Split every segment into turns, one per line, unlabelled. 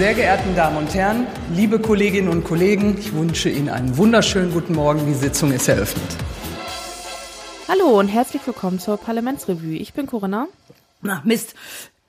Sehr geehrten Damen und Herren, liebe Kolleginnen und Kollegen, ich wünsche Ihnen einen wunderschönen guten Morgen. Die Sitzung ist eröffnet.
Hallo und herzlich willkommen zur Parlamentsrevue. Ich bin Corinna.
Ach Mist,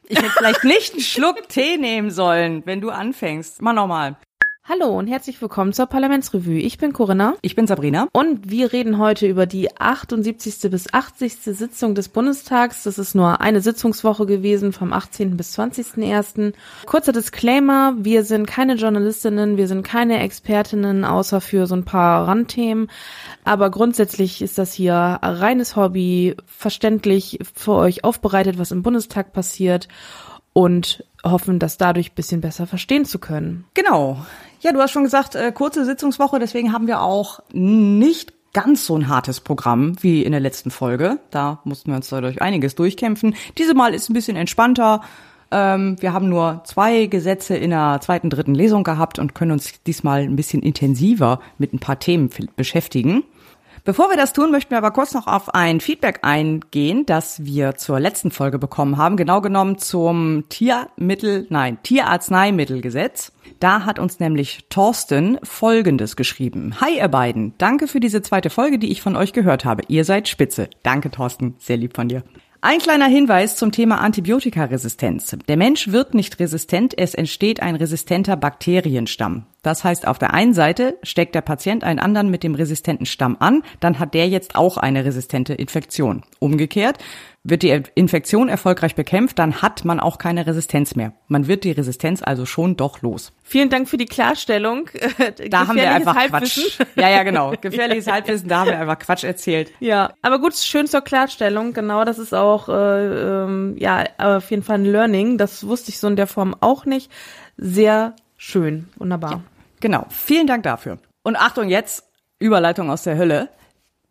ich hätte vielleicht nicht einen Schluck Tee nehmen sollen, wenn du anfängst. Mach nochmal.
Hallo und herzlich willkommen zur Parlamentsrevue. Ich bin Corinna.
Ich bin Sabrina.
Und wir reden heute über die 78. bis 80. Sitzung des Bundestags. Das ist nur eine Sitzungswoche gewesen vom 18. bis 20.01. Kurzer Disclaimer, wir sind keine Journalistinnen, wir sind keine Expertinnen, außer für so ein paar Randthemen. Aber grundsätzlich ist das hier reines Hobby, verständlich für euch aufbereitet, was im Bundestag passiert und hoffen, das dadurch bisschen besser verstehen zu können.
Genau. Ja, du hast schon gesagt, äh, kurze Sitzungswoche, deswegen haben wir auch nicht ganz so ein hartes Programm wie in der letzten Folge. Da mussten wir uns dadurch einiges durchkämpfen. Diese Mal ist ein bisschen entspannter. Ähm, wir haben nur zwei Gesetze in der zweiten, dritten Lesung gehabt und können uns diesmal ein bisschen intensiver mit ein paar Themen beschäftigen. Bevor wir das tun, möchten wir aber kurz noch auf ein Feedback eingehen, das wir zur letzten Folge bekommen haben, genau genommen zum Tiermittel, nein, Tierarzneimittelgesetz. Da hat uns nämlich Thorsten Folgendes geschrieben. Hi ihr beiden, danke für diese zweite Folge, die ich von euch gehört habe. Ihr seid spitze. Danke Thorsten, sehr lieb von dir. Ein kleiner Hinweis zum Thema Antibiotikaresistenz. Der Mensch wird nicht resistent, es entsteht ein resistenter Bakterienstamm. Das heißt, auf der einen Seite steckt der Patient einen anderen mit dem resistenten Stamm an, dann hat der jetzt auch eine resistente Infektion. Umgekehrt, wird die Infektion erfolgreich bekämpft, dann hat man auch keine Resistenz mehr. Man wird die Resistenz also schon doch los.
Vielen Dank für die Klarstellung.
Da haben wir einfach Quatsch. Ja, ja, genau. Gefährliches ja. Halbwissen, da haben wir einfach Quatsch erzählt.
Ja, aber gut, schön zur Klarstellung. Genau, das ist auch äh, ähm, ja auf jeden Fall ein Learning. Das wusste ich so in der Form auch nicht. Sehr schön, wunderbar. Ja,
genau. Vielen Dank dafür. Und Achtung jetzt Überleitung aus der Hölle.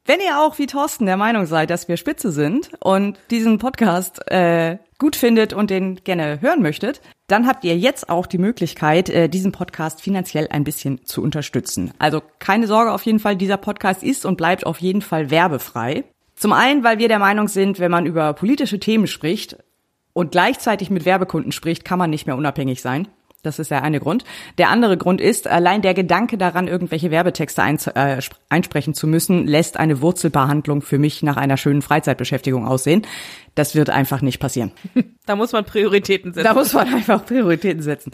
Wenn ihr auch wie Thorsten der Meinung seid, dass wir spitze sind und diesen Podcast äh, gut findet und den gerne hören möchtet, dann habt ihr jetzt auch die Möglichkeit, äh, diesen Podcast finanziell ein bisschen zu unterstützen. Also keine Sorge auf jeden Fall, dieser Podcast ist und bleibt auf jeden Fall werbefrei. Zum einen, weil wir der Meinung sind, wenn man über politische Themen spricht und gleichzeitig mit Werbekunden spricht, kann man nicht mehr unabhängig sein. Das ist der eine Grund. Der andere Grund ist, allein der Gedanke daran, irgendwelche Werbetexte ein, äh, einsprechen zu müssen, lässt eine Wurzelbehandlung für mich nach einer schönen Freizeitbeschäftigung aussehen. Das wird einfach nicht passieren.
Da muss man Prioritäten setzen.
Da muss man einfach Prioritäten setzen.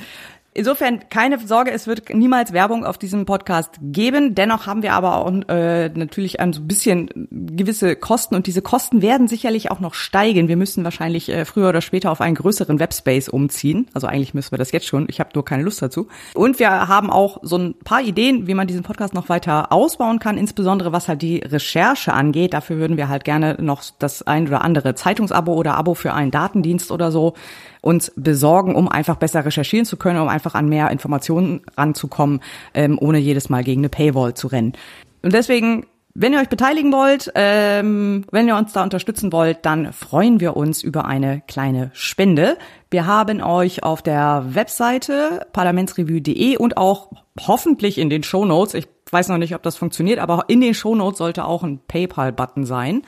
Insofern keine Sorge, es wird niemals Werbung auf diesem Podcast geben. Dennoch haben wir aber auch äh, natürlich ein bisschen gewisse Kosten und diese Kosten werden sicherlich auch noch steigen. Wir müssen wahrscheinlich äh, früher oder später auf einen größeren Webspace umziehen. Also eigentlich müssen wir das jetzt schon. Ich habe nur keine Lust dazu. Und wir haben auch so ein paar Ideen, wie man diesen Podcast noch weiter ausbauen kann, insbesondere was halt die Recherche angeht. Dafür würden wir halt gerne noch das ein oder andere Zeitungsabo oder Abo für einen Datendienst oder so uns besorgen, um einfach besser recherchieren zu können, um einfach an mehr Informationen ranzukommen, ähm, ohne jedes Mal gegen eine Paywall zu rennen. Und deswegen wenn ihr euch beteiligen wollt, ähm, wenn ihr uns da unterstützen wollt, dann freuen wir uns über eine kleine Spende. Wir haben euch auf der Webseite parlamentsrevue.de und auch hoffentlich in den Shownotes, ich weiß noch nicht, ob das funktioniert, aber in den Shownotes sollte auch ein PayPal-Button sein.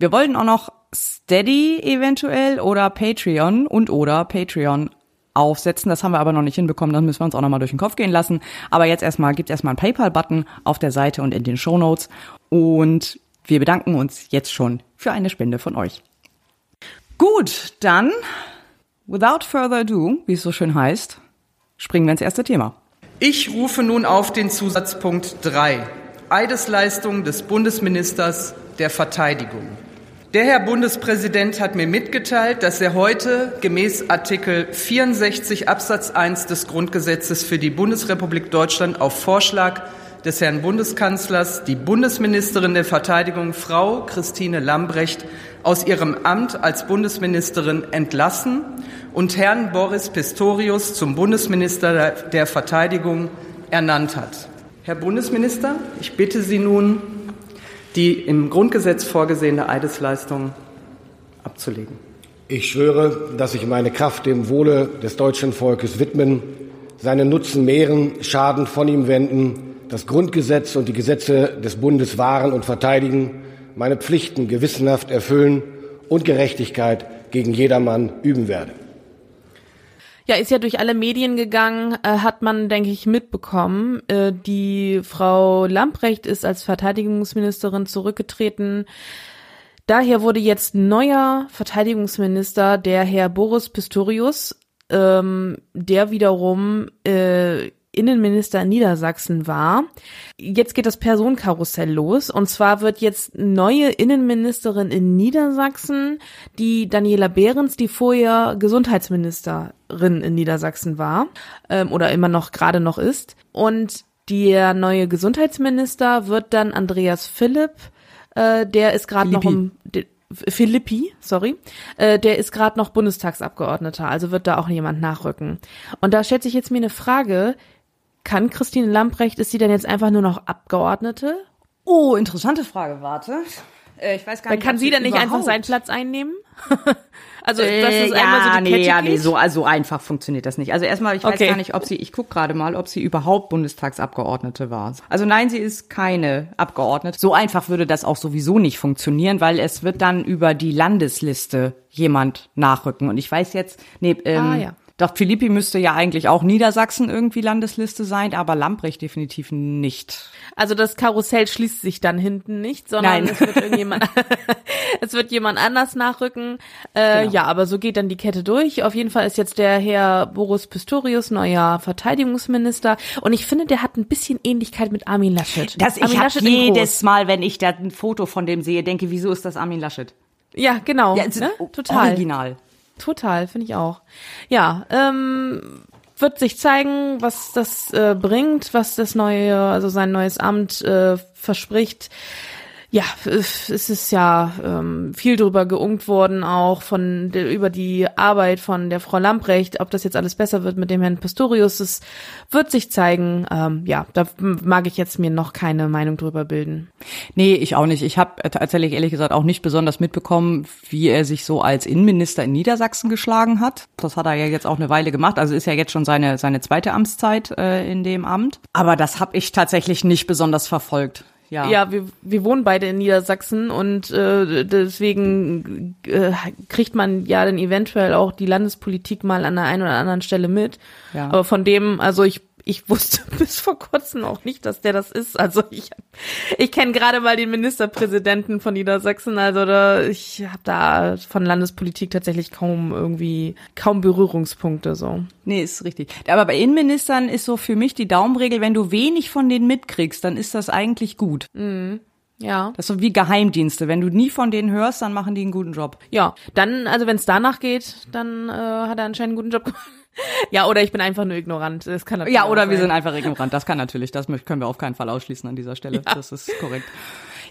Wir wollten auch noch Steady eventuell oder Patreon und oder Patreon aufsetzen. Das haben wir aber noch nicht hinbekommen. Das müssen wir uns auch nochmal durch den Kopf gehen lassen. Aber jetzt erstmal gibt erstmal einen PayPal-Button auf der Seite und in den Show Notes. Und wir bedanken uns jetzt schon für eine Spende von euch. Gut, dann, without further ado, wie es so schön heißt, springen wir ins erste Thema.
Ich rufe nun auf den Zusatzpunkt 3. Eidesleistung des Bundesministers der Verteidigung. Der Herr Bundespräsident hat mir mitgeteilt, dass er heute gemäß Artikel 64 Absatz 1 des Grundgesetzes für die Bundesrepublik Deutschland auf Vorschlag des Herrn Bundeskanzlers die Bundesministerin der Verteidigung, Frau Christine Lambrecht, aus ihrem Amt als Bundesministerin entlassen und Herrn Boris Pistorius zum Bundesminister der Verteidigung ernannt hat. Herr Bundesminister, ich bitte Sie nun, die im Grundgesetz vorgesehene Eidesleistung abzulegen.
Ich schwöre, dass ich meine Kraft dem Wohle des deutschen Volkes widmen, seinen Nutzen mehren, Schaden von ihm wenden, das Grundgesetz und die Gesetze des Bundes wahren und verteidigen, meine Pflichten gewissenhaft erfüllen und Gerechtigkeit gegen jedermann üben werde.
Ja, ist ja durch alle Medien gegangen, äh, hat man, denke ich, mitbekommen. Äh, die Frau Lamprecht ist als Verteidigungsministerin zurückgetreten. Daher wurde jetzt neuer Verteidigungsminister, der Herr Boris Pistorius, ähm, der wiederum äh, Innenminister in Niedersachsen war. Jetzt geht das Personenkarussell los und zwar wird jetzt neue Innenministerin in Niedersachsen, die Daniela Behrens, die vorher Gesundheitsministerin in Niedersachsen war ähm, oder immer noch gerade noch ist. Und der neue Gesundheitsminister wird dann Andreas Philipp, äh, der ist gerade noch um Philippi, sorry, äh, der ist gerade noch Bundestagsabgeordneter, also wird da auch jemand nachrücken. Und da stellt sich jetzt mir eine Frage, kann Christine Lamprecht, ist sie denn jetzt einfach nur noch Abgeordnete?
Oh, interessante Frage, warte.
Äh, ich weiß gar Weil nicht. Kann sie denn nicht einfach seinen Platz einnehmen? also das ist äh, einmal
ja, so die nee, ja, nee, so also einfach funktioniert das nicht. Also erstmal, ich weiß okay. gar nicht, ob sie, ich guck gerade mal, ob sie überhaupt Bundestagsabgeordnete war. Also nein, sie ist keine Abgeordnete. So einfach würde das auch sowieso nicht funktionieren, weil es wird dann über die Landesliste jemand nachrücken. Und ich weiß jetzt, nee, ähm, ah, ja. Doch Philippi müsste ja eigentlich auch Niedersachsen irgendwie Landesliste sein, aber Lamprecht definitiv nicht.
Also das Karussell schließt sich dann hinten nicht, sondern Nein. es wird irgendjemand, es wird jemand anders nachrücken. Äh, genau. Ja, aber so geht dann die Kette durch. Auf jeden Fall ist jetzt der Herr Boris Pistorius neuer Verteidigungsminister und ich finde, der hat ein bisschen Ähnlichkeit mit Armin Laschet.
Das Armin ich Laschet jedes Mal, wenn ich da ein Foto von dem sehe, denke, wieso ist das Armin Laschet?
Ja, genau. Ja, ne?
Total. Original.
Total, finde ich auch. Ja, ähm, wird sich zeigen, was das äh, bringt, was das neue, also sein neues Amt äh, verspricht ja, es ist ja ähm, viel drüber geungt worden, auch von über die Arbeit von der Frau Lamprecht, ob das jetzt alles besser wird mit dem Herrn Pastorius, das wird sich zeigen. Ähm, ja, da mag ich jetzt mir noch keine Meinung drüber bilden.
Nee, ich auch nicht. Ich habe tatsächlich ehrlich gesagt auch nicht besonders mitbekommen, wie er sich so als Innenminister in Niedersachsen geschlagen hat. Das hat er ja jetzt auch eine Weile gemacht. Also ist ja jetzt schon seine seine zweite Amtszeit äh, in dem Amt. Aber das habe ich tatsächlich nicht besonders verfolgt
ja. Ja, wir, wir wohnen beide in Niedersachsen und äh, deswegen äh, kriegt man ja dann eventuell auch die Landespolitik mal an der einen oder anderen Stelle mit. Ja. Aber von dem, also ich ich wusste bis vor kurzem auch nicht, dass der das ist. Also ich, ich kenne gerade mal den Ministerpräsidenten von Niedersachsen. Also da, ich habe da von Landespolitik tatsächlich kaum irgendwie, kaum Berührungspunkte so.
Nee, ist richtig. Aber bei Innenministern ist so für mich die Daumenregel, wenn du wenig von denen mitkriegst, dann ist das eigentlich gut.
Mhm. Ja.
Das ist so wie Geheimdienste. Wenn du nie von denen hörst, dann machen die einen guten Job.
Ja, dann, also wenn es danach geht, dann äh, hat er anscheinend einen guten Job gemacht. Ja, oder ich bin einfach nur ignorant. Das kann
natürlich Ja, oder wir sind einfach ignorant. Das kann natürlich. Das können wir auf keinen Fall ausschließen an dieser Stelle. Ja. Das ist korrekt.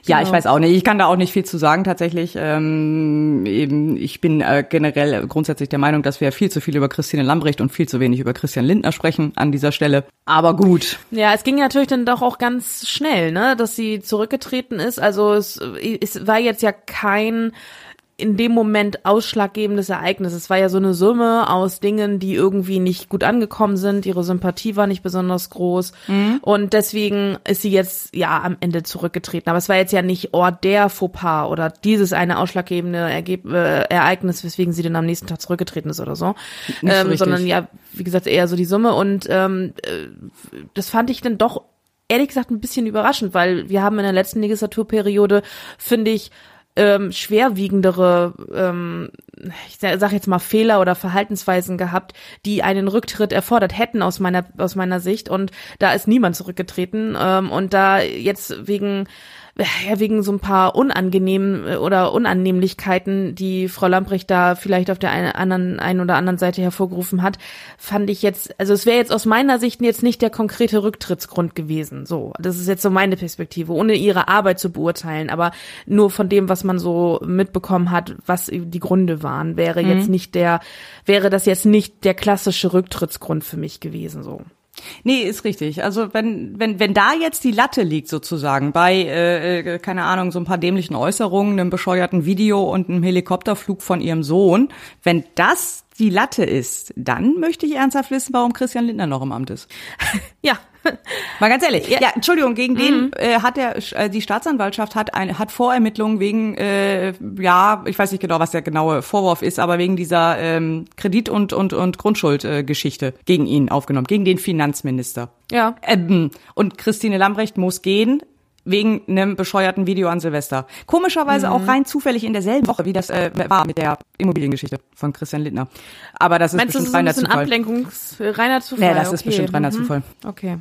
Ja, genau. ich weiß auch nicht. Ich kann da auch nicht viel zu sagen tatsächlich. Ähm, eben, ich bin äh, generell grundsätzlich der Meinung, dass wir viel zu viel über Christine Lambrecht und viel zu wenig über Christian Lindner sprechen an dieser Stelle. Aber gut.
Ja, es ging natürlich dann doch auch ganz schnell, ne, dass sie zurückgetreten ist. Also es, es war jetzt ja kein in dem Moment ausschlaggebendes Ereignis. Es war ja so eine Summe aus Dingen, die irgendwie nicht gut angekommen sind. Ihre Sympathie war nicht besonders groß. Mhm. Und deswegen ist sie jetzt ja am Ende zurückgetreten. Aber es war jetzt ja nicht Ort der Fauxpas oder dieses eine ausschlaggebende Ergeb äh, Ereignis, weswegen sie dann am nächsten Tag zurückgetreten ist oder so. Ähm, sondern ja, wie gesagt, eher so die Summe. Und ähm, äh, das fand ich dann doch ehrlich gesagt ein bisschen überraschend, weil wir haben in der letzten Legislaturperiode, finde ich, ähm, schwerwiegendere, ähm, ich sag jetzt mal Fehler oder Verhaltensweisen gehabt, die einen Rücktritt erfordert hätten aus meiner aus meiner Sicht. Und da ist niemand zurückgetreten. Ähm, und da jetzt wegen ja, wegen so ein paar unangenehmen äh, oder Unannehmlichkeiten, die Frau Lamprecht da vielleicht auf der einen, anderen, einen oder anderen Seite hervorgerufen hat, fand ich jetzt, also es wäre jetzt aus meiner Sicht jetzt nicht der konkrete Rücktrittsgrund gewesen. So, das ist jetzt so meine Perspektive, ohne ihre Arbeit zu beurteilen, aber nur von dem, was man so mitbekommen hat, was die Gründe waren, wäre mhm. jetzt nicht der, wäre das jetzt nicht der klassische Rücktrittsgrund für mich gewesen, so.
Nee, ist richtig. Also wenn, wenn, wenn da jetzt die Latte liegt sozusagen bei, äh, äh, keine Ahnung, so ein paar dämlichen Äußerungen, einem bescheuerten Video und einem Helikopterflug von ihrem Sohn, wenn das die Latte ist, dann möchte ich ernsthaft wissen, warum Christian Lindner noch im Amt ist.
ja,
Mal ganz ehrlich. Ja, ja Entschuldigung, gegen mhm. den äh, hat der äh, die Staatsanwaltschaft hat ein, hat Vorermittlungen wegen äh, ja, ich weiß nicht genau, was der genaue Vorwurf ist, aber wegen dieser ähm, Kredit- und und und Grundschuldgeschichte äh, gegen ihn aufgenommen, gegen den Finanzminister.
Ja.
Ähm, und Christine Lambrecht muss gehen wegen einem bescheuerten Video an Silvester. Komischerweise mhm. auch rein zufällig in derselben Woche, wie das äh, war mit der Immobiliengeschichte von Christian Lindner. Aber das ist
Meinst
bestimmt
du,
reiner
so ein
Zufall.
Ablenkungs reiner Zufall.
Nee, das
okay.
ist bestimmt reiner
mhm.
Zufall.
Okay.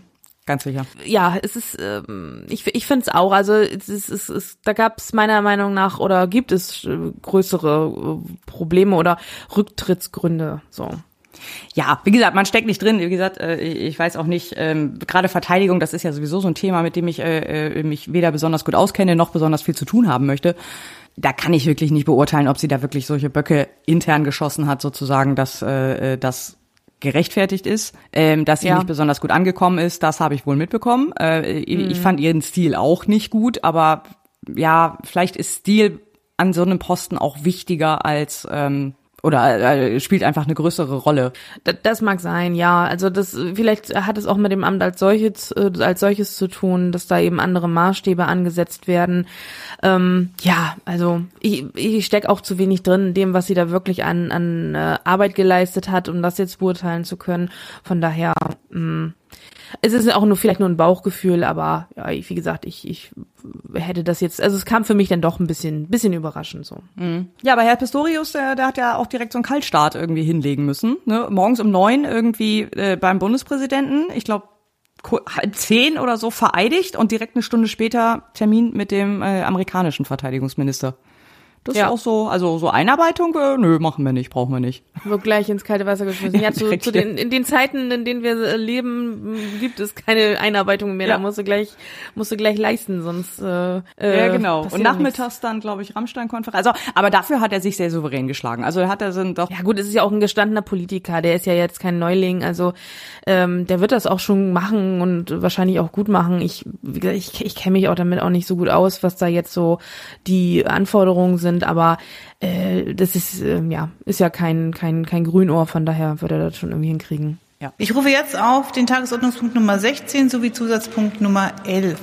Ganz sicher.
Ja, es ist, ähm, ich, ich finde es auch. Also es ist, es ist, da gab es meiner Meinung nach oder gibt es äh, größere äh, Probleme oder Rücktrittsgründe. So.
Ja, wie gesagt, man steckt nicht drin. Wie gesagt, äh, ich weiß auch nicht, ähm, gerade Verteidigung, das ist ja sowieso so ein Thema, mit dem ich äh, äh, mich weder besonders gut auskenne, noch besonders viel zu tun haben möchte. Da kann ich wirklich nicht beurteilen, ob sie da wirklich solche Böcke intern geschossen hat, sozusagen, dass äh, das gerechtfertigt ist, ähm, dass sie ja. nicht besonders gut angekommen ist, das habe ich wohl mitbekommen. Äh, mhm. Ich fand ihren Stil auch nicht gut, aber ja, vielleicht ist Stil an so einem Posten auch wichtiger als ähm, oder äh, spielt einfach eine größere Rolle.
Das, das mag sein, ja. Also das vielleicht hat es auch mit dem Amt als solches äh, als solches zu tun, dass da eben andere Maßstäbe angesetzt werden. Ähm, ja, also ich, ich steck auch zu wenig drin in dem, was sie da wirklich an an äh, Arbeit geleistet hat, um das jetzt beurteilen zu können. Von daher mh, es ist auch nur vielleicht nur ein Bauchgefühl, aber ja, wie gesagt, ich, ich hätte das jetzt, also es kam für mich dann doch ein bisschen, bisschen überraschend so.
Mhm. Ja, aber Herr Pistorius, der, der hat ja auch direkt so einen Kaltstart irgendwie hinlegen müssen. Ne? Morgens um neun irgendwie äh, beim Bundespräsidenten, ich glaube halb zehn oder so vereidigt und direkt eine Stunde später Termin mit dem äh, amerikanischen Verteidigungsminister. Das ja. ist auch so, also so Einarbeitung, äh, nö, machen wir nicht, brauchen wir nicht.
Wird gleich ins kalte Wasser geschmissen. Ja, zu, zu den, in den Zeiten, in denen wir leben, gibt es keine Einarbeitung mehr. Ja. Da musst du gleich, musst du gleich leisten, sonst. Äh,
ja, genau. Und nachmittags nichts. dann, glaube ich, Rammstein-Konferenz. Also, aber dafür hat er sich sehr souverän geschlagen. Also hat er sind doch.
Ja gut, es ist ja auch ein gestandener Politiker. Der ist ja jetzt kein Neuling. Also ähm, der wird das auch schon machen und wahrscheinlich auch gut machen. Ich, wie gesagt, ich, ich kenne mich auch damit auch nicht so gut aus, was da jetzt so die Anforderungen sind sind, aber äh, das ist äh, ja ist ja kein kein kein Grünohr, von daher wird er das schon irgendwie hinkriegen.
Ja. Ich rufe jetzt auf den Tagesordnungspunkt Nummer 16 sowie Zusatzpunkt Nummer 11.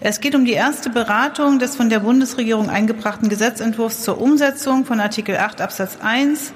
Es geht um die erste Beratung des von der Bundesregierung eingebrachten Gesetzentwurfs zur Umsetzung von Artikel 8 Absatz 1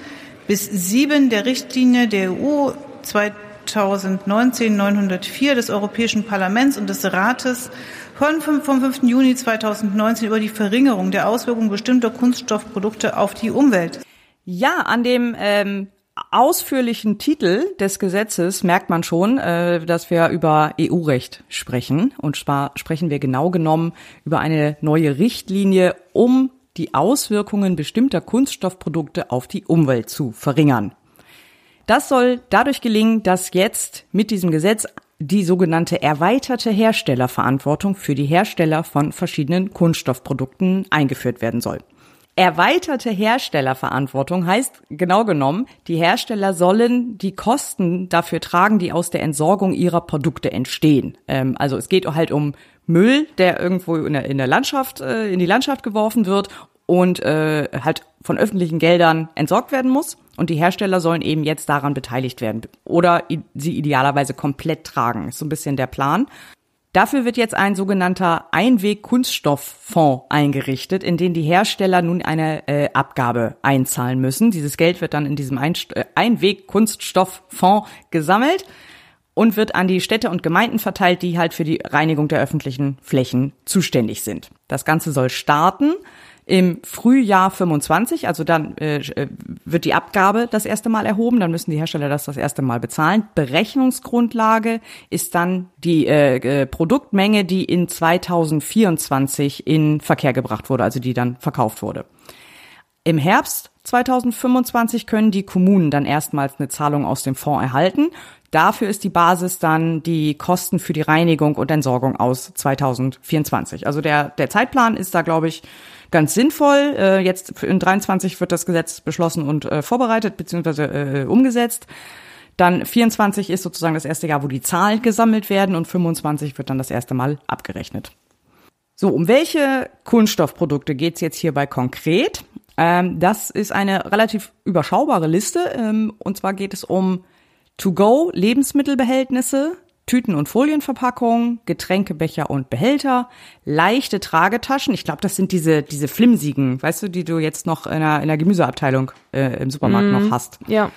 bis 7 der Richtlinie der EU 2019-904 des Europäischen Parlaments und des Rates vom 5. Juni 2019 über die Verringerung der Auswirkungen bestimmter Kunststoffprodukte auf die Umwelt.
Ja, an dem ähm, ausführlichen Titel des Gesetzes merkt man schon, äh, dass wir über EU-Recht sprechen. Und zwar sprechen wir genau genommen über eine neue Richtlinie, um die Auswirkungen bestimmter Kunststoffprodukte auf die Umwelt zu verringern. Das soll dadurch gelingen, dass jetzt mit diesem Gesetz die sogenannte erweiterte Herstellerverantwortung für die Hersteller von verschiedenen Kunststoffprodukten eingeführt werden soll. Erweiterte Herstellerverantwortung heißt genau genommen, die Hersteller sollen die Kosten dafür tragen, die aus der Entsorgung ihrer Produkte entstehen. Ähm, also es geht halt um Müll, der irgendwo in der, Landschaft, äh, in die Landschaft geworfen wird und äh, halt von öffentlichen Geldern entsorgt werden muss. Und die Hersteller sollen eben jetzt daran beteiligt werden oder sie idealerweise komplett tragen. Ist so ein bisschen der Plan. Dafür wird jetzt ein sogenannter Einweg-Kunststofffonds eingerichtet, in den die Hersteller nun eine äh, Abgabe einzahlen müssen. Dieses Geld wird dann in diesem Ein äh, Einweg-Kunststofffonds gesammelt und wird an die Städte und Gemeinden verteilt, die halt für die Reinigung der öffentlichen Flächen zuständig sind. Das Ganze soll starten im Frühjahr 25, also dann äh, äh, wird die Abgabe das erste Mal erhoben, dann müssen die Hersteller das das erste Mal bezahlen. Berechnungsgrundlage ist dann die äh, äh, Produktmenge, die in 2024 in Verkehr gebracht wurde, also die dann verkauft wurde. Im Herbst 2025 können die Kommunen dann erstmals eine Zahlung aus dem Fonds erhalten. Dafür ist die Basis dann die Kosten für die Reinigung und Entsorgung aus 2024. Also der, der Zeitplan ist da, glaube ich, ganz sinnvoll. Äh, jetzt in 23 wird das Gesetz beschlossen und äh, vorbereitet bzw. Äh, umgesetzt. Dann 24 ist sozusagen das erste Jahr, wo die Zahlen gesammelt werden und 25 wird dann das erste Mal abgerechnet. So, um welche Kunststoffprodukte geht's jetzt hierbei konkret? Ähm, das ist eine relativ überschaubare Liste. Ähm, und zwar geht es um To-Go Lebensmittelbehältnisse, Tüten- und Folienverpackungen, Getränkebecher und Behälter, leichte Tragetaschen. Ich glaube, das sind diese diese flimsigen, weißt du, die du jetzt noch in der, in der Gemüseabteilung äh, im Supermarkt
Mhm.
noch hast.
Ja,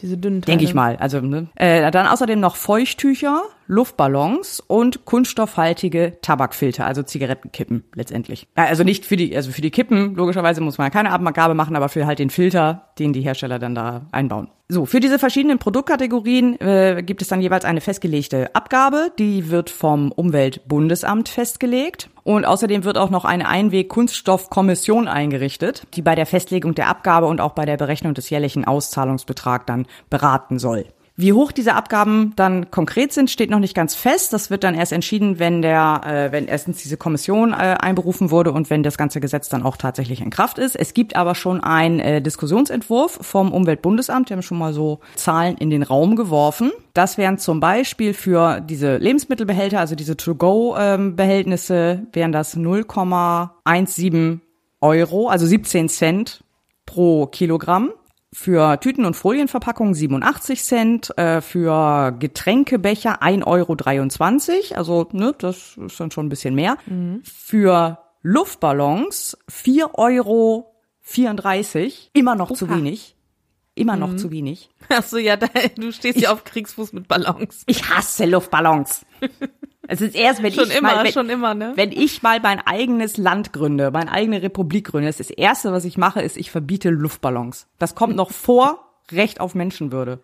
diese dünnen Teile.
Denke ich mal. Also ne? äh, dann außerdem noch Feuchttücher, Luftballons und kunststoffhaltige Tabakfilter, also Zigarettenkippen letztendlich. Ja, also nicht für die, also für die Kippen logischerweise muss man ja keine Abgabe machen, aber für halt den Filter, den die Hersteller dann da einbauen. So, für diese verschiedenen Produktkategorien äh, gibt es dann jeweils eine festgelegte Abgabe, die wird vom Umweltbundesamt festgelegt. Und außerdem wird auch noch eine Einweg-Kunststoffkommission eingerichtet, die bei der Festlegung der Abgabe und auch bei der Berechnung des jährlichen Auszahlungsbetrags dann beraten soll. Wie hoch diese Abgaben dann konkret sind, steht noch nicht ganz fest. Das wird dann erst entschieden, wenn der, äh, wenn erstens diese Kommission äh, einberufen wurde und wenn das ganze Gesetz dann auch tatsächlich in Kraft ist. Es gibt aber schon einen äh, Diskussionsentwurf vom Umweltbundesamt. Die haben schon mal so Zahlen in den Raum geworfen. Das wären zum Beispiel für diese Lebensmittelbehälter, also diese To-Go-Behältnisse, wären das 0,17 Euro, also 17 Cent pro Kilogramm. Für Tüten- und Folienverpackungen 87 Cent, äh, für Getränkebecher 1,23 Euro, also ne, das ist dann schon ein bisschen mehr. Für Luftballons 4,34 Euro, immer noch zu wenig. Immer noch zu wenig.
Ach so, ja, da, du stehst ja auf Kriegsfuß mit Ballons.
Ich hasse Luftballons. Es ist erst, wenn
Schon
ich
immer,
mal, wenn,
schon immer, ne?
wenn ich mal mein eigenes Land gründe, meine eigene Republik gründe, das, ist das erste, was ich mache, ist, ich verbiete Luftballons. Das kommt noch vor Recht auf Menschenwürde.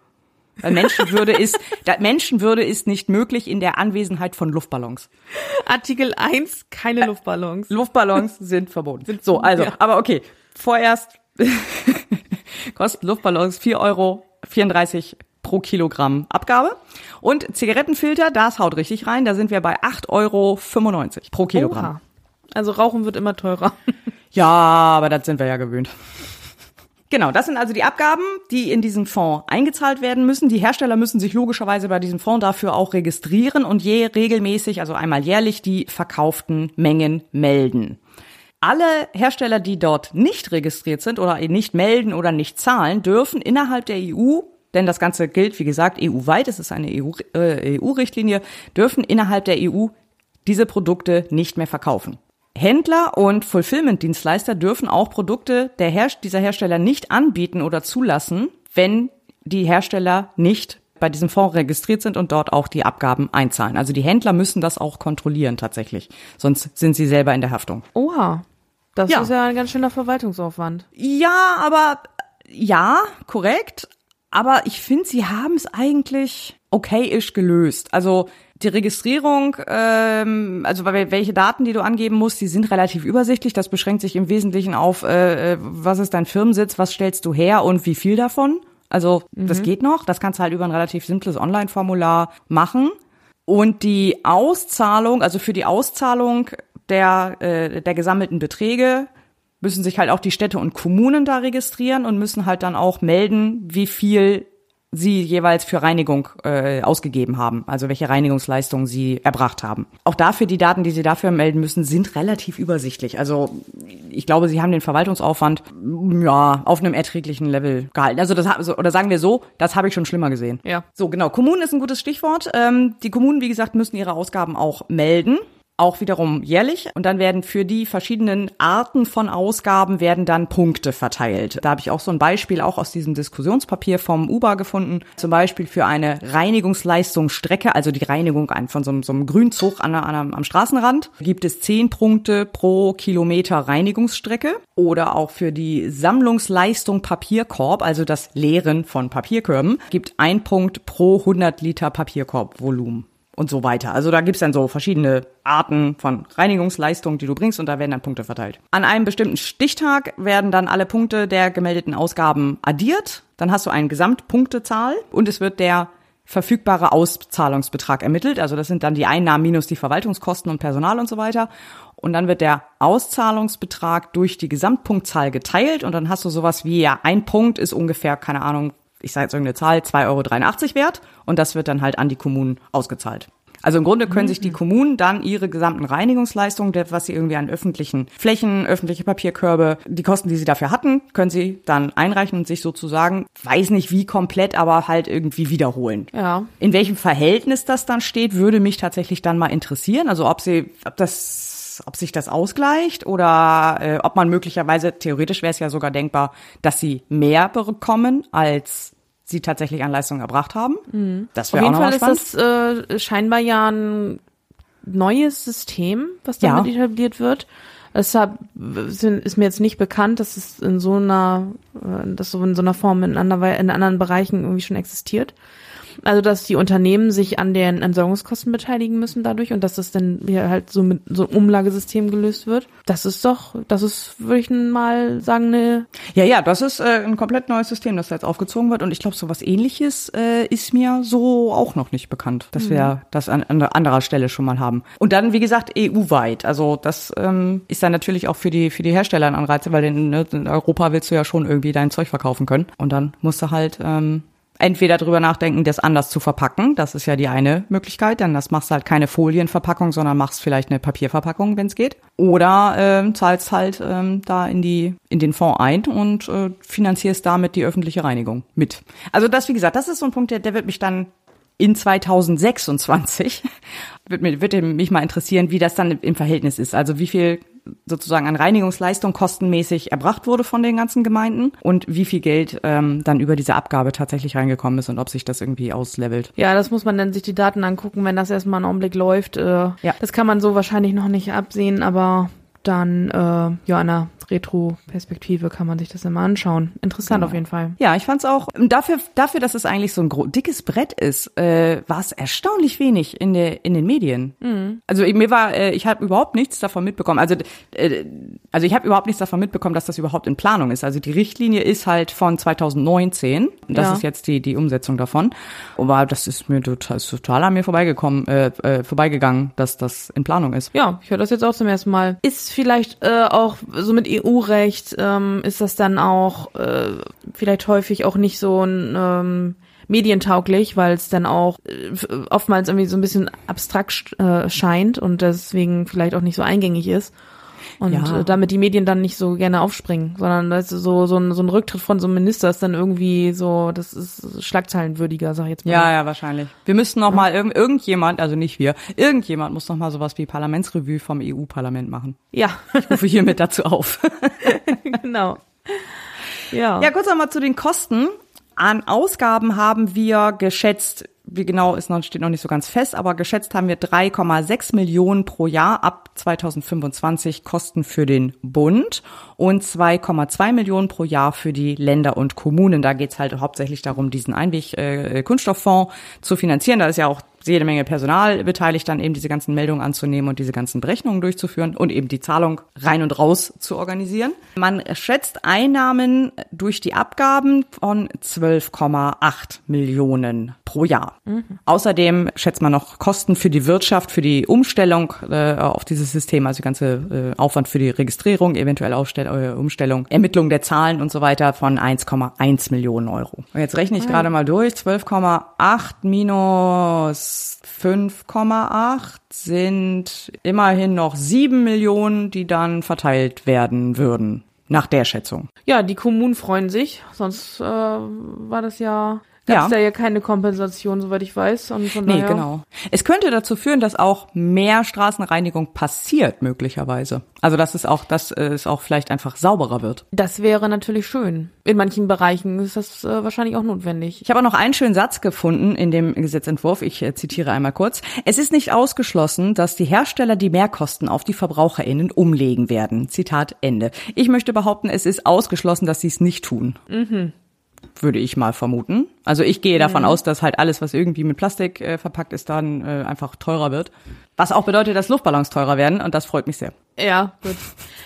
Weil Menschenwürde ist, Menschenwürde ist nicht möglich in der Anwesenheit von Luftballons.
Artikel 1, keine Luftballons.
Luftballons sind verboten. So, also,
ja.
aber okay. Vorerst kosten Luftballons 4,34 Euro pro Kilogramm Abgabe. Und Zigarettenfilter, das haut richtig rein, da sind wir bei 8,95 Euro pro Kilogramm.
Oha. Also Rauchen wird immer teurer.
Ja, aber das sind wir ja gewöhnt. Genau, das sind also die Abgaben, die in diesen Fonds eingezahlt werden müssen. Die Hersteller müssen sich logischerweise bei diesem Fonds dafür auch registrieren und je regelmäßig, also einmal jährlich, die verkauften Mengen melden. Alle Hersteller, die dort nicht registriert sind oder nicht melden oder nicht zahlen, dürfen innerhalb der EU, denn das Ganze gilt, wie gesagt, EU-weit, es ist eine EU, äh, EU-Richtlinie, dürfen innerhalb der EU diese Produkte nicht mehr verkaufen. Händler und Fulfillment-Dienstleister dürfen auch Produkte der Her dieser Hersteller nicht anbieten oder zulassen, wenn die Hersteller nicht bei diesem Fonds registriert sind und dort auch die Abgaben einzahlen. Also die Händler müssen das auch kontrollieren tatsächlich, sonst sind sie selber in der Haftung.
Oha. Das
Ja.
ist ja ein ganz schöner Verwaltungsaufwand.
Ja, aber ja, korrekt. Aber ich finde, sie haben es eigentlich okayisch gelöst. Also die Registrierung, ähm, also wel- welche Daten, die du angeben musst, die sind relativ übersichtlich. Das beschränkt sich im Wesentlichen auf, äh, äh, was ist dein Firmensitz, was stellst du her und wie viel davon. Also das geht noch. Das kannst du halt über ein relativ simples Online-Formular machen. Und die Auszahlung, also für die Auszahlung der, äh, der gesammelten Beträge müssen sich halt auch die Städte und Kommunen da registrieren und müssen halt dann auch melden, wie viel sie jeweils für Reinigung äh, ausgegeben haben, also welche Reinigungsleistungen sie erbracht haben. Auch dafür die Daten, die sie dafür melden müssen, sind relativ übersichtlich. Also ich glaube, sie haben den Verwaltungsaufwand ja auf einem erträglichen Level gehalten. Also das also, oder sagen wir so, das habe ich schon schlimmer gesehen.
Ja.
So genau, Kommunen ist ein gutes Stichwort. Ähm, die Kommunen, wie gesagt, müssen ihre Ausgaben auch melden auch wiederum jährlich und dann werden für die verschiedenen Arten von Ausgaben werden dann Punkte verteilt. Da habe ich auch so ein Beispiel auch aus diesem Diskussionspapier vom UBA gefunden. Zum Beispiel für eine Reinigungsleistungsstrecke, also die Reinigung von so, einem- so einem Grünzug an, an, am Straßenrand, gibt es 10 Punkte pro Kilometer Reinigungsstrecke. Oder auch für die Sammlungsleistung Papierkorb, also das Leeren von Papierkörben, gibt ein Punkt pro 100 Liter Papierkorbvolumen und so weiter. Also da gibt's dann so verschiedene Arten von Reinigungsleistungen, die du bringst und da werden dann Punkte verteilt. An einem bestimmten Stichtag werden dann alle Punkte der gemeldeten Ausgaben addiert. Dann hast du eine Gesamtpunktezahl und es wird der verfügbare Auszahlungsbetrag ermittelt. Also das sind dann die Einnahmen minus die Verwaltungskosten und Personal und so weiter. Und dann wird der Auszahlungsbetrag durch die Gesamtpunktzahl geteilt und dann hast du sowas wie, ja, ein Punkt ist ungefähr, keine Ahnung, ich sage jetzt irgendeine Zahl, 2,83 Euro wert und das wird dann halt an die Kommunen ausgezahlt. Also im Grunde können sich die Kommunen dann ihre gesamten Reinigungsleistungen, was sie irgendwie an öffentlichen Flächen, öffentliche Papierkörbe, die Kosten, die sie dafür hatten, können sie dann einreichen und sich sozusagen, weiß nicht wie komplett, aber halt irgendwie wiederholen.
Ja.
In welchem Verhältnis das dann steht, würde mich tatsächlich dann mal interessieren. Also ob sie, ob das ob sich das ausgleicht oder äh, ob man möglicherweise, theoretisch wäre es ja sogar denkbar, dass sie mehr bekommen, als sie tatsächlich an Leistung erbracht haben. Das
Auf
wäre auch
jeden
noch
Fall ist
spannend.
das äh, scheinbar ja ein neues System, was damit
Ja.
etabliert wird. Deshalb ist mir jetzt nicht bekannt, dass es in so einer, äh, dass so in so einer Form in, anderwei- in anderen Bereichen irgendwie schon existiert. Also dass die Unternehmen sich an den Entsorgungskosten beteiligen müssen dadurch und dass das dann hier halt so mit so einem Umlagesystem gelöst wird. Das ist doch, das ist, würde ich mal sagen, eine
Ja, ja, das ist äh, ein komplett neues System, das da jetzt aufgezogen wird. Und ich glaube, so was ähnliches äh, ist mir so auch noch nicht bekannt, dass wir das an, an anderer Stelle schon mal haben. Und dann, wie gesagt, EU-weit. Also das ähm, ist dann natürlich auch für die, für die Hersteller ein Anreiz, weil in, ne, in Europa willst du ja schon irgendwie dein Zeug verkaufen können. Und dann musst du halt ähm, entweder drüber nachdenken, das anders zu verpacken. Das ist ja die eine Möglichkeit. Dann das machst halt keine Folienverpackung, sondern machst vielleicht eine Papierverpackung, wenn es geht. Oder ähm, zahlst halt ähm, da in die in den Fonds ein und äh, finanzierst damit die öffentliche Reinigung mit. Also das, wie gesagt, das ist so ein Punkt, der, der wird mich dann in 2026 wird, mir, wird mich mal interessieren, wie das dann im Verhältnis ist. Also wie viel sozusagen an Reinigungsleistung kostenmäßig erbracht wurde von den ganzen Gemeinden und wie viel Geld ähm, dann über diese Abgabe tatsächlich reingekommen ist und ob sich das irgendwie auslevelt.
Ja, das muss man dann sich die Daten angucken, wenn das erstmal einen Augenblick läuft. Äh,
Ja.
Das kann man so wahrscheinlich noch nicht absehen, aber dann äh, ja in einer Retro-Perspektive kann man sich das immer anschauen. Interessant
Genau.
auf jeden Fall.
Ja, ich fand's auch dafür, dafür, dass es eigentlich so ein dickes Brett ist, äh, war es erstaunlich wenig in der in den Medien. Also ich- mir war, äh, ich habe überhaupt nichts davon mitbekommen. Also äh, also ich habe überhaupt nichts davon mitbekommen, dass das überhaupt in Planung ist. Also die Richtlinie ist halt von 2019. Das
Ja.
ist jetzt die die Umsetzung davon. Aber das ist mir total, ist total an mir vorbeigekommen, äh, äh, vorbeigegangen, dass das in Planung ist.
Ja, ich höre das jetzt auch zum ersten Mal. Ist vielleicht äh, auch so mit EU-Recht, ähm, ist das dann auch äh, vielleicht häufig auch nicht so ein ähm, medientauglich, weil es dann auch äh, oftmals irgendwie so ein bisschen abstrakt äh, scheint und deswegen vielleicht auch nicht so eingängig ist. Und
Ja.
äh, damit die Medien dann nicht so gerne aufspringen, sondern das ist so, so, ein, so ein Rücktritt von so einem Minister ist dann irgendwie so, das ist schlagzeilenwürdiger, sag ich jetzt mal.
Ja, ja, wahrscheinlich. Wir müssten noch mal irgend, irgendjemand, also nicht wir, irgendjemand muss noch mal sowas wie Parlamentsrevue vom EU-Parlament machen.
Ja,
Ich rufe hiermit dazu auf.
genau. Ja.
Ja, kurz nochmal zu den Kosten. An Ausgaben haben wir geschätzt, wie genau ist noch, steht noch nicht so ganz fest, aber geschätzt haben wir 3,6 Millionen pro Jahr ab 2025 Kosten für den Bund und 2,2 Millionen pro Jahr für die Länder und Kommunen. Da geht's halt hauptsächlich darum, diesen Einweg-Kunststofffonds zu finanzieren. Da ist ja auch jede Menge Personal beteiligt, dann eben diese ganzen Meldungen anzunehmen und diese ganzen Berechnungen durchzuführen und eben die Zahlung rein und raus zu organisieren. Man schätzt Einnahmen durch die Abgaben von 12,8 Millionen pro Jahr. Außerdem schätzt man noch Kosten für die Wirtschaft, für die Umstellung äh, auf dieses System, also die ganze äh, Aufwand für die Registrierung, eventuell Aufstell äh, Umstellung, Ermittlung der Zahlen und so weiter von 1,1 Millionen Euro. Und jetzt rechne ich gerade mal durch, 12,8 minus 5,8 sind immerhin noch 7 Millionen, die dann verteilt werden würden. Nach der Schätzung.
Ja, die Kommunen freuen sich, sonst äh, war das ja, gab
Ja.
es da ja keine Kompensation, soweit ich weiß. Und von
Nee,
daher,
genau. Es könnte dazu führen, dass auch mehr Straßenreinigung passiert, möglicherweise. Also, dass es auch, dass äh, es auch vielleicht einfach sauberer wird.
Das wäre natürlich schön. In manchen Bereichen ist das äh, wahrscheinlich auch notwendig.
Ich habe auch noch einen schönen Satz gefunden in dem Gesetzentwurf. Ich äh, zitiere einmal kurz. Es ist nicht ausgeschlossen, dass die Hersteller die Mehrkosten auf die VerbraucherInnen umlegen werden. Zitat Ende. Ich möchte behaupten, es ist ausgeschlossen, dass sie es nicht tun. Würde ich mal vermuten. Also ich gehe davon aus, dass halt alles, was irgendwie mit Plastik äh, verpackt ist, dann äh, einfach teurer wird. Was auch bedeutet, dass Luftballons teurer werden und das freut mich sehr.
Ja, gut.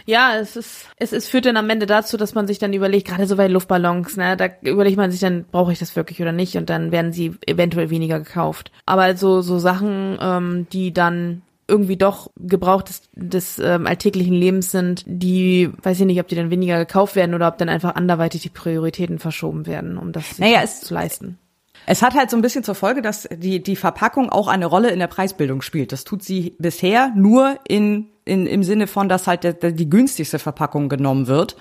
Ja, es ist, es ist, führt dann am Ende dazu, dass man sich dann überlegt, gerade so bei Luftballons, ne, da überlegt man sich dann, brauche ich das wirklich oder nicht und dann werden sie eventuell weniger gekauft. Aber so, so Sachen, ähm, die dann irgendwie doch Gebrauch des, des ähm, alltäglichen Lebens sind, die, weiß ich nicht, ob die dann weniger gekauft werden oder ob dann einfach anderweitig die Prioritäten verschoben werden, um das
Naja, es-
zu leisten.
Es hat halt so ein bisschen zur Folge, dass die, die Verpackung auch eine Rolle in der Preisbildung spielt. Das tut sie bisher nur in, in, im Sinne von, dass halt der, der, die günstigste Verpackung genommen wird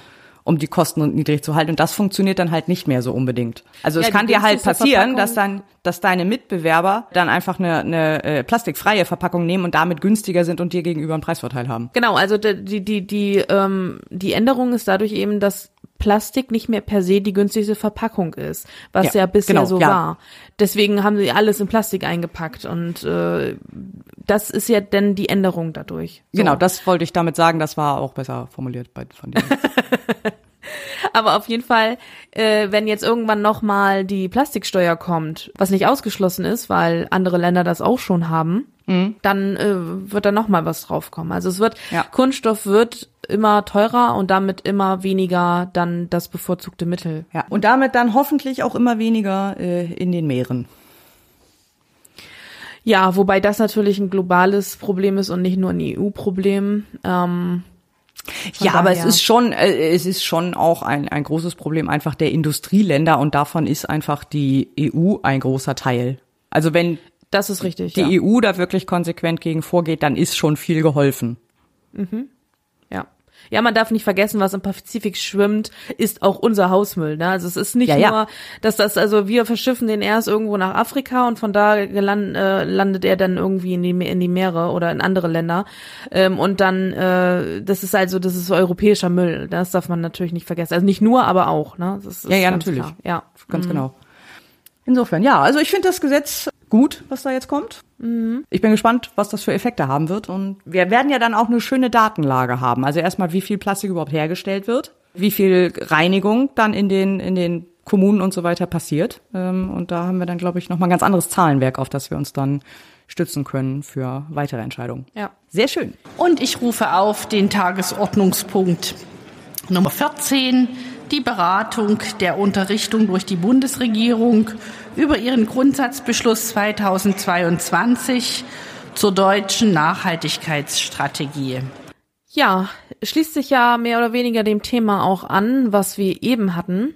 um die Kosten niedrig zu halten. Und das funktioniert dann halt nicht mehr so unbedingt. Also ja, es kann dir halt passieren, dass dann, dass deine Mitbewerber dann einfach eine, eine äh, plastikfreie Verpackung nehmen und damit günstiger sind und dir gegenüber einen Preisvorteil haben.
Genau, also die die die ähm, die Änderung ist dadurch eben, dass Plastik nicht mehr per se die günstigste Verpackung ist, was ja, ja bisher genau, so ja. war. Deswegen haben sie alles in Plastik eingepackt und äh, das ist ja dann die Änderung dadurch.
So. Genau, das wollte ich damit sagen, das war auch besser formuliert bei, von dir.
Aber auf jeden Fall, äh, wenn jetzt irgendwann nochmal die Plastiksteuer kommt, was nicht ausgeschlossen ist, weil andere Länder das auch schon haben, mhm. dann äh, wird da nochmal was draufkommen. Also es wird, ja. Kunststoff wird immer teurer und damit immer weniger dann das bevorzugte Mittel.
Ja, und damit dann hoffentlich auch immer weniger äh, in den Meeren.
Ja, wobei das natürlich ein globales Problem ist und nicht nur ein EU-Problem. Ähm,
ja, aber es ist schon, äh, es ist schon auch ein, ein großes Problem einfach der Industrieländer und davon ist einfach die EU ein großer Teil. Also wenn
das ist richtig,
die ja. EU da wirklich konsequent gegen vorgeht, dann ist schon viel geholfen.
Mhm. Ja, man darf nicht vergessen, was im Pazifik schwimmt, ist auch unser Hausmüll. Ne? Also es ist nicht ja, nur, ja. dass das, also wir verschiffen den erst irgendwo nach Afrika und von da geland, äh, landet er dann irgendwie in die, in die Meere oder in andere Länder. Ähm, und dann, äh, das ist also, das ist europäischer Müll. Das darf man natürlich nicht vergessen. Also nicht nur, aber auch. Ne? Das
ist ja, ja, natürlich. Klar. Ja, ganz mhm. genau. Insofern, ja, also ich finde das Gesetz gut, was da jetzt kommt. Mhm. Ich bin gespannt, was das für Effekte haben wird. Und wir werden ja dann auch eine schöne Datenlage haben. Also erstmal, wie viel Plastik überhaupt hergestellt wird, wie viel Reinigung dann in den, in den Kommunen und so weiter passiert. Ähm, und da haben wir dann, glaube ich, nochmal ein ganz anderes Zahlenwerk, auf das wir uns dann stützen können für weitere Entscheidungen.
Ja.
Sehr schön.
Und ich rufe auf den Tagesordnungspunkt Nummer 14 die Beratung der Unterrichtung durch die Bundesregierung über ihren Grundsatzbeschluss 2022 zur deutschen Nachhaltigkeitsstrategie.
Ja, schließt sich ja mehr oder weniger dem Thema auch an, was wir eben hatten,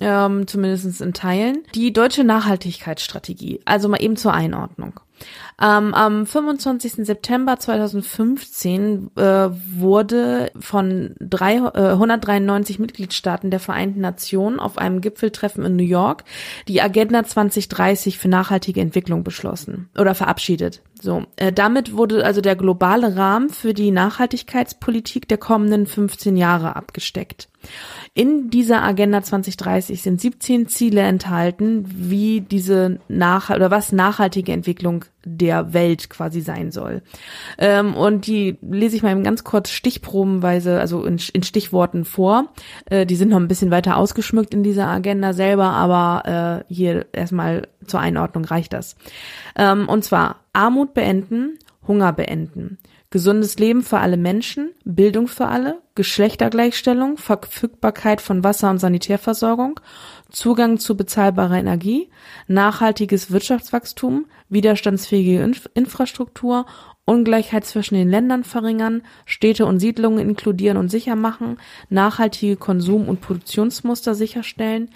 ähm, zumindest in Teilen. Die deutsche Nachhaltigkeitsstrategie, also mal eben zur Einordnung. Ähm, am 25. September 2015 äh, wurde von drei, äh, 193 Mitgliedstaaten der Vereinten Nationen auf einem Gipfeltreffen in New York die Agenda 2030 für nachhaltige Entwicklung beschlossen oder verabschiedet. So, äh, damit wurde also der globale Rahmen für die Nachhaltigkeitspolitik der kommenden 15 Jahre abgesteckt. In dieser Agenda 2030 sind 17 Ziele enthalten, wie diese nach oder was nachhaltige Entwicklung der Welt quasi sein soll. Ähm, und die lese ich mal ganz kurz stichprobenweise, also in, in Stichworten vor. Äh, die sind noch ein bisschen weiter ausgeschmückt in dieser Agenda selber, aber äh, hier erstmal zur Einordnung reicht das. Ähm, und zwar Armut beenden, Hunger beenden, gesundes Leben für alle Menschen, Bildung für alle, Geschlechtergleichstellung, Verfügbarkeit von Wasser- und Sanitärversorgung, Zugang zu bezahlbarer Energie, nachhaltiges Wirtschaftswachstum, widerstandsfähige Inf Infrastruktur, Ungleichheit zwischen den Ländern verringern, Städte und Siedlungen inkludieren und sicher machen, nachhaltige Konsum- und Produktionsmuster sicherstellen,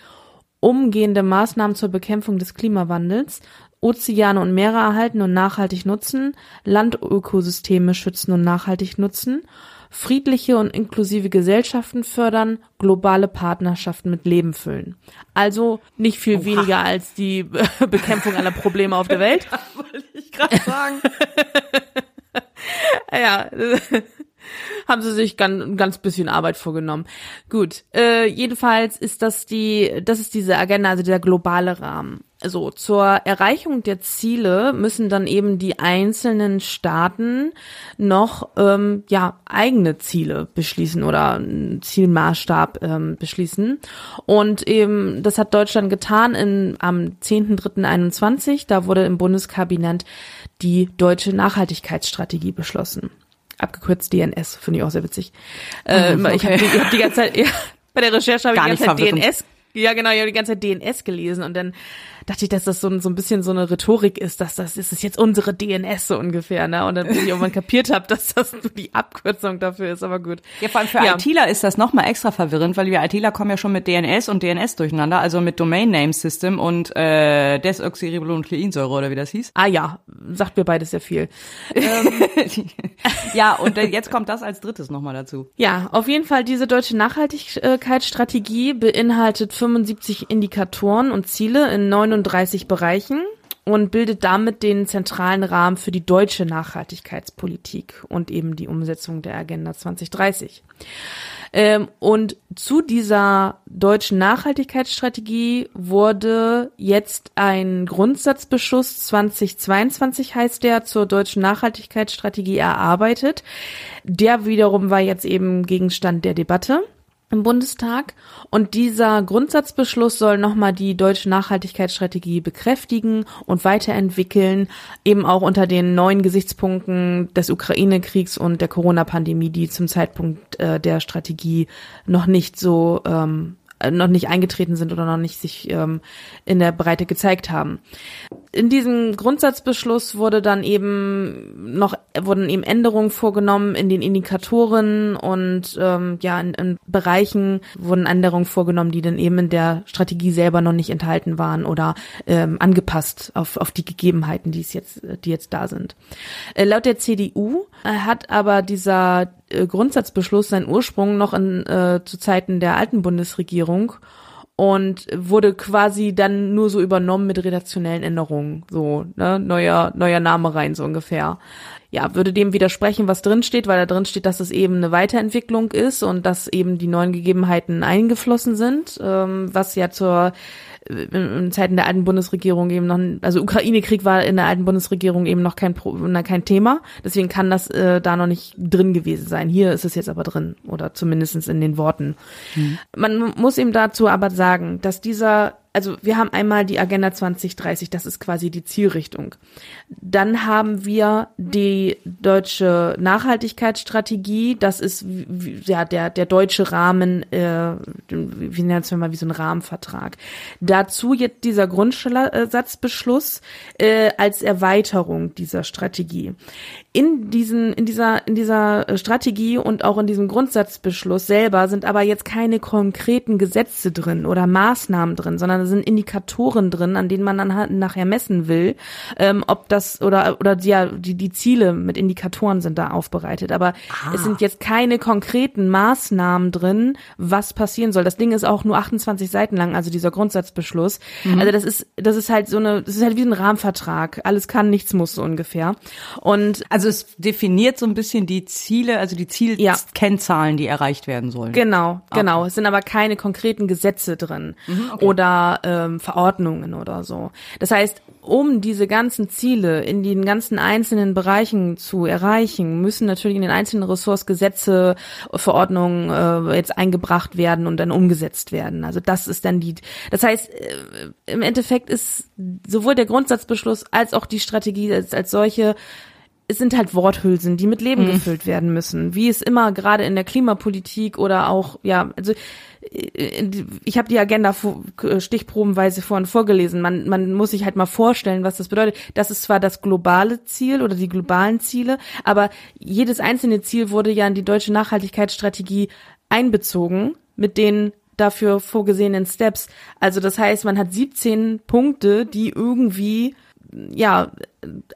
umgehende Maßnahmen zur Bekämpfung des Klimawandels, Ozeane und Meere erhalten und nachhaltig nutzen, Landökosysteme schützen und nachhaltig nutzen, friedliche und inklusive Gesellschaften fördern, globale Partnerschaften mit Leben füllen. Also nicht viel Oha. weniger als die Bekämpfung aller Probleme auf der Welt.
wollte ich gerade sagen.
ja, haben sie sich ganz, ein ganz bisschen Arbeit vorgenommen. Gut, äh, jedenfalls ist das die, das ist diese Agenda, also der globale Rahmen. Also zur Erreichung der Ziele müssen dann eben die einzelnen Staaten noch ähm, ja eigene Ziele beschließen oder einen Zielmaßstab ähm, beschließen. Und eben das hat Deutschland getan in, am 10.3.21. Da wurde im Bundeskabinett die deutsche Nachhaltigkeitsstrategie beschlossen abgekürzt DNS, finde ich auch sehr witzig. Äh, okay. Ich habe die, hab die ganze Zeit, ja, bei der Recherche habe ich die ganze Zeit DNS Ja, genau, ich habe die ganze Zeit DNS gelesen und dann dachte ich, dass das so, so ein bisschen so eine Rhetorik ist, dass das, ist jetzt unsere DNS so ungefähr, ne? Und dann bis ich irgendwann kapiert habe, dass das die Abkürzung dafür ist, aber gut.
Ja, vor allem für ja. ITler ist das nochmal extra verwirrend, weil wir ITler kommen ja schon mit DNS und DNS durcheinander, also mit Domain Name System und äh, Desoxyribonukleinsäure oder wie das hieß.
Ah ja, sagt mir beides sehr viel.
ja, und jetzt kommt das als drittes nochmal dazu.
Ja, auf jeden Fall diese deutsche Nachhaltigkeitsstrategie beinhaltet 75 Indikatoren und Ziele in 39 Bereichen und bildet damit den zentralen Rahmen für die deutsche Nachhaltigkeitspolitik und eben die Umsetzung der Agenda 2030. Ähm, und zu dieser deutschen Nachhaltigkeitsstrategie wurde jetzt ein Grundsatzbeschluss 2022 heißt der zur deutschen Nachhaltigkeitsstrategie erarbeitet. Der wiederum war jetzt eben Gegenstand der Debatte im Bundestag. Und dieser Grundsatzbeschluss soll nochmal die deutsche Nachhaltigkeitsstrategie bekräftigen und weiterentwickeln, eben auch unter den neuen Gesichtspunkten des Ukraine-Kriegs und der Corona-Pandemie, die zum Zeitpunkt äh, der Strategie noch nicht so ähm, noch nicht eingetreten sind oder noch nicht sich ähm, in der Breite gezeigt haben. In diesem Grundsatzbeschluss wurde dann eben noch wurden eben Änderungen vorgenommen in den Indikatoren und ähm, ja in, in Bereichen wurden Änderungen vorgenommen, die dann eben in der Strategie selber noch nicht enthalten waren oder ähm, angepasst auf auf die Gegebenheiten, die es jetzt die jetzt da sind. Äh, laut der CDU äh, hat aber dieser äh, Grundsatzbeschluss seinen Ursprung noch in, äh, zu Zeiten der alten Bundesregierung und wurde quasi dann nur so übernommen mit redaktionellen Änderungen, so ne, neuer neuer Name rein so ungefähr. Ja, würde dem widersprechen, was drin steht, weil da drin steht, dass es eben eine Weiterentwicklung ist und dass eben die neuen Gegebenheiten eingeflossen sind, ähm, was ja zur in Zeiten der alten Bundesregierung eben noch, also Ukraine-Krieg war in der alten Bundesregierung eben noch kein, kein Thema. Deswegen kann das äh, da noch nicht drin gewesen sein. Hier ist es jetzt aber drin oder zumindestens in den Worten. Mhm. Man muss eben dazu aber sagen, dass dieser also wir haben einmal die Agenda 2030, das ist quasi die Zielrichtung. Dann haben wir die deutsche Nachhaltigkeitsstrategie, das ist ja der der deutsche Rahmen, äh, wie nennen wir mal wie so ein Rahmenvertrag. Dazu jetzt dieser Grundsatzbeschluss äh, als Erweiterung dieser Strategie in diesen, in dieser, in dieser Strategie und auch in diesem Grundsatzbeschluss selber sind aber jetzt keine konkreten Gesetze drin oder Maßnahmen drin, sondern da sind Indikatoren drin, an denen man dann halt nachher messen will, ähm, ob das oder oder ja die die Ziele mit Indikatoren sind da aufbereitet, aber ah. es sind jetzt keine konkreten Maßnahmen drin, was passieren soll. Das Ding ist auch nur 28 Seiten lang, also dieser Grundsatzbeschluss. Mhm. Also das ist das ist halt so eine, das ist halt wie ein Rahmenvertrag. Alles kann, nichts muss so ungefähr. Und
also es definiert so ein bisschen die Ziele, also die Zielkennzahlen, ja. die erreicht werden sollen.
Genau, genau. Okay. Es sind aber keine konkreten Gesetze drin mhm, okay. oder ähm, Verordnungen oder so. Das heißt, um diese ganzen Ziele in den ganzen einzelnen Bereichen zu erreichen, müssen natürlich in den einzelnen Ressorts Gesetze, Verordnungen äh, jetzt eingebracht werden und dann umgesetzt werden. Also das ist dann die. Das heißt, äh, im Endeffekt ist sowohl der Grundsatzbeschluss als auch die Strategie als, als solche es sind halt Worthülsen, die mit Leben mhm. gefüllt werden müssen, wie es immer gerade in der Klimapolitik oder auch ja, also äh, ich habe die Agenda stichprobenweise vorhin vorgelesen. Man, man muss sich halt mal vorstellen, was das bedeutet. Das ist zwar das globale Ziel oder die globalen Ziele, aber jedes einzelne Ziel wurde ja in die deutsche Nachhaltigkeitsstrategie einbezogen mit den dafür vorgesehenen Steps. Also das heißt, man hat 17 Punkte, die irgendwie ja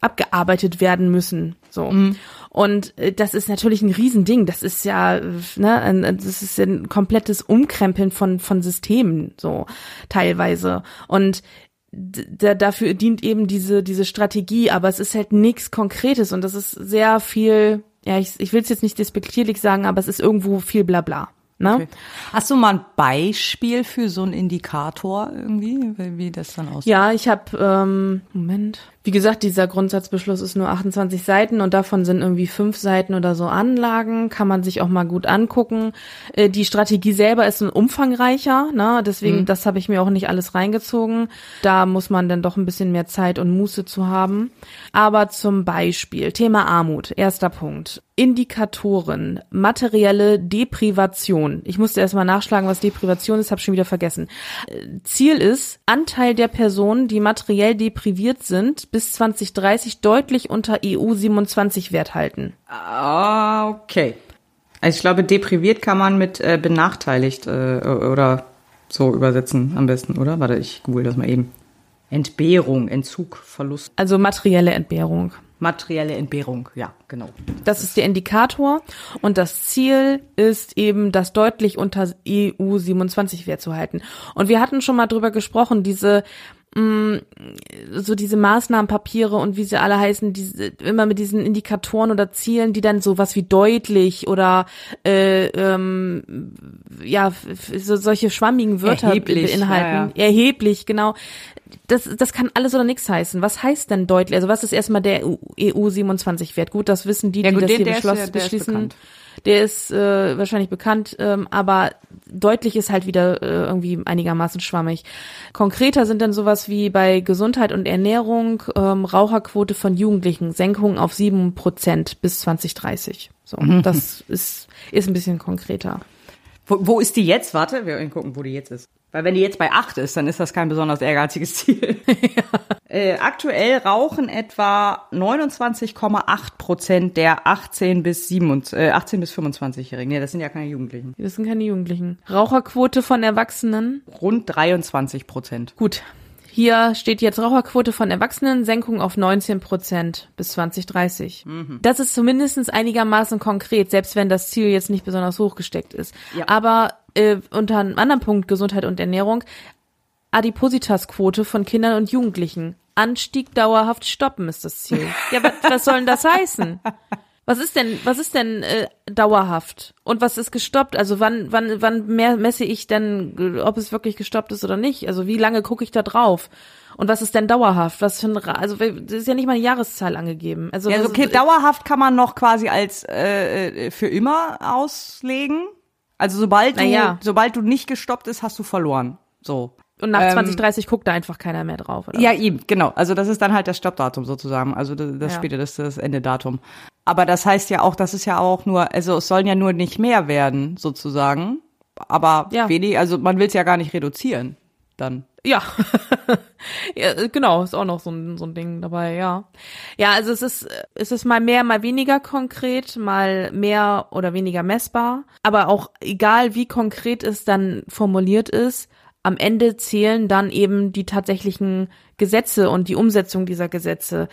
abgearbeitet werden müssen. So. Mhm. Und äh, das ist natürlich ein Riesending. Das ist ja, ne, ein, das ist ein komplettes Umkrempeln von, von Systemen, so teilweise. Und da, dafür dient eben diese, diese Strategie, aber es ist halt nichts Konkretes und das ist sehr viel, ja, ich, ich will es jetzt nicht despektierlich sagen, aber es ist irgendwo viel Blabla. Ne? Okay.
Hast du mal ein Beispiel für so einen Indikator irgendwie, wie das dann aussieht?
Ja, ich habe, ähm, Moment. Wie gesagt, dieser Grundsatzbeschluss ist nur 28 Seiten und davon sind irgendwie fünf Seiten oder so Anlagen. Kann man sich auch mal gut angucken. Äh, die Strategie selber ist ein umfangreicher, ne? deswegen, mhm. das habe ich mir auch nicht alles reingezogen. Da muss man dann doch ein bisschen mehr Zeit und Muße zu haben. Aber zum Beispiel Thema Armut, erster Punkt. Indikatoren, materielle Deprivation. Ich musste erstmal nachschlagen, was Deprivation ist, habe schon wieder vergessen. Ziel ist, Anteil der Personen, die materiell depriviert sind, bis 2030 deutlich unter EU 27 Wert halten.
Ah, okay. Also ich glaube, depriviert kann man mit äh, benachteiligt äh, oder so übersetzen am besten, oder? Warte, ich google das mal eben. Entbehrung, Entzug, Verlust.
Also materielle Entbehrung.
Materielle Entbehrung, ja, genau.
Das ist der Indikator und das Ziel ist eben, das deutlich unter EU 27 Wert zu halten. Und wir hatten schon mal drüber gesprochen, diese so diese Maßnahmenpapiere und wie sie alle heißen, diese, immer mit diesen Indikatoren oder Zielen, die dann so was wie deutlich oder äh, ähm, ja so, solche schwammigen Wörter
Erheblich,
beinhalten.
Ja,
ja. Erheblich, genau das, das kann alles oder nichts heißen. Was heißt denn deutlich? Also was ist erstmal der EU 27 Wert? Gut, das wissen die,
ja,
gut,
die
das hier beschlossen,
der
beschließen. Der ist äh, wahrscheinlich bekannt, ähm, aber deutlich ist halt wieder äh, irgendwie einigermaßen schwammig. Konkreter sind dann sowas wie bei Gesundheit und Ernährung, ähm, Raucherquote von Jugendlichen, Senkung auf sieben Prozent bis 2030. So, mhm. das ist, ist ein bisschen konkreter.
Wo, wo ist die jetzt? Warte, wir gucken, wo die jetzt ist. Weil wenn die jetzt bei acht ist, dann ist das kein besonders ehrgeiziges Ziel. ja. äh, aktuell rauchen etwa 29,8 Prozent der 18 bis 7, äh, 18 bis 25-Jährigen. Nee, das sind ja keine Jugendlichen.
Das sind keine Jugendlichen. Raucherquote von Erwachsenen?
Rund 23 Prozent.
Gut. Hier steht jetzt Raucherquote von Erwachsenen, Senkung auf 19 Prozent bis 2030. Mhm. Das ist zumindest einigermaßen konkret, selbst wenn das Ziel jetzt nicht besonders hoch gesteckt ist. Ja. Aber äh, unter einem anderen Punkt Gesundheit und Ernährung, Adipositasquote von Kindern und Jugendlichen. Anstieg dauerhaft stoppen ist das Ziel. Ja, was, was soll denn das heißen? Was ist denn, was ist denn äh, dauerhaft? Und was ist gestoppt? Also wann, wann, wann mehr messe ich denn, ob es wirklich gestoppt ist oder nicht? Also wie lange gucke ich da drauf? Und was ist denn dauerhaft? Was für ein, also das ist ja nicht mal eine Jahreszahl angegeben. Also
ja, okay, ist, dauerhaft kann man noch quasi als äh, für immer auslegen. Also sobald du, ja. sobald du nicht gestoppt ist, hast du verloren. So.
Und nach ähm, 2030 guckt da einfach keiner mehr drauf.
Oder? Ja, eben, genau. Also das ist dann halt das Stoppdatum sozusagen. Also das, das ja. später, das ist das Endedatum. Aber das heißt ja auch, das ist ja auch nur, also es sollen ja nur nicht mehr werden, sozusagen. Aber ja. wenig, also man will es ja gar nicht reduzieren dann.
Ja. ja, genau, ist auch noch so ein, so ein Ding dabei, ja. Ja, also es ist, es ist mal mehr, mal weniger konkret, mal mehr oder weniger messbar. Aber auch egal, wie konkret es dann formuliert ist, am Ende zählen dann eben die tatsächlichen Gesetze und die Umsetzung dieser Gesetze.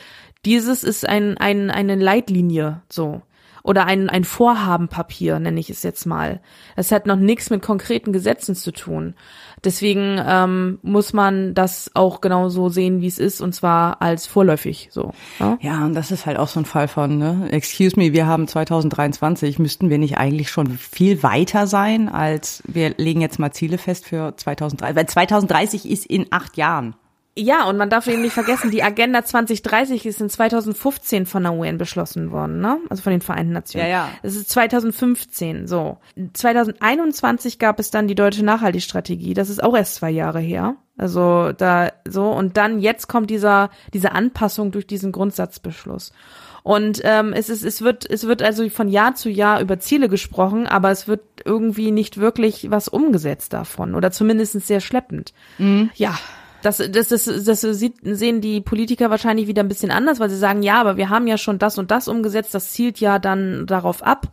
Dieses ist ein, ein, eine Leitlinie, so. Oder ein, ein Vorhabenpapier, nenne ich es jetzt mal. Es hat noch nichts mit konkreten Gesetzen zu tun. Deswegen ähm, muss man das auch genauso sehen, wie es ist, und zwar als vorläufig so.
Ja? ja, und das ist halt auch so ein Fall von, ne? Excuse me, wir haben 2023, müssten wir nicht eigentlich schon viel weiter sein, als wir legen jetzt mal Ziele fest für 2030, weil 2030 ist in acht Jahren.
Ja, und man darf eben nicht vergessen, die Agenda 2030 ist in 2015 von der UN beschlossen worden, ne? Also von den Vereinten Nationen.
Ja, ja.
Es ist 2015, so. 2021 gab es dann die deutsche Nachhaltigstrategie. Das ist auch erst zwei Jahre her. Also da so und dann jetzt kommt dieser diese Anpassung durch diesen Grundsatzbeschluss. Und ähm, es ist es wird es wird also von Jahr zu Jahr über Ziele gesprochen, aber es wird irgendwie nicht wirklich was umgesetzt davon oder zumindest sehr schleppend. Mhm. Ja. Das, das, das, das sieht, sehen die Politiker wahrscheinlich wieder ein bisschen anders, weil sie sagen, ja, aber wir haben ja schon das und das umgesetzt, das zielt ja dann darauf ab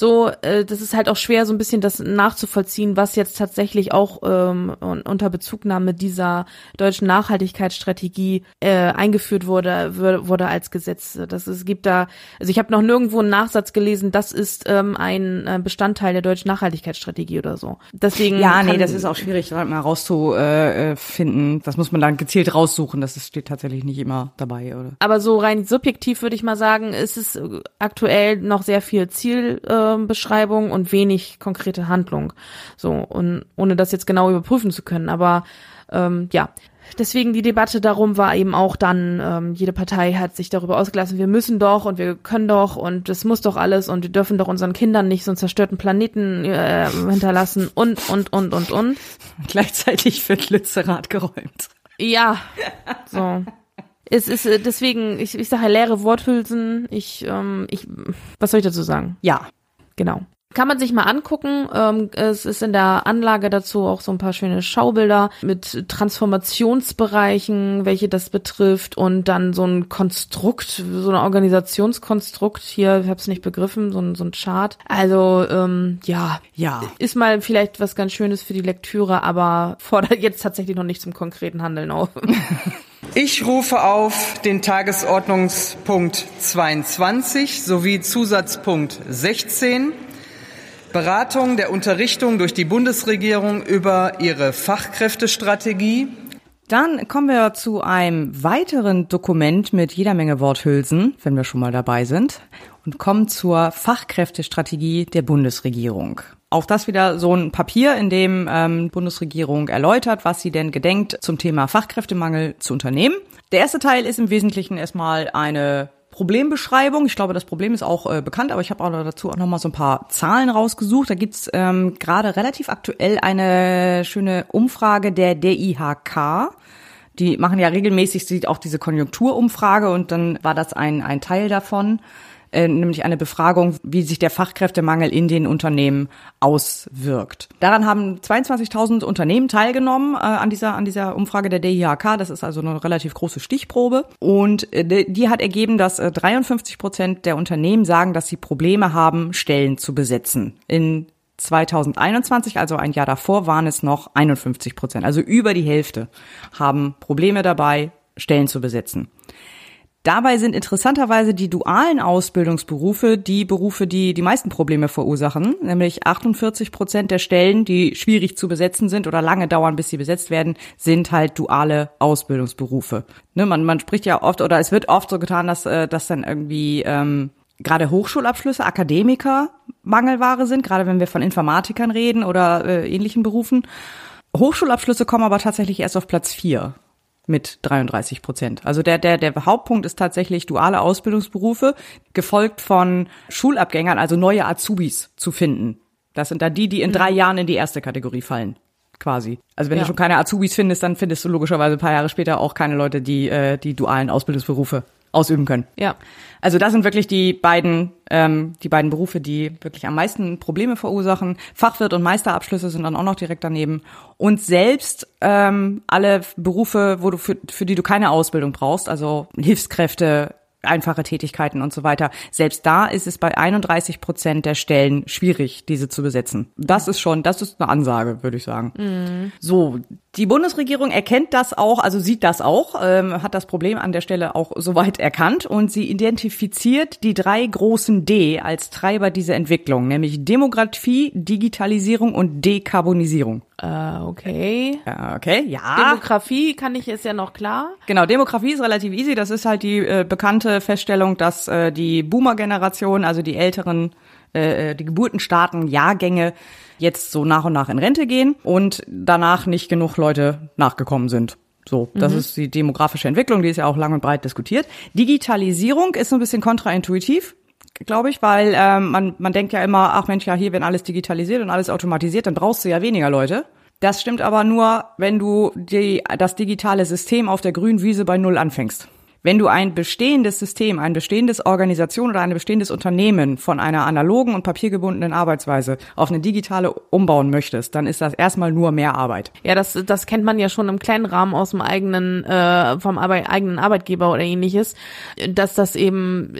so, äh, das ist halt auch schwer, so ein bisschen das nachzuvollziehen, was jetzt tatsächlich auch ähm, unter Bezugnahme dieser deutschen Nachhaltigkeitsstrategie äh, eingeführt wurde, wurde als Gesetz. Das es gibt da, also ich habe noch nirgendwo einen Nachsatz gelesen, das ist ähm, ein äh, Bestandteil der deutschen Nachhaltigkeitsstrategie oder so. Deswegen
ja, nee, das ist auch schwierig, mal rauszufinden. Das muss man dann gezielt raussuchen. Das steht tatsächlich nicht immer dabei, oder?
Aber so rein subjektiv würde ich mal sagen, ist es aktuell noch sehr viel Ziel. Äh, Aufgabenbeschreibung und wenig konkrete Handlung. So, und ohne das jetzt genau überprüfen zu können. Aber ähm, ja, deswegen die Debatte darum war eben auch dann, ähm, jede Partei hat sich darüber ausgelassen, wir müssen doch und wir können doch und es muss doch alles und wir dürfen doch unseren Kindern nicht so einen zerstörten Planeten äh, hinterlassen und, und, und, und, und.
Gleichzeitig wird Lützerath geräumt.
Ja, so. Es ist äh, deswegen, ich, ich sage leere Worthülsen. Ich, ähm, ich, was soll ich dazu sagen?
Ja.
Genau. Kann man sich mal angucken. Ähm, es ist in der Anlage dazu auch so ein paar schöne Schaubilder mit Transformationsbereichen, welche das betrifft und dann so ein Konstrukt, so ein Organisationskonstrukt hier, ich habe es nicht begriffen, so ein, so ein Chart. Also ähm, ja,
Ja.
ist mal vielleicht was ganz Schönes für die Lektüre, aber fordert jetzt tatsächlich noch nicht zum konkreten Handeln auf.
Ich rufe auf den Tagesordnungspunkt 22 sowie Zusatzpunkt 16. Beratung der Unterrichtung durch die Bundesregierung über ihre Fachkräftestrategie.
Dann kommen wir zu einem weiteren Dokument mit jeder Menge Worthülsen, wenn wir schon mal dabei sind, und kommen zur Fachkräftestrategie der Bundesregierung. Auch das wieder so ein Papier, in dem ähm, Bundesregierung erläutert, was sie denn gedenkt, zum Thema Fachkräftemangel zu unternehmen. Der erste Teil ist im Wesentlichen erstmal eine Problembeschreibung. Ich glaube, das Problem ist auch äh, bekannt, aber ich habe auch dazu auch noch mal so ein paar Zahlen rausgesucht. Da gibt's ähm, gerade relativ aktuell eine schöne Umfrage der DIHK. Die machen ja regelmäßig auch diese Konjunkturumfrage und dann war das ein, ein Teil davon, äh, nämlich eine Befragung, wie sich der Fachkräftemangel in den Unternehmen auswirkt. Daran haben 22.000 Unternehmen teilgenommen äh, an dieser an dieser Umfrage der DIHK. Das ist also eine relativ große Stichprobe und äh, die hat ergeben, dass äh, 53 Prozent der Unternehmen sagen, dass sie Probleme haben, Stellen zu besetzen. In 2021, also ein Jahr davor, waren es noch 51 Prozent. Also über die Hälfte haben Probleme dabei, Stellen zu besetzen. Dabei sind interessanterweise die dualen Ausbildungsberufe die Berufe, die die meisten Probleme verursachen, nämlich 48 Prozent der Stellen, die schwierig zu besetzen sind oder lange dauern, bis sie besetzt werden, sind halt duale Ausbildungsberufe. Ne, man, man spricht ja oft oder es wird oft so getan, dass, äh, dass dann irgendwie ähm, gerade Hochschulabschlüsse, Akademiker Mangelware sind, gerade wenn wir von Informatikern reden oder äh, ähnlichen Berufen. Hochschulabschlüsse kommen aber tatsächlich erst auf Platz vier mit 33 Prozent. Also der, der, der Hauptpunkt ist tatsächlich duale Ausbildungsberufe, gefolgt von Schulabgängern, also neue Azubis zu finden. Das sind da die, die in drei Jahren in die erste Kategorie fallen. Quasi. Also wenn
Ja.
du schon keine Azubis findest, dann findest du logischerweise ein paar Jahre später auch keine Leute, die äh, die dualen Ausbildungsberufe ausüben können.
ja.
Also das sind wirklich die beiden, ähm, die beiden Berufe, die wirklich am meisten Probleme verursachen. Fachwirt und Meisterabschlüsse sind dann auch noch direkt daneben. Und selbst ähm, alle Berufe, wo du für, für die du keine Ausbildung brauchst, also Hilfskräfte, einfache Tätigkeiten und so weiter. Selbst da ist es bei 31 Prozent der Stellen schwierig, diese zu besetzen. Das ist schon, das ist eine Ansage, würde ich sagen. So, die Bundesregierung erkennt das auch, also sieht das auch, ähm, hat das Problem an der Stelle auch soweit erkannt und sie identifiziert die drei großen D als Treiber dieser Entwicklung, nämlich Demografie, Digitalisierung und Dekarbonisierung.
Äh, okay.
Ja, okay, ja.
Demografie kann ich, ist ja noch klar.
Genau, Demografie ist relativ easy. Das ist halt die äh, bekannte Feststellung, dass äh, die Boomer-Generation, also die älteren, äh, die geburtenstarken Jahrgänge jetzt so nach und nach in Rente gehen und danach nicht genug Leute nachgekommen sind. So, das ist die demografische Entwicklung, die ist ja auch lang und breit diskutiert. Digitalisierung ist so ein bisschen kontraintuitiv, glaube ich, weil ähm, man, man denkt ja immer, ach Mensch, ja, hier, wenn alles digitalisiert und alles automatisiert, dann brauchst du ja weniger Leute. Das stimmt aber nur, wenn du die, das digitale System auf der grünen Wiese bei Null anfängst. Wenn du ein bestehendes System, ein bestehendes Organisation oder ein bestehendes Unternehmen von einer analogen und papiergebundenen Arbeitsweise auf eine digitale umbauen möchtest, dann ist das erstmal nur mehr Arbeit.
Ja, das, das kennt man ja schon im kleinen Rahmen aus dem eigenen, äh, vom Arbeit, eigenen Arbeitgeber oder ähnliches, dass das eben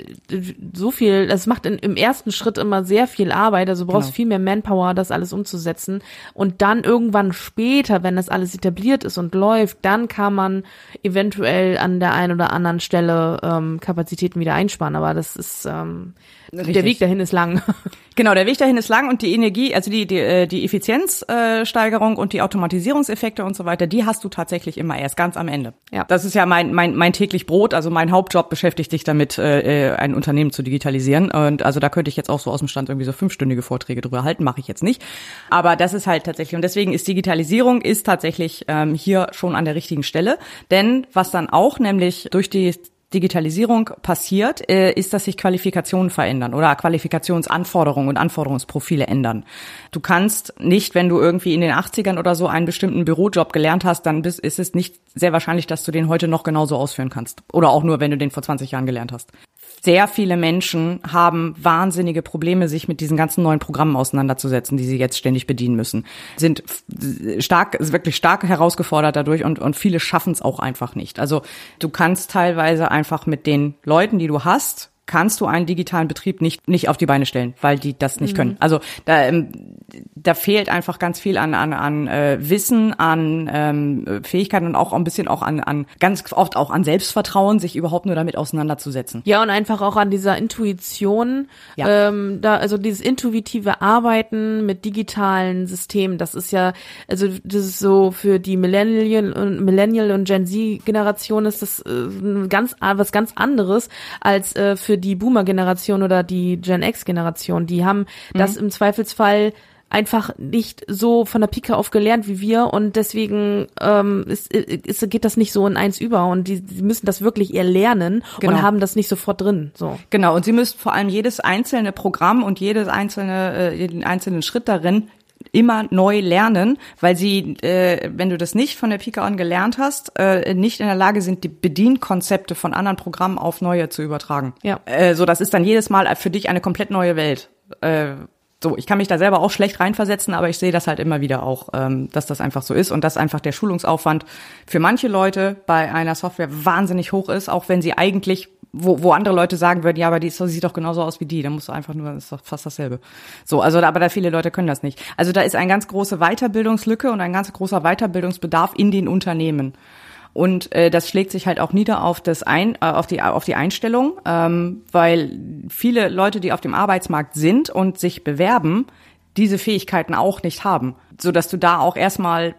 so viel, das macht in, im ersten Schritt immer sehr viel Arbeit, also du brauchst
Genau.
viel mehr Manpower, das alles umzusetzen und dann irgendwann später, wenn das alles etabliert ist und läuft, dann kann man eventuell an der einen oder anderen anderen Stelle ähm, Kapazitäten wieder einsparen. Aber das ist ähm,
Richtig.
der Weg dahin ist lang.
Genau, der Weg dahin ist lang und die Energie, also die die, äh, die Effizienzsteigerung und die Automatisierungseffekte und so weiter, die hast du tatsächlich immer erst ganz am Ende.
Ja.
Das ist ja mein mein mein täglich Brot, also mein Hauptjob beschäftigt sich damit, äh, äh, ein Unternehmen zu digitalisieren und also da könnte ich jetzt auch so aus dem Stand irgendwie so fünfstündige Vorträge drüber halten, mache ich jetzt nicht. Aber das ist halt tatsächlich und deswegen ist Digitalisierung ist tatsächlich ähm, hier schon an der richtigen Stelle, denn was dann auch nämlich durch die Digitalisierung passiert, äh, ist, dass sich Qualifikationen verändern oder Qualifikationsanforderungen und Anforderungsprofile ändern. Du kannst nicht, wenn du irgendwie in den 80ern oder so einen bestimmten Bürojob gelernt hast, dann ist es nicht sehr wahrscheinlich, dass du den heute noch genauso ausführen kannst. Oder auch nur, wenn du den vor 20 Jahren gelernt hast. Sehr viele Menschen haben wahnsinnige Probleme, sich mit diesen ganzen neuen Programmen auseinanderzusetzen, die sie jetzt ständig bedienen müssen. Sind stark, wirklich stark herausgefordert dadurch und, und viele schaffen es auch einfach nicht. Also du kannst teilweise einfach mit den Leuten, die du hast, kannst du einen digitalen Betrieb nicht nicht auf die Beine stellen, weil die das nicht mhm. können. Also da ähm, da fehlt einfach ganz viel an an an äh, Wissen, an ähm, Fähigkeiten und auch ein bisschen auch an an ganz oft auch an Selbstvertrauen, sich überhaupt nur damit auseinanderzusetzen.
Ja und einfach auch an dieser Intuition, ja. ähm, da also dieses intuitive Arbeiten mit digitalen Systemen, das ist ja also das ist so für die Millennial und Millennial und Gen Z Generation ist das äh, ganz was ganz anderes als äh, für die Boomer-Generation oder die Gen X-Generation. Die haben mhm. das im Zweifelsfall einfach nicht so von der Pike auf gelernt wie wir und deswegen ähm, ist, ist, geht das nicht so in eins über und die, die müssen das wirklich eher lernen genau. und haben das nicht sofort drin. So.
Genau, und sie müssen vor allem jedes einzelne Programm und jedes einzelne, äh, jeden einzelnen Schritt darin immer neu lernen, weil sie, äh, wenn du das nicht von der Pika an gelernt hast, äh, nicht in der Lage sind, die Bedienkonzepte von anderen Programmen auf neue zu übertragen. Ja. Äh, so, das ist dann jedes Mal für dich eine komplett neue Welt. Äh, so, ich kann mich da selber auch schlecht reinversetzen, aber ich sehe das halt immer wieder auch, ähm, dass das einfach so ist und dass einfach der Schulungsaufwand für manche Leute bei einer Software wahnsinnig hoch ist, auch wenn sie eigentlich wo, wo andere Leute sagen würden, ja, aber die sieht doch genauso aus wie die, dann musst du einfach nur, ist doch fast dasselbe. So, also aber da viele Leute können das nicht. Also da ist eine ganz große Weiterbildungslücke und ein ganz großer Weiterbildungsbedarf in den Unternehmen. Und äh, das schlägt sich halt auch nieder auf das ein, äh, auf die auf die Einstellung, ähm, weil viele Leute, die auf dem Arbeitsmarkt sind und sich bewerben, diese Fähigkeiten auch nicht haben, so dass du da auch erstmal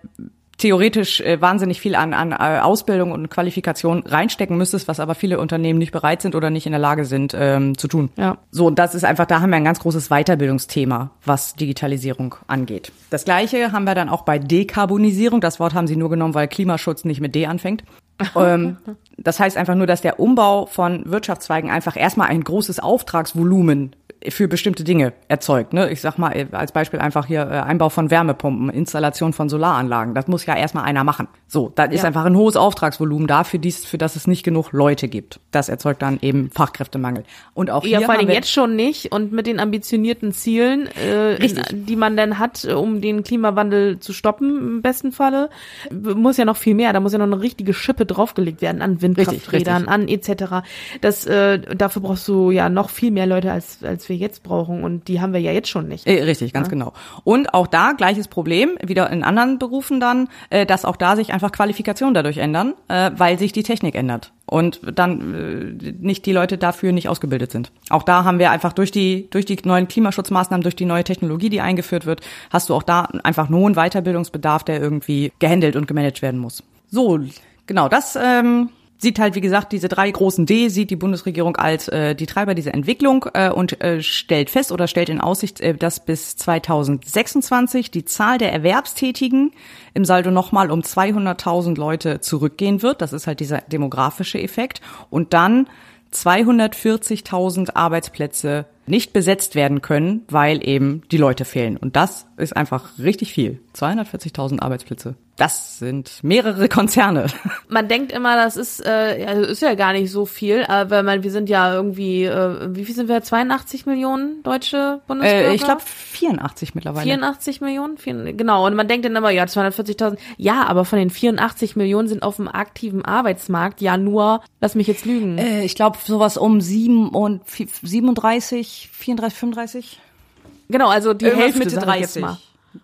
theoretisch äh, wahnsinnig viel an, an äh, Ausbildung und Qualifikation reinstecken müsstest, was aber viele Unternehmen nicht bereit sind oder nicht in der Lage sind ähm, zu tun. Ja. So, das ist einfach, da haben wir ein ganz großes Weiterbildungsthema, was Digitalisierung angeht. Das gleiche haben wir dann auch bei Dekarbonisierung. Das Wort haben sie nur genommen, weil Klimaschutz nicht mit D anfängt. ähm, das heißt einfach nur, dass der Umbau von Wirtschaftszweigen einfach erstmal ein großes Auftragsvolumen für bestimmte Dinge erzeugt. Ne? Ich sag mal äh, als Beispiel einfach hier äh, Einbau von Wärmepumpen, Installation von Solaranlagen. Das muss ja erstmal einer machen. So, da ist ja. einfach ein hohes Auftragsvolumen da, für, dies, für das es nicht genug Leute gibt. Das erzeugt dann eben Fachkräftemangel. Und auch
ja,
hier
vor allem jetzt schon nicht und mit den ambitionierten Zielen, äh, die man dann hat, um den Klimawandel zu stoppen im besten Falle, muss ja noch viel mehr. Da muss ja noch eine richtige Schippe draufgelegt werden an Windkrafträdern, an etc. Das, äh, dafür brauchst du ja noch viel mehr Leute als als wir jetzt brauchen und die haben wir ja jetzt schon nicht.
Äh, richtig, ganz ja? genau. Und auch da gleiches Problem, wieder in anderen Berufen dann, äh, dass auch da sich einfach Qualifikationen dadurch ändern, äh, weil sich die Technik ändert und dann nicht die Leute dafür nicht ausgebildet sind. Auch da haben wir einfach durch die durch die neuen Klimaschutzmaßnahmen, durch die neue Technologie, die eingeführt wird, hast du auch da einfach einen hohen Weiterbildungsbedarf, der irgendwie gehandelt und gemanagt werden muss. So, genau, das ähm, sieht halt, wie gesagt, diese drei großen D, sieht die Bundesregierung als äh, die Treiber dieser Entwicklung äh, und äh, stellt fest oder stellt in Aussicht, äh, dass bis 2026 die Zahl der Erwerbstätigen im Saldo nochmal um 200.000 Leute zurückgehen wird. Das ist halt dieser demografische Effekt. Und dann 240.000 Arbeitsplätze nicht besetzt werden können, weil eben die Leute fehlen. Und das ist einfach richtig viel. 240.000 Arbeitsplätze. Das sind mehrere Konzerne.
Man denkt immer, das ist, äh, also ist ja gar nicht so viel, aber man, wir sind ja irgendwie, äh, wie viel sind wir? 82 Millionen deutsche Bundesbürger?
Äh, ich glaube 84 mittlerweile.
84 Millionen? genau. Und man denkt dann immer, ja, 240.000. Ja, aber von den 84 Millionen sind auf dem aktiven Arbeitsmarkt ja nur, lass mich jetzt lügen.
Äh, ich glaube sowas um 7 und 37, 34, 35.
Genau, also die
Irgendwas
Hälfte
Mitte 30.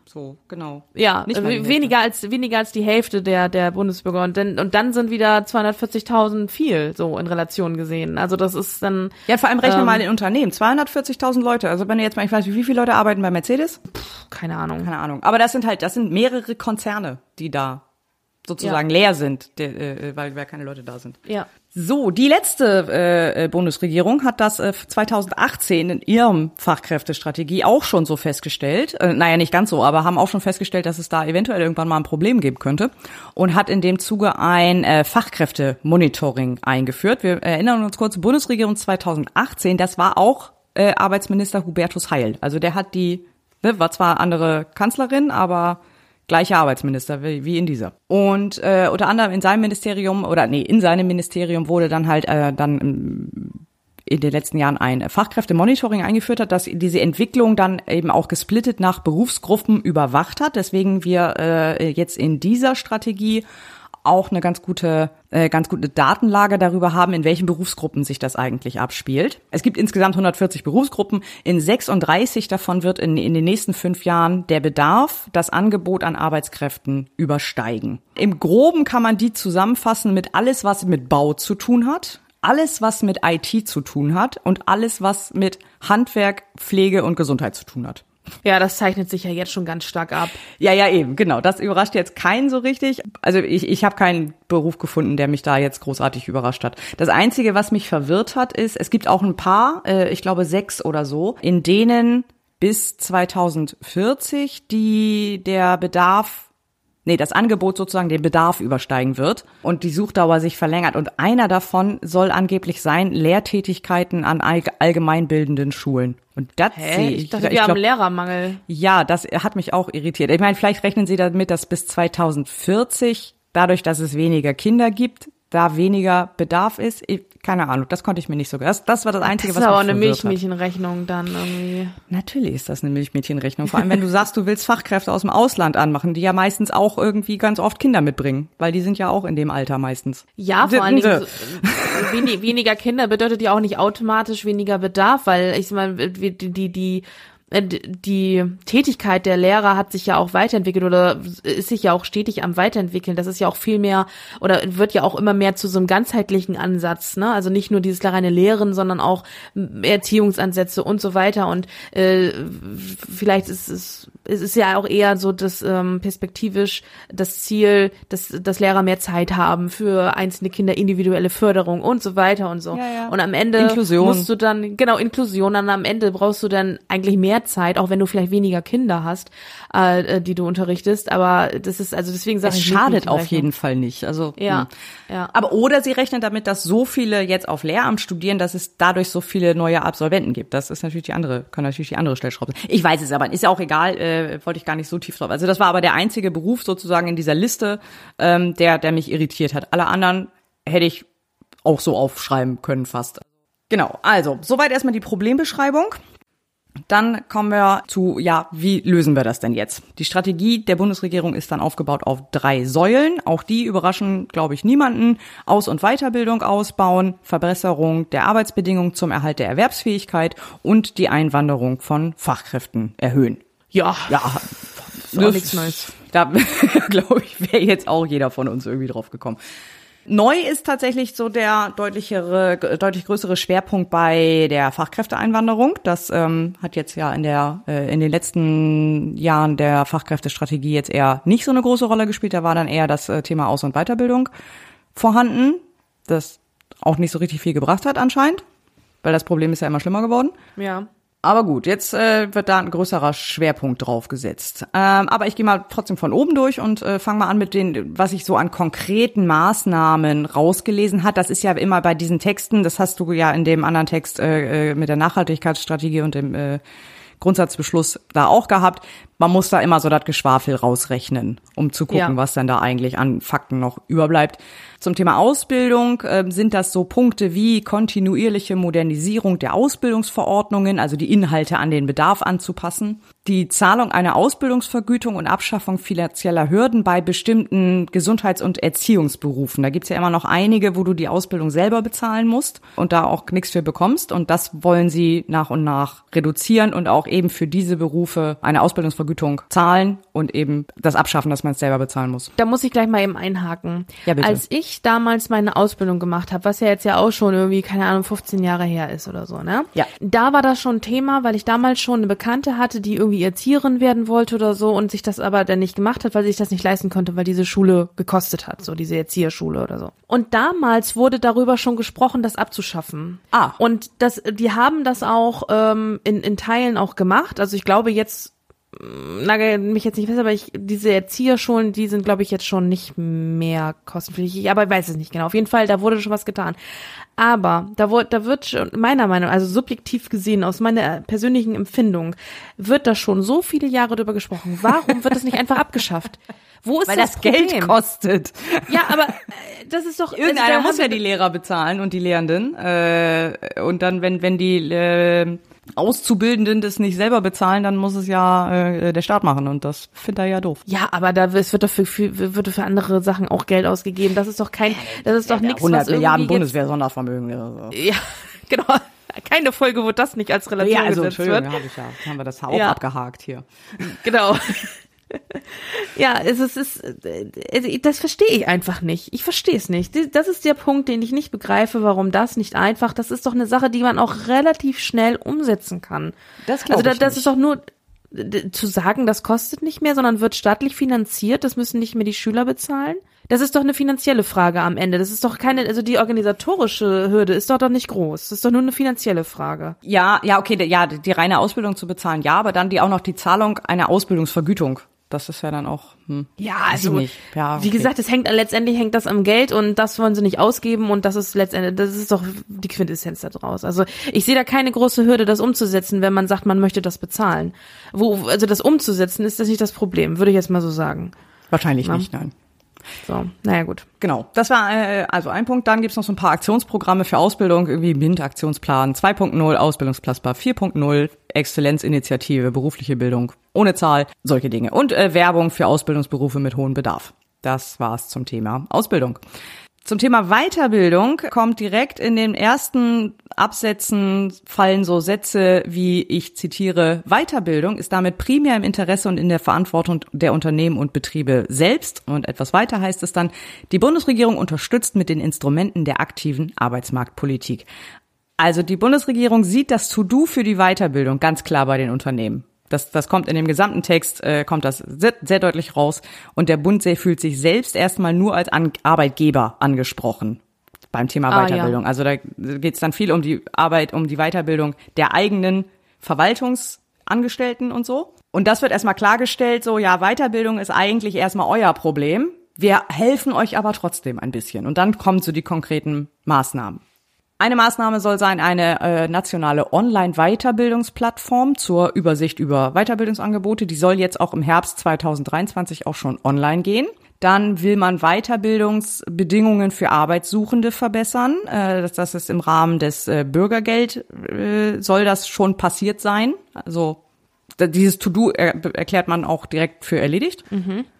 So, genau.
Ja,
Nicht mal
äh, weniger als weniger als die Hälfte der der Bundesbürger und dann und dann sind wieder 240.000 viel so in Relation gesehen. Also das ist dann
Ja, vor allem rechne
Ähm,
mal in Unternehmen. 240.000 Leute. Also wenn du jetzt mal, ich weiß, nicht, wie viele Leute arbeiten bei Mercedes?
keine Ahnung.
Keine Ahnung. Aber das sind halt, das sind mehrere Konzerne, die da sozusagen leer sind, der, äh, weil, weil keine Leute da sind.
Ja.
So, die letzte äh, äh, Bundesregierung hat das äh, 2018 in ihrem Fachkräftestrategie auch schon so festgestellt. Äh, naja, nicht ganz so, aber haben auch schon festgestellt, dass es da eventuell irgendwann mal ein Problem geben könnte und hat in dem Zuge ein äh, Fachkräftemonitoring eingeführt. Wir erinnern uns kurz, Bundesregierung 2018, das war auch äh, Arbeitsminister Hubertus Heil. Also der hat die, ne, war zwar andere Kanzlerin, aber gleicher Arbeitsminister wie, wie in dieser. Und äh, unter anderem in seinem Ministerium oder nee, in seinem Ministerium wurde dann halt äh, dann in den letzten Jahren ein Fachkräftemonitoring eingeführt hat, das diese Entwicklung dann eben auch gesplittet nach Berufsgruppen überwacht hat. Deswegen wir äh, jetzt in dieser Strategie auch eine ganz gute, äh, ganz gute Datenlage darüber haben, in welchen Berufsgruppen sich das eigentlich abspielt. Es gibt insgesamt 140 Berufsgruppen. In 36 davon wird in, in den nächsten fünf Jahren der Bedarf, das Angebot an Arbeitskräften übersteigen. Im Groben kann man die zusammenfassen mit alles, was mit Bau zu tun hat, alles, was mit IT zu tun hat und alles, was mit Handwerk, Pflege und Gesundheit zu tun hat.
Ja, das zeichnet sich ja jetzt schon ganz stark ab.
Ja, ja, eben, genau. Das überrascht jetzt keinen so richtig. Also ich, ich habe keinen Beruf gefunden, der mich da jetzt großartig überrascht hat. Das Einzige, was mich verwirrt hat, ist, es gibt auch ein paar, äh, ich glaube sechs oder so, in denen bis 2040 die der Bedarf nee, das Angebot sozusagen den Bedarf übersteigen wird und die Suchdauer sich verlängert. Und einer davon soll angeblich sein, Lehrtätigkeiten an allg- allgemeinbildenden Schulen. Und das
Hä?
sehe
Ich
ich.
dachte, wir
ich
haben
glaub-
Lehrermangel.
ja, das hat mich auch irritiert. Ich meine, vielleicht rechnen Sie damit, dass bis 2040, dadurch, dass es weniger Kinder gibt, da weniger Bedarf ist. Ich, keine Ahnung, das konnte ich mir nicht so. Das, das war das Einzige,
Das ist
was
auch
mich
eine
verwirrt hat.
Milchmädchenrechnung dann irgendwie.
Natürlich ist das eine Milchmädchenrechnung. Vor allem, wenn du sagst, du willst Fachkräfte aus dem Ausland anmachen, die ja meistens auch irgendwie ganz oft Kinder mitbringen, weil die sind ja auch in dem Alter meistens.
Ja, vor allen Dingen so, wenig, weniger Kinder bedeutet ja auch nicht automatisch weniger Bedarf, weil ich meine, die, die, die, die Tätigkeit der Lehrer hat sich ja auch weiterentwickelt oder ist sich ja auch stetig am weiterentwickeln. Das ist ja auch viel mehr oder wird ja auch immer mehr zu so einem ganzheitlichen Ansatz, ne? Also nicht nur dieses reine Lehren, sondern auch Erziehungsansätze und so weiter. Und äh, vielleicht ist es es ist ja auch eher so das ähm, perspektivisch das Ziel, dass, dass Lehrer mehr Zeit haben für einzelne Kinder, individuelle Förderung und so weiter und so.
Ja, ja.
Und am Ende
Inklusion.
musst du dann, genau, Inklusion, dann am Ende brauchst du dann eigentlich mehr Zeit, auch wenn du vielleicht weniger Kinder hast, äh, die du unterrichtest. Aber das ist, also deswegen sage
Es
ich
schadet auf jeden Fall nicht. Also
Ja,
hm.
ja.
Aber oder sie rechnen damit, dass so viele jetzt auf Lehramt studieren, dass es dadurch so viele neue Absolventen gibt. Das ist natürlich die andere, kann natürlich die andere Stellschraube. sein. Ich weiß es aber, ist ja auch egal, äh, wollte ich gar nicht so tief drauf. Also das war aber der einzige Beruf sozusagen in dieser Liste, ähm, der, der mich irritiert hat. Alle anderen hätte ich auch so aufschreiben können fast. Genau, also soweit erstmal die Problembeschreibung. Dann kommen wir zu, ja, wie lösen wir das denn jetzt? Die Strategie der Bundesregierung ist dann aufgebaut auf drei Säulen. Auch die überraschen, glaube ich, niemanden. Aus- und Weiterbildung ausbauen, Verbesserung der Arbeitsbedingungen zum Erhalt der Erwerbsfähigkeit und die Einwanderung von Fachkräften erhöhen.
Ja,
Ja,
ist auch nichts Neues.
Da, glaube ich, wäre jetzt auch jeder von uns irgendwie drauf gekommen. Neu ist tatsächlich so der deutlichere, deutlich größere Schwerpunkt bei der Fachkräfteeinwanderung. Das ähm, hat jetzt ja in der äh, in den letzten Jahren der Fachkräftestrategie jetzt eher nicht so eine große Rolle gespielt. Da war dann eher das äh, Thema Aus- und Weiterbildung vorhanden, das auch nicht so richtig viel gebracht hat anscheinend, weil das Problem ist ja immer schlimmer geworden.
ja.
Aber gut, jetzt äh, wird da ein größerer Schwerpunkt drauf gesetzt. Ähm, aber ich gehe mal trotzdem von oben durch und äh, fange mal an mit den, was ich so an konkreten Maßnahmen rausgelesen hat. Das ist ja immer bei diesen Texten, das hast du ja in dem anderen Text äh, äh, mit der Nachhaltigkeitsstrategie und dem äh, Grundsatzbeschluss da auch gehabt. Man muss da immer so das Geschwafel rausrechnen, um zu gucken,
Ja.
was dann da eigentlich an Fakten noch überbleibt. Zum Thema Ausbildung äh, sind das so Punkte wie kontinuierliche Modernisierung der Ausbildungsverordnungen, also die Inhalte an den Bedarf anzupassen, die Zahlung einer Ausbildungsvergütung und Abschaffung finanzieller Hürden bei bestimmten Gesundheits- und Erziehungsberufen. Da gibt's ja immer noch einige, wo du die Ausbildung selber bezahlen musst und da auch nichts für bekommst. Und das wollen sie nach und nach reduzieren und auch eben für diese Berufe eine Ausbildungsvergütung zahlen und eben das abschaffen, dass man es selber bezahlen muss.
Da muss ich gleich mal eben einhaken.
Ja, bitte.
Als ich damals meine Ausbildung gemacht habe, was ja jetzt ja auch schon irgendwie, keine Ahnung, 15 Jahre her ist oder so, ne?
Ja.
Da war das schon Thema, weil ich damals schon eine Bekannte hatte, die irgendwie Erzieherin werden wollte oder so und sich das aber dann nicht gemacht hat, weil sie sich das nicht leisten konnte, weil diese Schule gekostet hat, so diese Erzieherschule oder so. Und damals wurde darüber schon gesprochen, das abzuschaffen.
Ah.
Und das, die haben das auch ähm, in, in Teilen auch gemacht. Also ich glaube jetzt nagel mich jetzt nicht fest, aber ich, diese Erzieherschulen, die sind, glaube ich, jetzt schon nicht mehr kostenpflichtig, aber ich weiß es nicht genau. Auf jeden Fall, da wurde schon was getan. Aber da, wurde, da wird schon, meiner Meinung, also subjektiv gesehen, aus meiner persönlichen Empfindung, wird da schon so viele Jahre drüber gesprochen. Warum wird das nicht einfach abgeschafft? Wo ist
Weil
das,
das, Geld kostet.
Ja, aber äh, das ist doch
Irgendeiner
also
muss ja die Lehrer bezahlen und die Lehrenden. Äh, und dann, wenn, wenn die äh, Auszubildenden das nicht selber bezahlen, dann muss es ja äh, der Staat machen. Und das findet er ja doof.
Ja, aber da es wird doch für, für wird doch für andere Sachen auch Geld ausgegeben. Das ist doch kein, das ist doch nichts,
100
was
Milliarden Bundeswehr-Sondervermögen. so.
Ja, genau. Keine Folge, wo das nicht als Relation
Ja, also
gesetzt wird.
habe ich ja, haben wir das auch
Ja.
abgehakt hier.
Genau. ja, es ist, es ist äh, das verstehe ich einfach nicht. Ich verstehe es nicht. Das ist der Punkt, den ich nicht begreife, warum das nicht einfach. Das ist doch eine Sache, die man auch relativ schnell umsetzen kann.
Das glaub
Also da,
ich
das
nicht.
ist doch nur zu sagen, das kostet nicht mehr, sondern wird staatlich finanziert. Das müssen nicht mehr die Schüler bezahlen. Das ist doch eine finanzielle Frage am Ende. Das ist doch keine, also die organisatorische Hürde ist doch doch nicht groß. Das ist doch nur eine finanzielle Frage.
Ja, ja, okay, ja, die reine Ausbildung zu bezahlen, ja, aber dann die auch noch die Zahlung einer Ausbildungsvergütung. Das ist ja dann auch, hm,
Ja, also.
Ja,
wie
okay.
gesagt, es hängt letztendlich hängt das am Geld und das wollen sie nicht ausgeben und das ist letztendlich das ist doch die Quintessenz da draus. Also ich sehe da keine große Hürde, das umzusetzen, wenn man sagt, man möchte das bezahlen. Wo also das umzusetzen ist das nicht das Problem, würde ich jetzt mal so sagen.
wahrscheinlich
Ja.
nicht, nein.
So, naja gut.
Genau, das war äh, also ein Punkt. Dann gibt's noch so ein paar Aktionsprogramme für Ausbildung, irgendwie MINT-Aktionsplan 2.0, Ausbildungsplatzbar 4.0, Exzellenzinitiative, berufliche Bildung ohne Zahl, solche Dinge. Und äh, Werbung für Ausbildungsberufe mit hohem Bedarf. Das war's zum Thema Ausbildung. Zum Thema Weiterbildung kommt direkt in den ersten Absätzen fallen so Sätze wie ich zitiere, Weiterbildung ist damit primär im Interesse und in der Verantwortung der Unternehmen und Betriebe selbst. Und etwas weiter heißt es dann, die Bundesregierung unterstützt mit den Instrumenten der aktiven Arbeitsmarktpolitik. Also die Bundesregierung sieht das To-Do für die Weiterbildung ganz klar bei den Unternehmen. Das, das kommt in dem gesamten Text, äh, kommt das sehr, sehr deutlich raus. Und der Bund sehr fühlt sich selbst erstmal nur als An Arbeitgeber angesprochen beim Thema
Ah,
Weiterbildung. Also da geht es dann viel um die Arbeit, um die Weiterbildung der eigenen Verwaltungsangestellten und so. Und das wird erstmal klargestellt, so ja, Weiterbildung ist eigentlich erstmal euer Problem. Wir helfen euch aber trotzdem ein bisschen. Und dann kommen so die konkreten Maßnahmen. Eine Maßnahme soll sein, eine äh, nationale Online-Weiterbildungsplattform zur Übersicht über Weiterbildungsangebote. Die soll jetzt auch im Herbst 2023 auch schon online gehen. Dann will man Weiterbildungsbedingungen für Arbeitssuchende verbessern. Äh, das, ist im Rahmen des äh, Bürgergeld, äh, soll das schon passiert sein. Also dieses To-Do er, erklärt man auch direkt für erledigt.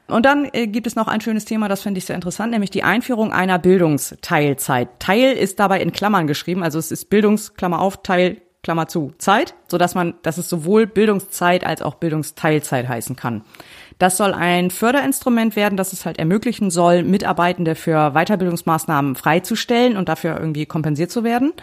Und dann äh, gibt es noch ein schönes Thema, das finde ich sehr interessant, nämlich die Einführung einer Bildungsteilzeit. Teil ist dabei in Klammern geschrieben, also es ist Bildungs, Klammer auf, Teil, Klammer zu, Zeit, so dass man, dass es sowohl Bildungszeit als auch Bildungsteilzeit heißen kann. Das soll ein Förderinstrument werden, das es halt ermöglichen soll, Mitarbeitende für Weiterbildungsmaßnahmen freizustellen und dafür irgendwie kompensiert zu werden.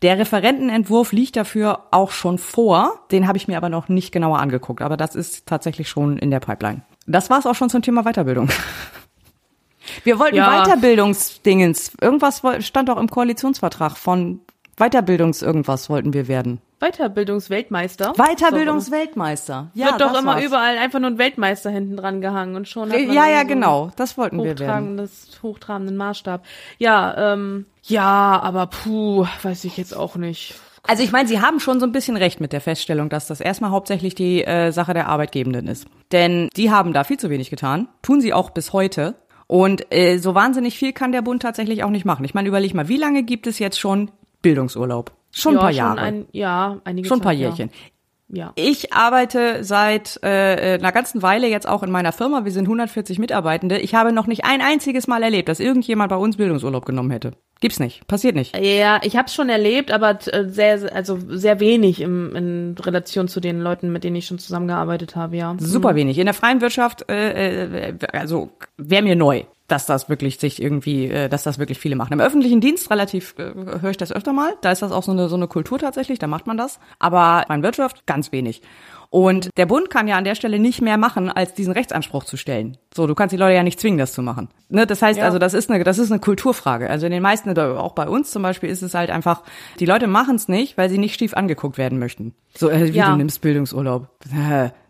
Der Referentenentwurf liegt dafür auch schon vor. Den habe ich mir aber noch nicht genauer angeguckt, aber das ist tatsächlich schon in der Pipeline. Das war's auch schon zum Thema Weiterbildung. Wir wollten
Ja.
Weiterbildungsdingens. Irgendwas stand doch im Koalitionsvertrag von Weiterbildungs irgendwas wollten wir werden.
Weiterbildungsweltmeister.
Weiterbildungsweltmeister.
So, wird doch
das
immer
war's.
überall einfach nur ein Weltmeister hinten dran gehangen und schon hat man
Ja, ja, genau. Das wollten wir werden.
Hochtragendes, hochtrabenden Maßstab. Ja, ähm, ja, aber puh, weiß ich jetzt auch nicht.
Also ich meine, Sie haben schon so ein bisschen recht mit der Feststellung, dass das erstmal hauptsächlich die äh, Sache der Arbeitgebenden ist. Denn die haben da viel zu wenig getan, tun sie auch bis heute. Und äh, so wahnsinnig viel kann der Bund tatsächlich auch nicht machen. Ich meine, überleg mal, wie lange gibt es jetzt schon Bildungsurlaub? Schon
ja,
ein paar
schon
Jahre.
Ein, ja, einige
schon ein paar
Zeit, ja.
Jährchen.
Ja.
Ich arbeite seit äh, einer ganzen Weile jetzt auch in meiner Firma. Wir sind 140 Mitarbeitende. Ich habe noch nicht ein einziges Mal erlebt, dass irgendjemand bei uns Bildungsurlaub genommen hätte. Gibt's nicht, passiert nicht.
Ja, ich habe es schon erlebt, aber äh, sehr, also sehr wenig im, in Relation zu den Leuten, mit denen ich schon zusammengearbeitet habe, ja.
Super wenig. In der freien Wirtschaft, äh, äh, also wäre mir neu, dass das wirklich sich irgendwie, äh, dass das wirklich viele machen. Im öffentlichen Dienst relativ äh, höre ich das öfter mal. Da ist das auch so eine so eine Kultur tatsächlich, da macht man das. Aber freien Wirtschaft ganz wenig. Und der Bund kann ja an der Stelle nicht mehr machen, als diesen Rechtsanspruch zu stellen. So, du kannst die Leute ja nicht zwingen, das zu machen. Ne, das heißt
Ja.
also, das ist eine, das ist eine Kulturfrage. Also in den meisten, auch bei uns zum Beispiel, ist es halt einfach, die Leute machen es nicht, weil sie nicht schief angeguckt werden möchten. So, äh, wie
Ja.
du nimmst Bildungsurlaub.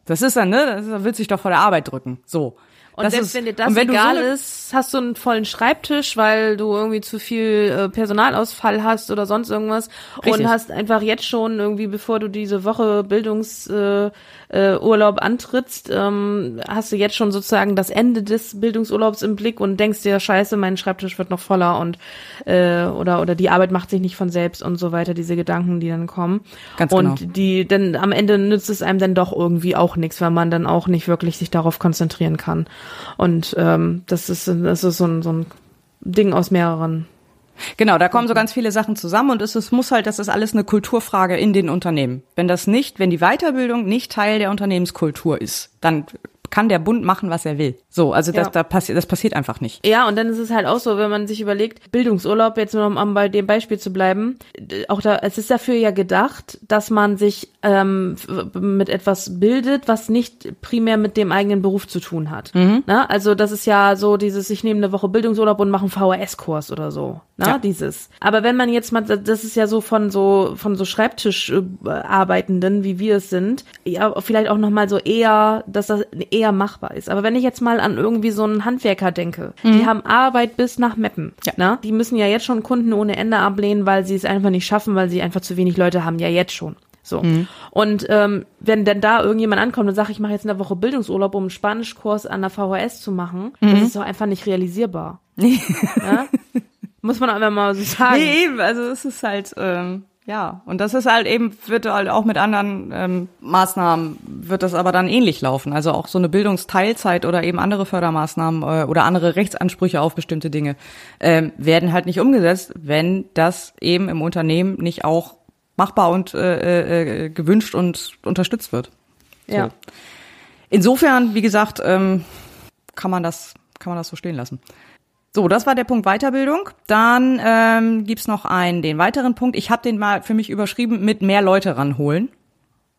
Das ist dann, ne, das ist- wird sich doch vor der Arbeit drücken. So.
Und
Das
selbst
ist-
wenn dir das
wenn du so
egal
eine-
ist, hast du einen vollen Schreibtisch, weil du irgendwie zu viel äh, Personalausfall hast oder sonst irgendwas
Richtig.
und hast einfach jetzt schon irgendwie, bevor du diese Woche Bildungsurlaub äh, Urlaub antrittst, ähm, hast du jetzt schon sozusagen das Ende des Bildungsurlaubs im Blick und denkst dir, scheiße, mein Schreibtisch wird noch voller und äh, oder oder die Arbeit macht sich nicht von selbst und so weiter, diese Gedanken, die dann kommen.
Ganz
und
genau.
die, denn am Ende nützt es einem dann doch irgendwie auch nichts, weil man dann auch nicht wirklich sich darauf konzentrieren kann. Und ähm, das ist, das ist so ein, so ein Ding aus mehreren.
Genau, da kommen so ganz viele Sachen zusammen und es, es muss halt, das ist alles eine Kulturfrage in den Unternehmen. Wenn das nicht, wenn die Weiterbildung nicht Teil der Unternehmenskultur ist, dann kann der Bund machen, was er will. So, also das,
Ja.
da passiert, das passiert einfach nicht.
Ja, und dann ist es halt auch so, wenn man sich überlegt, Bildungsurlaub, jetzt nur um am- bei dem Beispiel zu bleiben, auch da, es ist dafür ja gedacht, dass man sich ähm, mit etwas bildet, was nicht primär mit dem eigenen Beruf zu tun hat. Na, also das ist ja so dieses, ich nehme eine Woche Bildungsurlaub und mache einen VHS-Kurs oder so. Na,
Ja.
dieses. Aber wenn man jetzt mal, das ist ja so von so von so Schreibtischarbeitenden, wie wir es sind, ja, vielleicht auch noch mal so eher, dass das eher machbar ist. Aber wenn ich jetzt mal an irgendwie so einen Handwerker denke, die haben Arbeit bis nach Meppen.
Ja.
Na? Die müssen ja jetzt schon Kunden ohne Ende ablehnen, weil sie es einfach nicht schaffen, weil sie einfach zu wenig Leute haben, ja jetzt schon. So. Und ähm, wenn denn da irgendjemand ankommt und sagt, ich mache jetzt eine Woche Bildungsurlaub, um einen Spanischkurs an der VHS zu machen, das ist doch einfach nicht realisierbar. ja? Muss man einfach mal so sagen.
Nee, eben, also es ist halt, ähm, ja, und das ist halt eben, wird halt auch mit anderen ähm, Maßnahmen, wird das aber dann ähnlich laufen. Also auch so eine Bildungsteilzeit oder eben andere Fördermaßnahmen äh, oder andere Rechtsansprüche auf bestimmte Dinge ähm, werden halt nicht umgesetzt, wenn das eben im Unternehmen nicht auch machbar und äh, äh, gewünscht und unterstützt wird.
Ja.
Insofern, wie gesagt, ähm, kann man das kann man das so stehen lassen. So, das war der Punkt Weiterbildung. Dann ähm, gibt's noch einen, den weiteren Punkt. Ich habe den mal für mich überschrieben mit mehr Leute ranholen.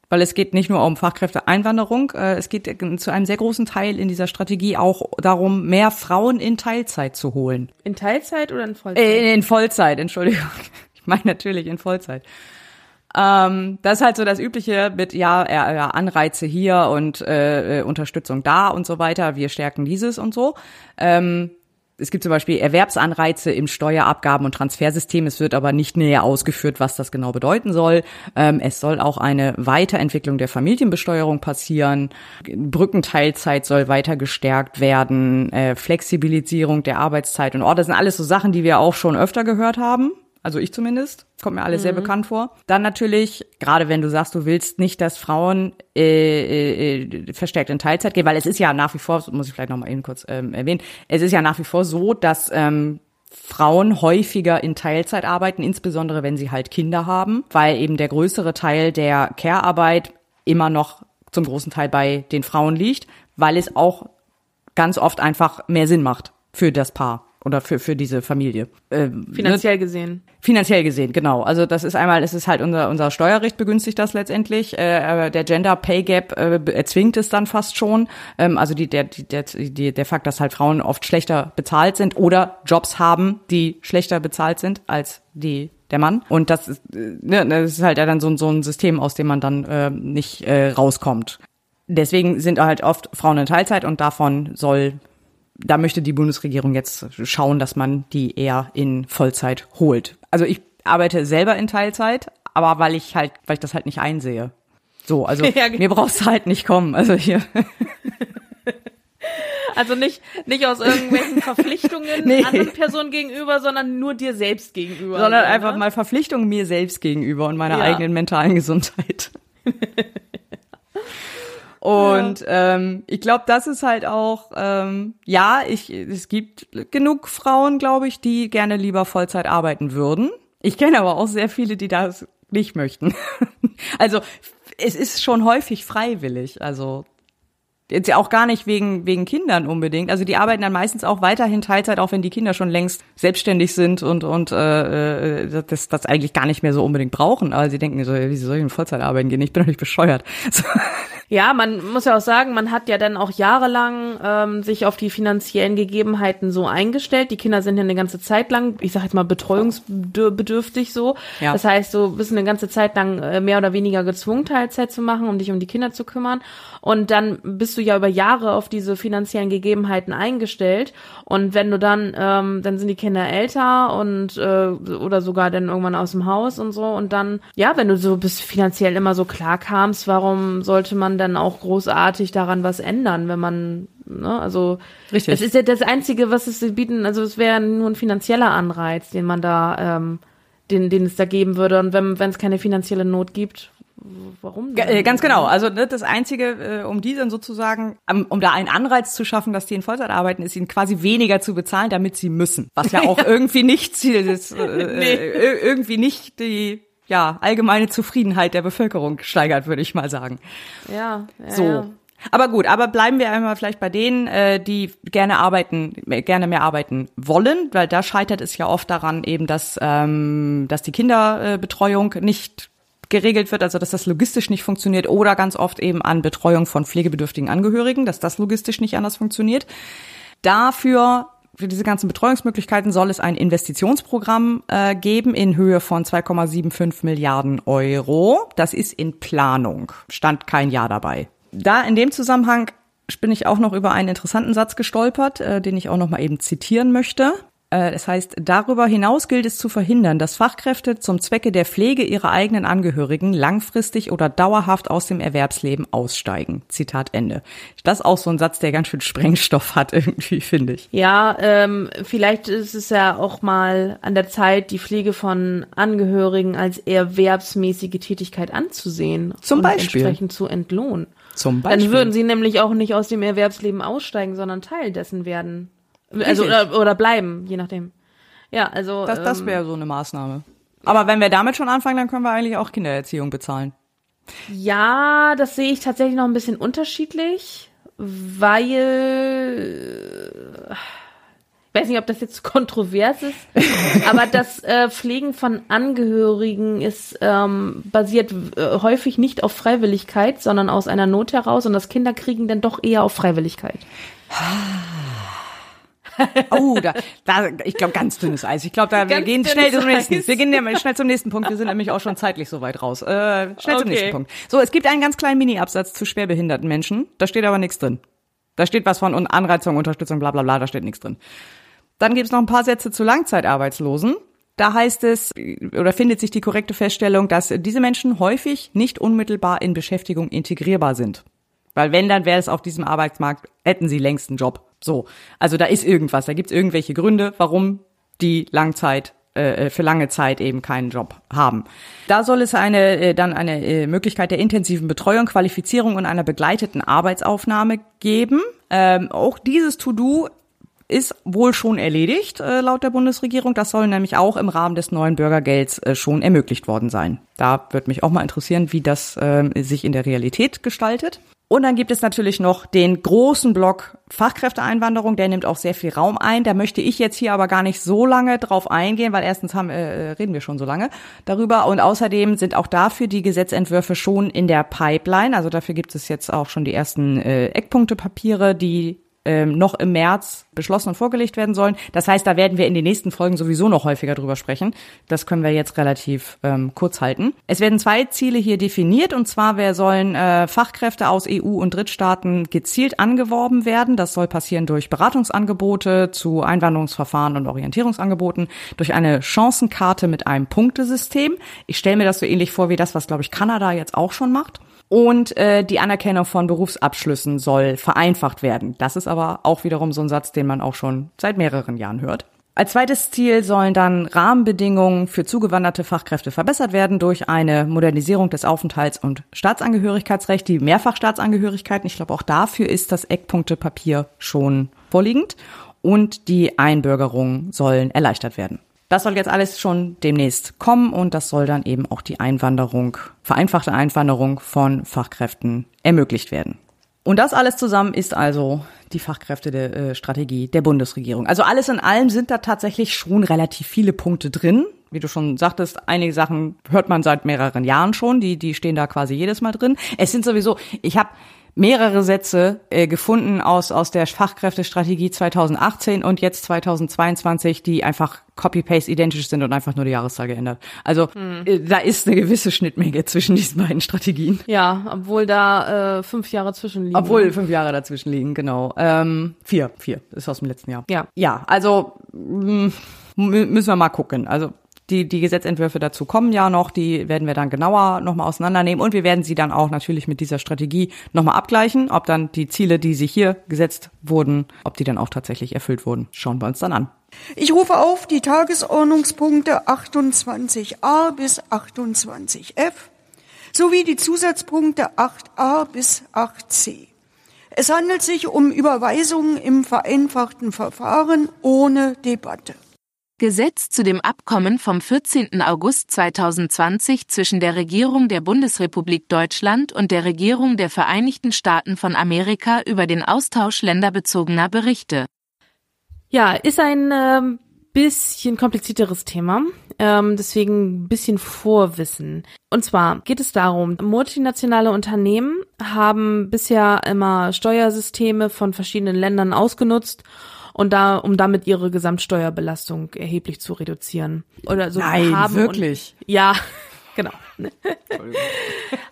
Weil es geht nicht nur um Fachkräfteeinwanderung, äh, es geht zu einem sehr großen Teil in dieser Strategie auch darum, mehr Frauen in Teilzeit zu holen.
In Teilzeit oder in Vollzeit?
Äh, in Vollzeit, Entschuldigung. Ich meine natürlich in Vollzeit. Ähm, das ist halt so das Übliche mit, ja, äh, ja Anreize hier und äh, äh, Unterstützung da und so weiter. Wir stärken dieses und so. Ähm, es gibt zum Beispiel Erwerbsanreize im Steuerabgaben- und Transfersystem. Es wird aber nicht näher ausgeführt, was das genau bedeuten soll. Ähm, es soll auch eine Weiterentwicklung der Familienbesteuerung passieren. Brückenteilzeit soll weiter gestärkt werden. Äh, Flexibilisierung der Arbeitszeit und oh, das sind alles so Sachen, die wir auch schon öfter gehört haben. Also ich zumindest. Kommt mir alles sehr bekannt vor. Dann natürlich, gerade wenn du sagst, du willst nicht, dass Frauen äh, äh, verstärkt in Teilzeit gehen, weil es ist ja nach wie vor, das muss ich vielleicht noch mal eben kurz ähm, erwähnen, es ist ja nach wie vor so, dass ähm, Frauen häufiger in Teilzeit arbeiten, insbesondere wenn sie halt Kinder haben, weil eben der größere Teil der Care-Arbeit immer noch zum großen Teil bei den Frauen liegt, weil es auch ganz oft einfach mehr Sinn macht für das Paar oder für, für diese Familie. Ähm, ne?
Finanziell gesehen.
Finanziell gesehen, genau. Also das ist einmal, es ist halt unser unser Steuerrecht begünstigt das letztendlich. Äh, der Gender Pay Gap äh, erzwingt es dann fast schon. Ähm, also die, der, die, der, die, der Fakt, dass halt Frauen oft schlechter bezahlt sind oder Jobs haben, die schlechter bezahlt sind als die der Mann. Und das ist, äh, ne, das ist halt ja dann so, ein- so ein System, aus dem man dann äh, nicht äh, rauskommt. Deswegen sind halt oft Frauen in Teilzeit und davon soll da möchte die Bundesregierung jetzt schauen, dass man die eher in Vollzeit holt. Also ich arbeite selber in Teilzeit, aber weil ich halt, weil ich das halt nicht einsehe. So, also
Ja,
mir brauchst du halt nicht kommen. Also hier.
Also nicht, nicht aus irgendwelchen Verpflichtungen
Nee.
anderen Personen gegenüber, sondern nur dir selbst gegenüber.
sondern
so,
einfach
ne?
mal Verpflichtung mir selbst gegenüber und meiner
Ja.
eigenen mentalen Gesundheit. Und ja. ähm, ich glaube, das ist halt auch, ähm, ja, ich, es gibt genug Frauen, glaube ich, die gerne lieber Vollzeit arbeiten würden. Ich kenne aber auch sehr viele, die das nicht möchten. also es ist schon häufig freiwillig. Also Jetzt ja auch gar nicht wegen, wegen Kindern unbedingt. Also die arbeiten dann meistens auch weiterhin Teilzeit, auch wenn die Kinder schon längst selbstständig sind und, und äh, äh das, das eigentlich gar nicht mehr so unbedingt brauchen. Aber sie denken so, wie soll ich in Vollzeit arbeiten gehen? Ich bin doch nicht bescheuert. So.
Ja, man muss ja auch sagen, man hat ja dann auch jahrelang ähm, sich auf die finanziellen Gegebenheiten so eingestellt. Die Kinder sind ja eine ganze Zeit lang, ich sag jetzt mal, betreuungsbedürftig so. Ja. Das heißt, du bist eine ganze Zeit lang äh, mehr oder weniger gezwungen, Teilzeit zu machen, um dich um die Kinder zu kümmern. Und dann bist du ja über Jahre auf diese finanziellen Gegebenheiten eingestellt. Und wenn du dann, ähm, dann sind die Kinder älter und äh, oder sogar dann irgendwann aus dem Haus und so. Und dann, ja, wenn du so bis finanziell immer so klar kamst, warum sollte man dann auch großartig daran was ändern, wenn man Ne? Also Richtig. es ist ja das Einzige, was es bieten, also es wäre nur ein finanzieller Anreiz, den man da, ähm, den, den es da geben würde. Und wenn wenn es keine finanzielle Not gibt, warum?
Denn? Äh, ganz genau. Also ne, das Einzige, äh, um die dann sozusagen, um da einen Anreiz zu schaffen, dass die in Vollzeit arbeiten, ist ihnen quasi weniger zu bezahlen, damit sie müssen. Was ja auch irgendwie nicht Ziel ist, äh, nee. irgendwie nicht die ja allgemeine Zufriedenheit der Bevölkerung steigert, würde ich mal sagen.
Ja. ja
so.
Ja.
Aber gut, aber bleiben wir einmal vielleicht bei denen, äh, die gerne arbeiten, gerne mehr arbeiten wollen, weil da scheitert es ja oft daran eben, dass ähm, dass die Kinderbetreuung nicht geregelt wird, also dass das logistisch nicht funktioniert oder ganz oft eben an Betreuung von pflegebedürftigen Angehörigen, dass das logistisch nicht anders funktioniert. Dafür für diese ganzen Betreuungsmöglichkeiten soll es ein Investitionsprogramm äh, geben in Höhe von 2,75 Milliarden Euro. Das ist in Planung. Stand kein Jahr dabei. Da in dem Zusammenhang bin ich auch noch über einen interessanten Satz gestolpert, äh, den ich auch noch mal eben zitieren möchte. Äh, das heißt, darüber hinaus gilt es zu verhindern, dass Fachkräfte zum Zwecke der Pflege ihrer eigenen Angehörigen langfristig oder dauerhaft aus dem Erwerbsleben aussteigen. Zitat Ende. Das ist auch so ein Satz, der ganz schön Sprengstoff hat, irgendwie, finde ich.
Ja, ähm, vielleicht ist es ja auch mal an der Zeit, die Pflege von Angehörigen als erwerbsmäßige Tätigkeit anzusehen.
Zum und Beispiel.
entsprechend zu entlohnen.
Zum Beispiel.
Dann würden sie nämlich auch nicht aus dem Erwerbsleben aussteigen, sondern Teil dessen werden. Also oder, oder bleiben, je nachdem. Ja, also.
Das, das ähm, wäre so eine Maßnahme. Aber wenn wir damit schon anfangen, dann können wir eigentlich auch Kindererziehung bezahlen.
Ja, das sehe ich tatsächlich noch ein bisschen unterschiedlich, weil ich weiß nicht, ob das jetzt kontrovers ist, aber das äh, Pflegen von Angehörigen ist ähm, basiert äh, häufig nicht auf Freiwilligkeit, sondern aus einer Not heraus und das Kinderkriegen dann doch eher auf Freiwilligkeit.
Oh, da, da ich glaube, ganz dünnes Eis. Ich glaube, da wir gehen schnell zum nächsten. Eis. Wir gehen ja schnell zum nächsten Punkt. Wir sind nämlich auch schon zeitlich so weit raus. Äh, schnell okay. zum nächsten Punkt. So, es gibt einen ganz kleinen Mini-Absatz zu schwerbehinderten Menschen. Da steht aber nichts drin. Da steht was von Anreizung, Unterstützung, bla bla bla, da steht nichts drin. Dann gibt es noch ein paar Sätze zu Langzeitarbeitslosen. Da heißt es oder findet sich die korrekte Feststellung, dass diese Menschen häufig nicht unmittelbar in Beschäftigung integrierbar sind. Weil wenn, dann wäre es auf diesem Arbeitsmarkt, hätten sie längst einen Job. So, also da ist irgendwas, da gibt es irgendwelche Gründe, warum die Langzeit äh, für lange Zeit eben keinen Job haben. Da soll es eine äh, dann eine äh, Möglichkeit der intensiven Betreuung, Qualifizierung und einer begleiteten Arbeitsaufnahme geben. Ähm, auch dieses To-Do ist wohl schon erledigt, äh, laut der Bundesregierung. Das soll nämlich auch im Rahmen des neuen Bürgergelds äh, schon ermöglicht worden sein. Da wird mich auch mal interessieren, wie das äh, sich in der Realität gestaltet. Und dann gibt es natürlich noch den großen Block Fachkräfteeinwanderung, der nimmt auch sehr viel Raum ein. Da möchte ich jetzt hier aber gar nicht so lange drauf eingehen, weil erstens haben, äh, reden wir schon so lange darüber und außerdem sind auch dafür die Gesetzentwürfe schon in der Pipeline. Also dafür gibt es jetzt auch schon die ersten äh, Eckpunktepapiere, die ähm, noch im März beschlossen und vorgelegt werden sollen. Das heißt, da werden wir in den nächsten Folgen sowieso noch häufiger drüber sprechen. Das können wir jetzt relativ ähm, kurz halten. Es werden zwei Ziele hier definiert und zwar, wer sollen äh, Fachkräfte aus EU und Drittstaaten gezielt angeworben werden. Das soll passieren durch Beratungsangebote zu Einwanderungsverfahren und Orientierungsangeboten, durch eine Chancenkarte mit einem Punktesystem. Ich stelle mir das so ähnlich vor wie das, was glaube ich Kanada jetzt auch schon macht. Und äh, die Anerkennung von Berufsabschlüssen soll vereinfacht werden. Das ist aber auch wiederum so ein Satz, den man auch schon seit mehreren Jahren hört. Als zweites Ziel sollen dann Rahmenbedingungen für zugewanderte Fachkräfte verbessert werden durch eine Modernisierung des Aufenthalts- und Staatsangehörigkeitsrechts, die Mehrfachstaatsangehörigkeiten. Ich glaube, auch dafür ist das Eckpunktepapier schon vorliegend. Und die Einbürgerungen sollen erleichtert werden. Das soll jetzt alles schon demnächst kommen und das soll dann eben auch die Einwanderung, vereinfachte Einwanderung von Fachkräften ermöglicht werden. Und das alles zusammen ist also die Fachkräfte-Strategie der Bundesregierung. Also alles in allem sind da tatsächlich schon relativ viele Punkte drin. Wie du schon sagtest, einige Sachen hört man seit mehreren Jahren schon, die, die stehen da quasi jedes Mal drin. Es sind sowieso, ich habe mehrere Sätze äh, gefunden aus, aus der Fachkräftestrategie 2018 und jetzt 2022, die einfach Copy-Paste identisch sind und einfach nur die Jahreszahl geändert. Also hm. äh, da ist eine gewisse Schnittmenge zwischen diesen beiden Strategien.
Ja, obwohl da äh, fünf Jahre zwischen liegen.
Obwohl fünf Jahre dazwischen liegen, genau. Ähm, vier, vier, ist aus dem letzten Jahr.
Ja.
Ja, also mh, müssen wir mal gucken. Also die, die Gesetzentwürfe dazu kommen ja noch, die werden wir dann genauer nochmal auseinandernehmen und wir werden sie dann auch natürlich mit dieser Strategie nochmal abgleichen, ob dann die Ziele, die sich hier gesetzt wurden, ob die dann auch tatsächlich erfüllt wurden. Schauen wir uns dann an.
Ich rufe auf die Tagesordnungspunkte 28a bis 28f sowie die Zusatzpunkte 8a bis 8c. Es handelt sich um Überweisungen im vereinfachten Verfahren ohne Debatte.
Gesetz zu dem Abkommen vom 14. August 2020 zwischen der Regierung der Bundesrepublik Deutschland und der Regierung der Vereinigten Staaten von Amerika über den Austausch länderbezogener Berichte.
Ja, ist ein äh, bisschen komplizierteres Thema, ähm, deswegen ein bisschen Vorwissen. Und zwar geht es darum, multinationale Unternehmen haben bisher immer Steuersysteme von verschiedenen Ländern ausgenutzt und da, um damit ihre Gesamtsteuerbelastung erheblich zu reduzieren.
Oder so Nein, haben wirklich?
Und, ja, genau.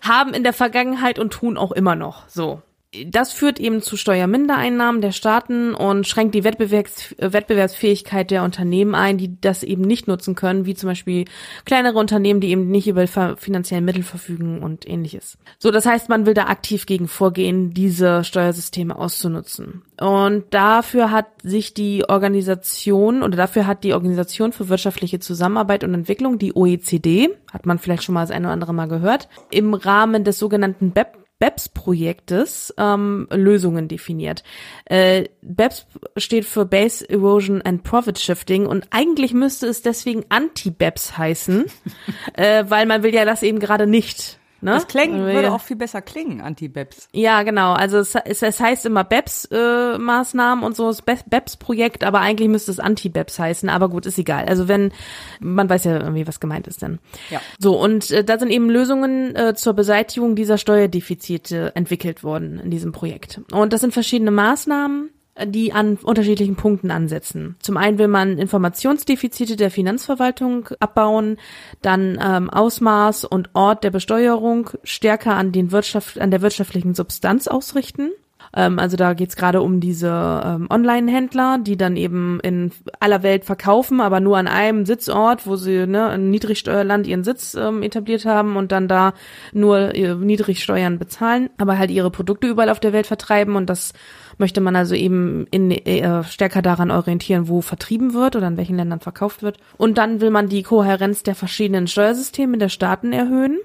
haben in der Vergangenheit und tun auch immer noch so das führt eben zu Steuermindereinnahmen der Staaten und schränkt die Wettbewerbs Wettbewerbsfähigkeit der Unternehmen ein, die das eben nicht nutzen können, wie zum Beispiel kleinere Unternehmen, die eben nicht über finanziellen Mittel verfügen und ähnliches. So, das heißt, man will da aktiv gegen vorgehen, diese Steuersysteme auszunutzen. Und dafür hat sich die Organisation oder dafür hat die Organisation für wirtschaftliche Zusammenarbeit und Entwicklung, die OECD, hat man vielleicht schon mal das eine oder andere Mal gehört, im Rahmen des sogenannten BEP BEPS-Projektes ähm, Lösungen definiert. Äh, BEPS steht für Base Erosion and Profit Shifting und eigentlich müsste es deswegen Anti-BEPS heißen, äh, weil man will ja das eben gerade nicht.
Ne? Das klingt, würde auch viel besser klingen, Anti-BEPS.
Ja, genau. Also es, es, es heißt immer BEPS-Maßnahmen äh, und so, das BEPS-Projekt, aber eigentlich müsste es Anti-BEPS heißen. Aber gut, ist egal. Also wenn, man weiß ja irgendwie, was gemeint ist dann. Ja. So, und äh, da sind eben Lösungen äh, zur Beseitigung dieser Steuerdefizite entwickelt worden in diesem Projekt. Und das sind verschiedene Maßnahmen die an unterschiedlichen Punkten ansetzen. Zum einen will man Informationsdefizite der Finanzverwaltung abbauen, dann ähm, Ausmaß und Ort der Besteuerung stärker an, den Wirtschaft, an der wirtschaftlichen Substanz ausrichten. Ähm, also da geht's gerade um diese ähm, Online-Händler, die dann eben in aller Welt verkaufen, aber nur an einem Sitzort, wo sie ne, in Niedrigsteuerland ihren Sitz ähm, etabliert haben und dann da nur äh, Niedrigsteuern bezahlen, aber halt ihre Produkte überall auf der Welt vertreiben und das möchte man also eben in, äh, stärker daran orientieren, wo vertrieben wird oder in welchen Ländern verkauft wird. Und dann will man die Kohärenz der verschiedenen Steuersysteme der Staaten erhöhen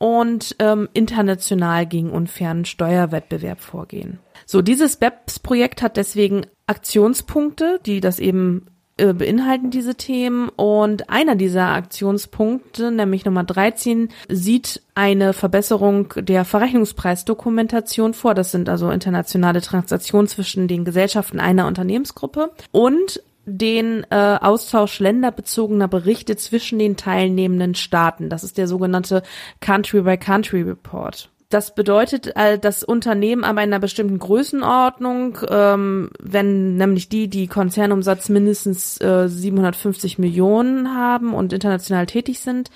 und ähm, international gegen unfairen Steuerwettbewerb vorgehen. So, dieses BEPS-Projekt hat deswegen Aktionspunkte, die das eben äh, beinhalten diese Themen und einer dieser Aktionspunkte, nämlich Nummer 13, sieht eine Verbesserung der Verrechnungspreisdokumentation vor. Das sind also internationale Transaktionen zwischen den Gesellschaften einer Unternehmensgruppe und den äh, Austausch länderbezogener Berichte zwischen den teilnehmenden Staaten. Das ist der sogenannte Country-by-Country Report. Das bedeutet, äh, dass Unternehmen aber in einer bestimmten Größenordnung, ähm, wenn nämlich die, die Konzernumsatz mindestens äh, 750 Millionen haben und international tätig sind,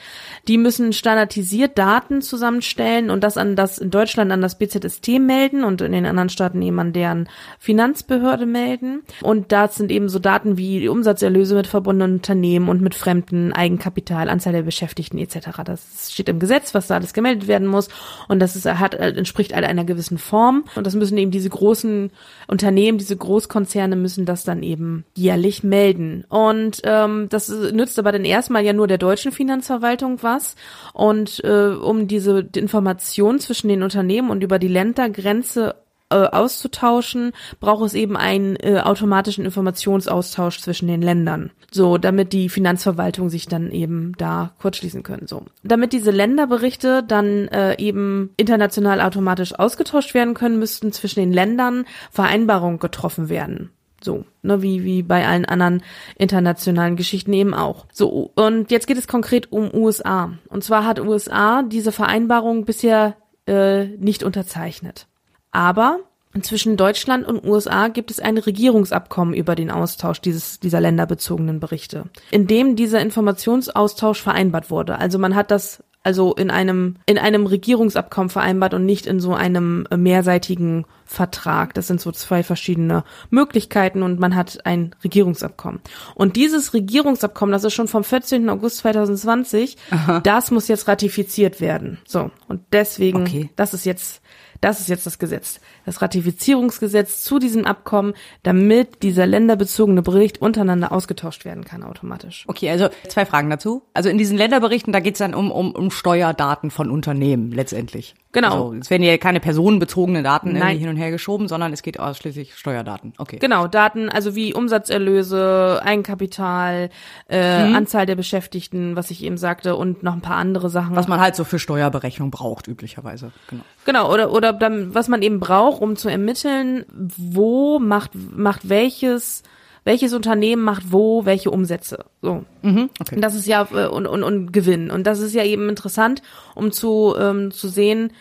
die müssen standardisiert Daten zusammenstellen und das an das in Deutschland an das BZST melden und in den anderen Staaten eben an deren Finanzbehörde melden. Und da sind eben so Daten wie Umsatzerlöse mit verbundenen Unternehmen und mit fremden Eigenkapital, Anzahl der Beschäftigten etc. Das steht im Gesetz, was da alles gemeldet werden muss und das ist ist, hat, äh, entspricht all einer gewissen Form. Und das müssen eben diese großen Unternehmen, diese Großkonzerne müssen das dann eben jährlich melden. Und ähm, das nützt aber dann erstmal ja nur der deutschen Finanzverwaltung was. Und äh, um diese Information zwischen den Unternehmen und über die Ländergrenze äh, auszutauschen, braucht es eben einen äh, automatischen Informationsaustausch zwischen den Ländern. So, damit die Finanzverwaltung sich dann eben da kurzschließen können. So, damit diese Länderberichte dann äh, eben international automatisch ausgetauscht werden können, müssten zwischen den Ländern Vereinbarungen getroffen werden. So, ne, wie, wie bei allen anderen internationalen Geschichten eben auch. So, und jetzt geht es konkret um USA. Und zwar hat USA diese Vereinbarung bisher äh, nicht unterzeichnet. Aber zwischen Deutschland und USA gibt es ein Regierungsabkommen über den Austausch dieses, dieser länderbezogenen Berichte, in dem dieser Informationsaustausch vereinbart wurde. Also man hat das also in einem, in einem Regierungsabkommen vereinbart und nicht in so einem mehrseitigen Vertrag. Das sind so zwei verschiedene Möglichkeiten und man hat ein Regierungsabkommen. Und dieses Regierungsabkommen, das ist schon vom 14. August 2020, Aha. das muss jetzt ratifiziert werden. So. Und deswegen, okay. das ist jetzt das ist jetzt das Gesetz, das Ratifizierungsgesetz zu diesem Abkommen, damit dieser länderbezogene Bericht untereinander ausgetauscht werden kann automatisch.
Okay, also zwei Fragen dazu. Also in diesen Länderberichten, da geht es dann um, um, um Steuerdaten von Unternehmen letztendlich.
Genau.
Also, es werden ja keine personenbezogenen Daten hin und her geschoben, sondern es geht ausschließlich Steuerdaten. Okay.
Genau, Daten, also wie Umsatzerlöse, Eigenkapital, äh, mhm. Anzahl der Beschäftigten, was ich eben sagte, und noch ein paar andere Sachen.
Was man halt so für Steuerberechnung braucht, üblicherweise. Genau.
Genau, oder, oder dann, was man eben braucht, um zu ermitteln, wo macht, macht welches welches Unternehmen macht wo welche Umsätze. So. Mhm, okay. Und das ist ja äh, und, und, und Gewinn. Und das ist ja eben interessant, um zu, ähm, zu sehen,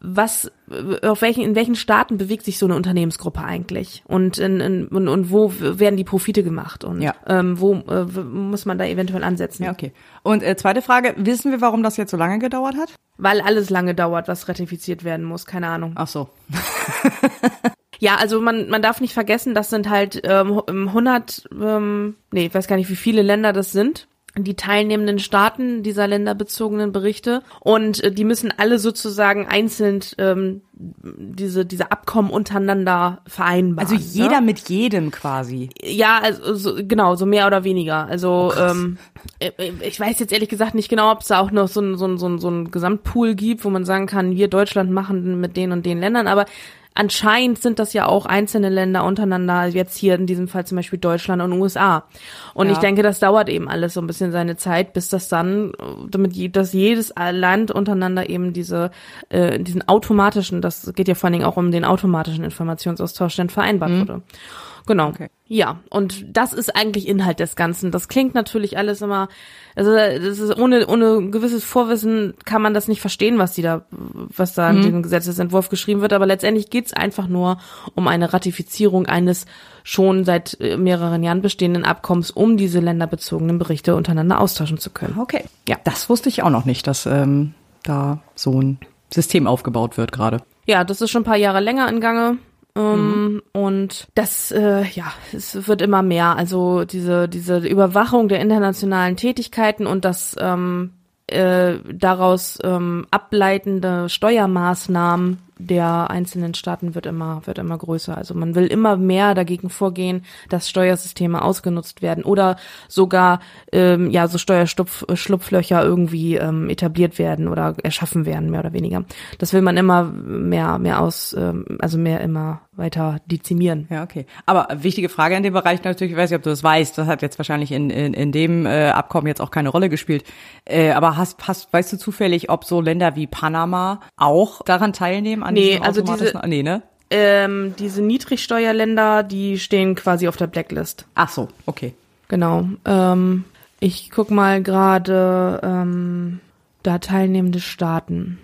was auf welchen in welchen Staaten bewegt sich so eine Unternehmensgruppe eigentlich und in, in, und, und wo werden die Profite gemacht und ja. ähm, wo äh, muss man da eventuell ansetzen?
Ja, okay. Und äh, zweite Frage, wissen wir, warum das jetzt so lange gedauert hat?
Weil alles lange dauert, was ratifiziert werden muss, keine Ahnung.
Ach so.
Ja, also man, man darf nicht vergessen, das sind halt ähm, 100, ähm, nee, ich weiß gar nicht, wie viele Länder das sind die teilnehmenden Staaten dieser länderbezogenen Berichte und äh, die müssen alle sozusagen einzeln ähm, diese diese Abkommen untereinander vereinbaren.
Also jeder ne? mit jedem quasi.
Ja, also so, genau, so mehr oder weniger. Also oh, ähm, äh, äh, ich weiß jetzt ehrlich gesagt nicht genau, ob es da auch noch so ein, so, ein, so, ein, so ein Gesamtpool gibt, wo man sagen kann, wir Deutschland machen mit den und den Ländern, aber anscheinend sind das ja auch einzelne Länder untereinander, jetzt hier in diesem Fall zum Beispiel Deutschland und USA. Und ja. ich denke, das dauert eben alles so ein bisschen seine Zeit, bis das dann, damit dass jedes Land untereinander eben diese, äh, diesen automatischen, das geht ja vor allen Dingen auch um den automatischen Informationsaustausch, dann vereinbart mhm. wurde. Genau. Okay. Ja, und das ist eigentlich Inhalt des Ganzen. Das klingt natürlich alles immer, also das ist ohne ohne gewisses Vorwissen kann man das nicht verstehen, was die da, was da mhm. in diesem Gesetzesentwurf geschrieben wird. Aber letztendlich geht's einfach nur um eine Ratifizierung eines schon seit äh, mehreren Jahren bestehenden Abkommens, um diese länderbezogenen Berichte untereinander austauschen zu können.
Okay, ja, das wusste ich auch noch nicht, dass ähm, da so ein System aufgebaut wird gerade.
Ja, das ist schon ein paar Jahre länger in Gange. Ähm, mhm. Und das, äh, ja, es wird immer mehr. Also diese, diese Überwachung der internationalen Tätigkeiten und das ähm, äh, daraus ähm, ableitende Steuermaßnahmen der einzelnen Staaten wird immer, wird immer größer. Also man will immer mehr dagegen vorgehen, dass Steuersysteme ausgenutzt werden oder sogar ähm, ja so Steuerschlupflöcher irgendwie ähm, etabliert werden oder erschaffen werden, mehr oder weniger. Das will man immer mehr, mehr aus, ähm, also mehr immer weiter dezimieren.
Ja, okay. Aber wichtige Frage in dem Bereich natürlich, ich weiß nicht, ob du das weißt, das hat jetzt wahrscheinlich in, in, in dem äh, Abkommen jetzt auch keine Rolle gespielt. Äh, aber hast, hast, weißt du zufällig, ob so Länder wie Panama auch daran teilnehmen?
an nee, also diese, nee, ne? Ähm, diese Niedrigsteuerländer, die stehen quasi auf der Blacklist.
Ach so, okay.
Genau. Ähm, ich guck mal gerade ähm, da teilnehmende Staaten.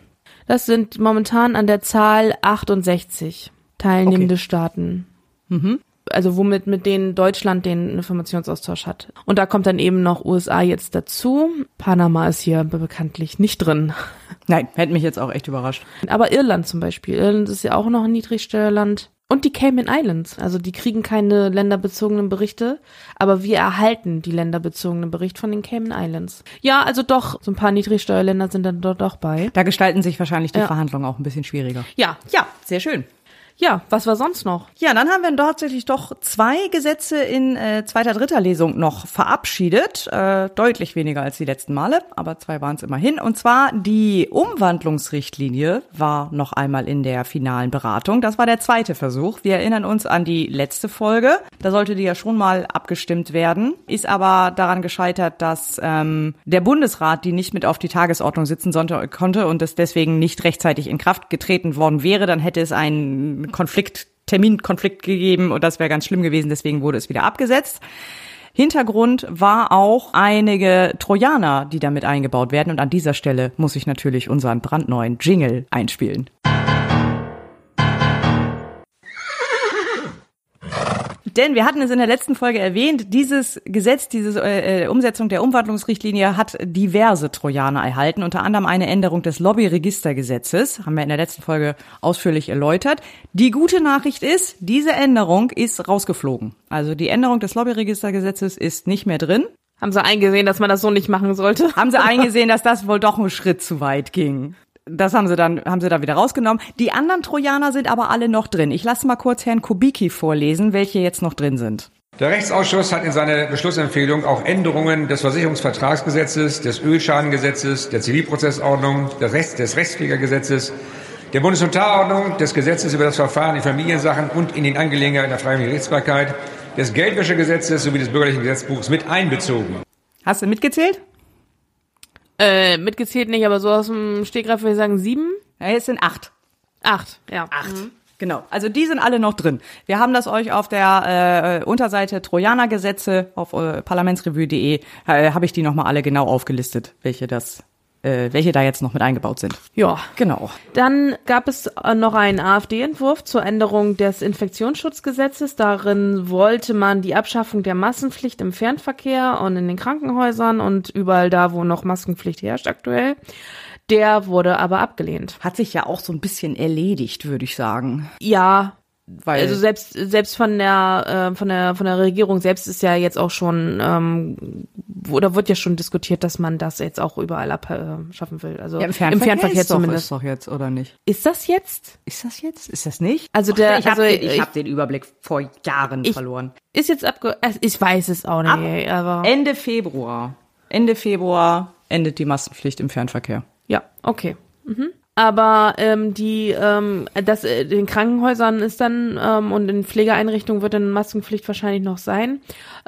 Das sind momentan an der Zahl 68 teilnehmende okay. Staaten. Mhm also womit mit denen Deutschland den Informationsaustausch hat. Und da kommt dann eben noch USA jetzt dazu. Panama ist hier bekanntlich nicht drin.
Nein, hätte mich jetzt auch echt überrascht.
Aber Irland zum Beispiel. Irland ist ja auch noch ein Niedrigsteuerland. Und die Cayman Islands. Also die kriegen keine länderbezogenen Berichte, aber wir erhalten die länderbezogenen Berichte von den Cayman Islands. Ja, also doch, so ein paar Niedrigsteuerländer sind dann dort auch bei.
Da gestalten sich wahrscheinlich die
Ja.
Verhandlungen auch ein bisschen schwieriger.
Ja,
Ja, sehr schön.
Ja, was war sonst noch?
Ja, dann haben wir tatsächlich doch zwei Gesetze in äh, zweiter, dritter Lesung noch verabschiedet. Äh, deutlich weniger als die letzten Male, aber zwei waren es immerhin. Und zwar die Umwandlungsrichtlinie war noch einmal in der finalen Beratung. Das war der zweite Versuch. Wir erinnern uns an die letzte Folge. Da sollte die ja schon mal abgestimmt werden. Ist aber daran gescheitert, dass ähm, der Bundesrat die nicht mit auf die Tagesordnung sitzen sollte, konnte und es deswegen nicht rechtzeitig in Kraft getreten worden wäre. Dann hätte es einen Konflikt, Terminkonflikt gegeben und das wäre ganz schlimm gewesen. Deswegen wurde es wieder abgesetzt. Hintergrund war auch einige Trojaner, die damit eingebaut werden. Und an dieser Stelle muss ich natürlich unseren brandneuen Jingle einspielen. Denn wir hatten es in der letzten Folge erwähnt, dieses Gesetz, diese äh, äh, Umsetzung der Umwandlungsrichtlinie hat diverse Trojaner erhalten, unter anderem eine Änderung des Lobbyregistergesetzes, haben wir in der letzten Folge ausführlich erläutert. Die gute Nachricht ist, diese Änderung ist rausgeflogen. Also die Änderung des Lobbyregistergesetzes ist nicht mehr drin.
Haben sie eingesehen, dass man das so nicht machen sollte?
Haben sie eingesehen, dass das wohl doch einen Schritt zu weit ging. Das haben sie dann, haben sie da wieder rausgenommen. Die anderen Trojaner sind aber alle noch drin. Ich lasse mal kurz Herrn Kubicki vorlesen, welche jetzt noch drin sind.
Der Rechtsausschuss hat in seiner Beschlussempfehlung auch Änderungen des Versicherungsvertragsgesetzes, des Ölschadengesetzes, der Zivilprozessordnung, des, Rechts, des Rechtspflegergesetzes, der Bundesnotarordnung, des Gesetzes über das Verfahren in Familiensachen und in den Angelegenheiten der freiwilligen Gerichtsbarkeit, des Geldwäschegesetzes sowie des bürgerlichen Gesetzbuchs mit einbezogen.
Hast du mitgezählt?
Äh, mitgezählt nicht, aber so aus dem Stegreif würde ich sagen sieben?
Ja, jetzt sind acht.
Acht, ja.
Acht. Genau. Also die sind alle noch drin. Wir haben das euch auf der äh, Unterseite Trojanergesetze auf äh, parlamentsrevue.de äh, habe ich die nochmal alle genau aufgelistet, welche das äh, welche da jetzt noch mit eingebaut sind.
Ja.
Genau.
Dann gab es äh, noch einen AfD-Entwurf zur Änderung des Infektionsschutzgesetzes. Darin wollte man die Abschaffung der Massenpflicht im Fernverkehr und in den Krankenhäusern und überall da, wo noch Maskenpflicht herrscht aktuell. Der wurde aber abgelehnt.
Hat sich ja auch so ein bisschen erledigt, würde ich sagen.
Ja,
Weil
also selbst selbst von der äh, von der von der Regierung selbst ist ja jetzt auch schon ähm, oder wird ja schon diskutiert, dass man das jetzt auch überall abschaffen will. Also
ja, im Fernverkehr, ist doch,
zumindest.
Ist doch jetzt oder nicht?
Ist das jetzt?
Ist das jetzt? Ist das nicht?
Also der-
ich habe
also
den, ich
ich-
hab den Überblick vor Jahren
Ich-
verloren.
Ist jetzt abge äh, ich weiß es auch nicht, aber
Ende Februar. Ende Februar endet die Massenpflicht im Fernverkehr.
ja, okay. Mhm. Aber ähm, die ähm, das äh, in Krankenhäusern ist dann ähm, und in Pflegeeinrichtungen wird dann Maskenpflicht wahrscheinlich noch sein.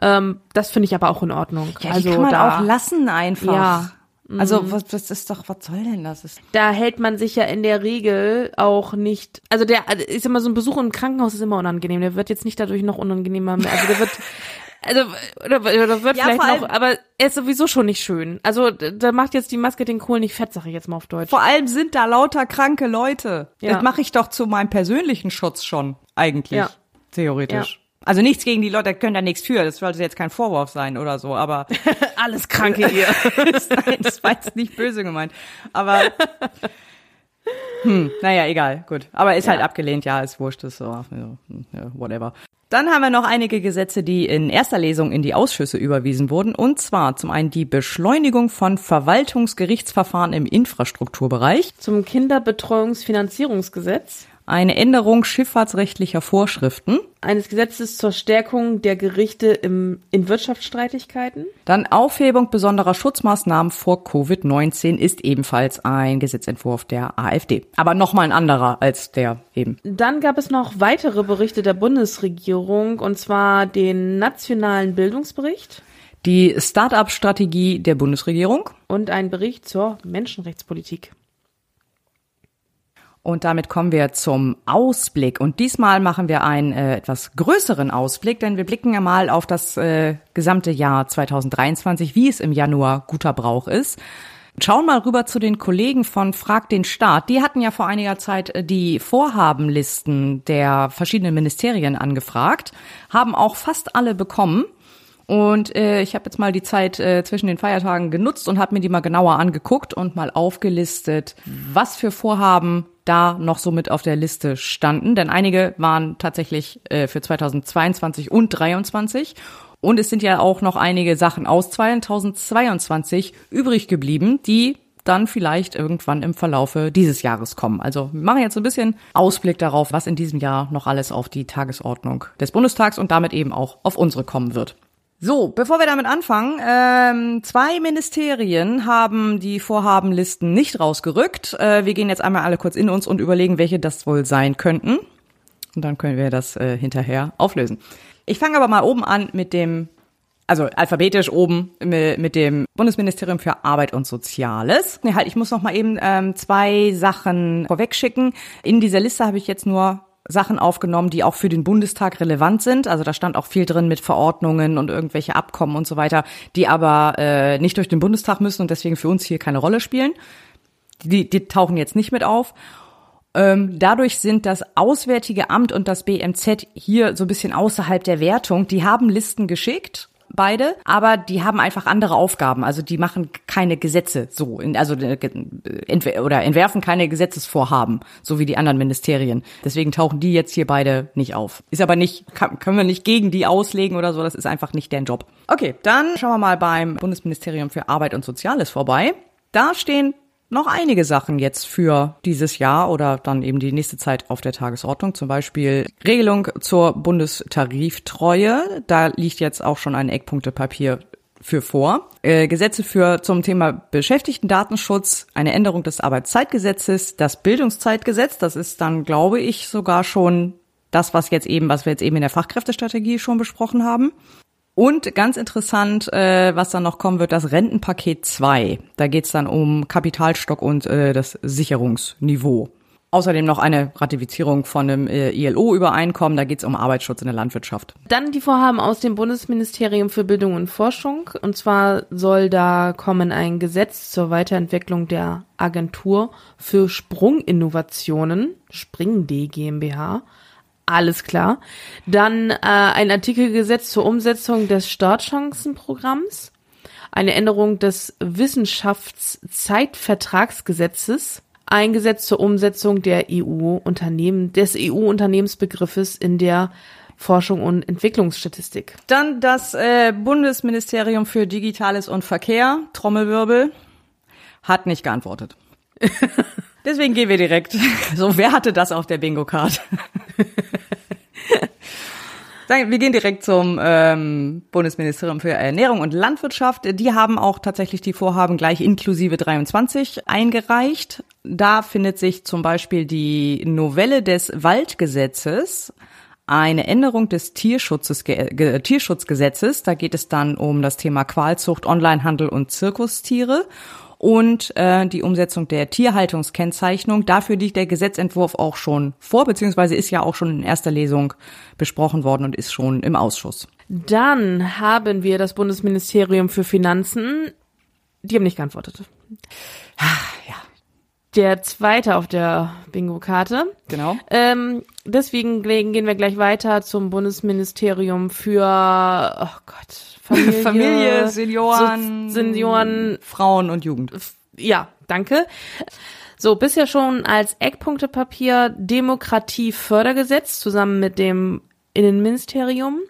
Ähm, das finde ich aber auch in Ordnung.
Ja,
also
kann man
da,
auch lassen einfach.
Ja.
Also was, was ist doch, was soll denn das? Ist
da hält man sich ja in der Regel auch nicht. Also der also ist immer so ein Besuch im Krankenhaus ist immer unangenehm. Der wird jetzt nicht dadurch noch unangenehmer. Mehr. Also der wird also oder, oder wird
Ja,
vielleicht noch, aber er ist sowieso schon nicht schön. Also da macht jetzt die Maske den Kohl nicht fett, sag ich jetzt mal auf Deutsch.
Vor allem sind da lauter kranke Leute.
Ja.
Das mache ich doch zu meinem persönlichen Schutz schon, eigentlich.
Ja.
Theoretisch. Also nichts gegen die Leute, können da nichts für. Das sollte jetzt kein Vorwurf sein oder so, aber
Alles Kranke hier.
Nein, das war jetzt nicht böse gemeint. Aber hm, naja, egal, gut. Aber ist halt abgelehnt, ja, ist wurscht, ist so, ja, whatever. Dann haben wir noch einige Gesetze, die in erster Lesung in die Ausschüsse überwiesen wurden. Und zwar zum einen die Beschleunigung von Verwaltungsgerichtsverfahren im Infrastrukturbereich,
Zum Kinderbetreuungsfinanzierungsgesetz
eine Änderung schifffahrtsrechtlicher Vorschriften,
eines Gesetzes zur Stärkung der Gerichte im, in Wirtschaftsstreitigkeiten.
Dann Aufhebung besonderer Schutzmaßnahmen vor Covid-19 ist ebenfalls ein Gesetzentwurf der AfD. Aber nochmal ein anderer als der eben.
Dann gab es noch weitere Berichte der Bundesregierung, und zwar den nationalen Bildungsbericht
Die Start-up-Strategie der Bundesregierung.
und einen Bericht zur Menschenrechtspolitik.
Und damit kommen wir zum Ausblick. Und diesmal machen wir einen äh, etwas größeren Ausblick, denn wir blicken ja mal auf das äh, gesamte Jahr 2023, wie es im Januar guter Brauch ist. Schauen mal rüber zu den Kollegen von Frag den Staat. Die hatten ja vor einiger Zeit äh, die Vorhabenlisten der verschiedenen Ministerien angefragt, haben auch fast alle bekommen. Und äh, ich habe jetzt mal die Zeit äh, zwischen den Feiertagen genutzt und habe mir die mal genauer angeguckt und mal aufgelistet, was für Vorhaben da noch so mit auf der Liste standen. Denn einige waren tatsächlich äh, für 2022 und 2023. Und es sind ja auch noch einige Sachen aus 2022 übrig geblieben, die dann vielleicht irgendwann im Verlaufe dieses Jahres kommen. Also wir machen jetzt ein bisschen Ausblick darauf, was in diesem Jahr noch alles auf die Tagesordnung des Bundestags und damit eben auch auf unsere kommen wird. So, bevor wir damit anfangen, ähm, zwei Ministerien haben die Vorhabenlisten nicht rausgerückt. Äh, wir gehen jetzt einmal alle kurz in uns und überlegen, welche das wohl sein könnten. Und dann können wir das äh, hinterher auflösen. Ich fange aber mal oben an mit dem also alphabetisch oben mit dem Bundesministerium für Arbeit und Soziales. Nee, halt, ich muss noch mal eben ähm, zwei Sachen vorwegschicken. In dieser Liste habe ich jetzt nur Sachen aufgenommen, die auch für den Bundestag relevant sind. Also da stand auch viel drin mit Verordnungen und irgendwelche Abkommen und so weiter, die aber äh, nicht durch den Bundestag müssen und deswegen für uns hier keine Rolle spielen. Die, die tauchen jetzt nicht mit auf. Ähm, dadurch sind das Auswärtige Amt und das BMZ hier so ein bisschen außerhalb der Wertung. Die haben Listen geschickt beide, aber die haben einfach andere Aufgaben. Also die machen keine Gesetze so, also äh, oder entwerfen keine Gesetzesvorhaben, so wie die anderen Ministerien. Deswegen tauchen die jetzt hier beide nicht auf. Ist aber nicht, können wir nicht gegen die auslegen oder so, das ist einfach nicht deren Job. Okay, dann schauen wir mal beim Bundesministerium für Arbeit und Soziales vorbei. Da stehen noch einige Sachen jetzt für dieses Jahr oder dann eben die nächste Zeit auf der Tagesordnung. Zum Beispiel Regelung zur Bundestariftreue. Da liegt jetzt auch schon ein Eckpunktepapier für vor. Äh, Gesetze für zum Thema Beschäftigtendatenschutz, eine Änderung des Arbeitszeitgesetzes, das Bildungszeitgesetz, das ist dann, glaube ich, sogar schon das, was jetzt eben, was wir jetzt eben in der Fachkräftestrategie schon besprochen haben. Und ganz interessant, äh, was dann noch kommen wird, das Rentenpaket 2. Da geht's dann um Kapitalstock und äh, das Sicherungsniveau. Außerdem noch eine Ratifizierung von einem äh, ILO-Übereinkommen. Da geht's um Arbeitsschutz in der Landwirtschaft.
Dann die Vorhaben aus dem Bundesministerium für Bildung und Forschung. Und zwar soll da kommen ein Gesetz zur Weiterentwicklung der Agentur für Sprunginnovationen, Spring-D GmbH alles klar. Dann äh, ein Artikelgesetz zur Umsetzung des Startchancenprogramms, eine Änderung des Wissenschaftszeitvertragsgesetzes, ein Gesetz zur Umsetzung der EU-Unternehmen, des EU-Unternehmensbegriffes in der Forschung und Entwicklungsstatistik.
Dann das äh, Bundesministerium für Digitales und Verkehr, Trommelwirbel, hat nicht geantwortet. Deswegen gehen wir direkt. So, wer hatte das auf der Bingo-Card? Wir gehen direkt zum ähm, Bundesministerium für Ernährung und Landwirtschaft. Die haben auch tatsächlich die Vorhaben gleich inklusive 23 eingereicht. Da findet sich zum Beispiel die Novelle des Waldgesetzes, eine Änderung des Tierschutzes, Ge Tierschutzgesetzes. Da geht es dann um das Thema Qualzucht, Onlinehandel und Zirkustiere und äh, die Umsetzung der Tierhaltungskennzeichnung. Dafür liegt der Gesetzentwurf auch schon vor, beziehungsweise ist ja auch schon in erster Lesung besprochen worden und ist schon im Ausschuss.
Dann haben wir das Bundesministerium für Finanzen. Die haben nicht geantwortet.
Ja.
Der zweite auf der Bingo-Karte.
Genau.
Ähm, deswegen gehen wir gleich weiter zum Bundesministerium für, oh Gott, Familie,
Familie Senioren,
so, Senioren,
Frauen und Jugend.
Ja, danke. So, bisher schon als Eckpunktepapier Demokratiefördergesetz zusammen mit dem Innenministerium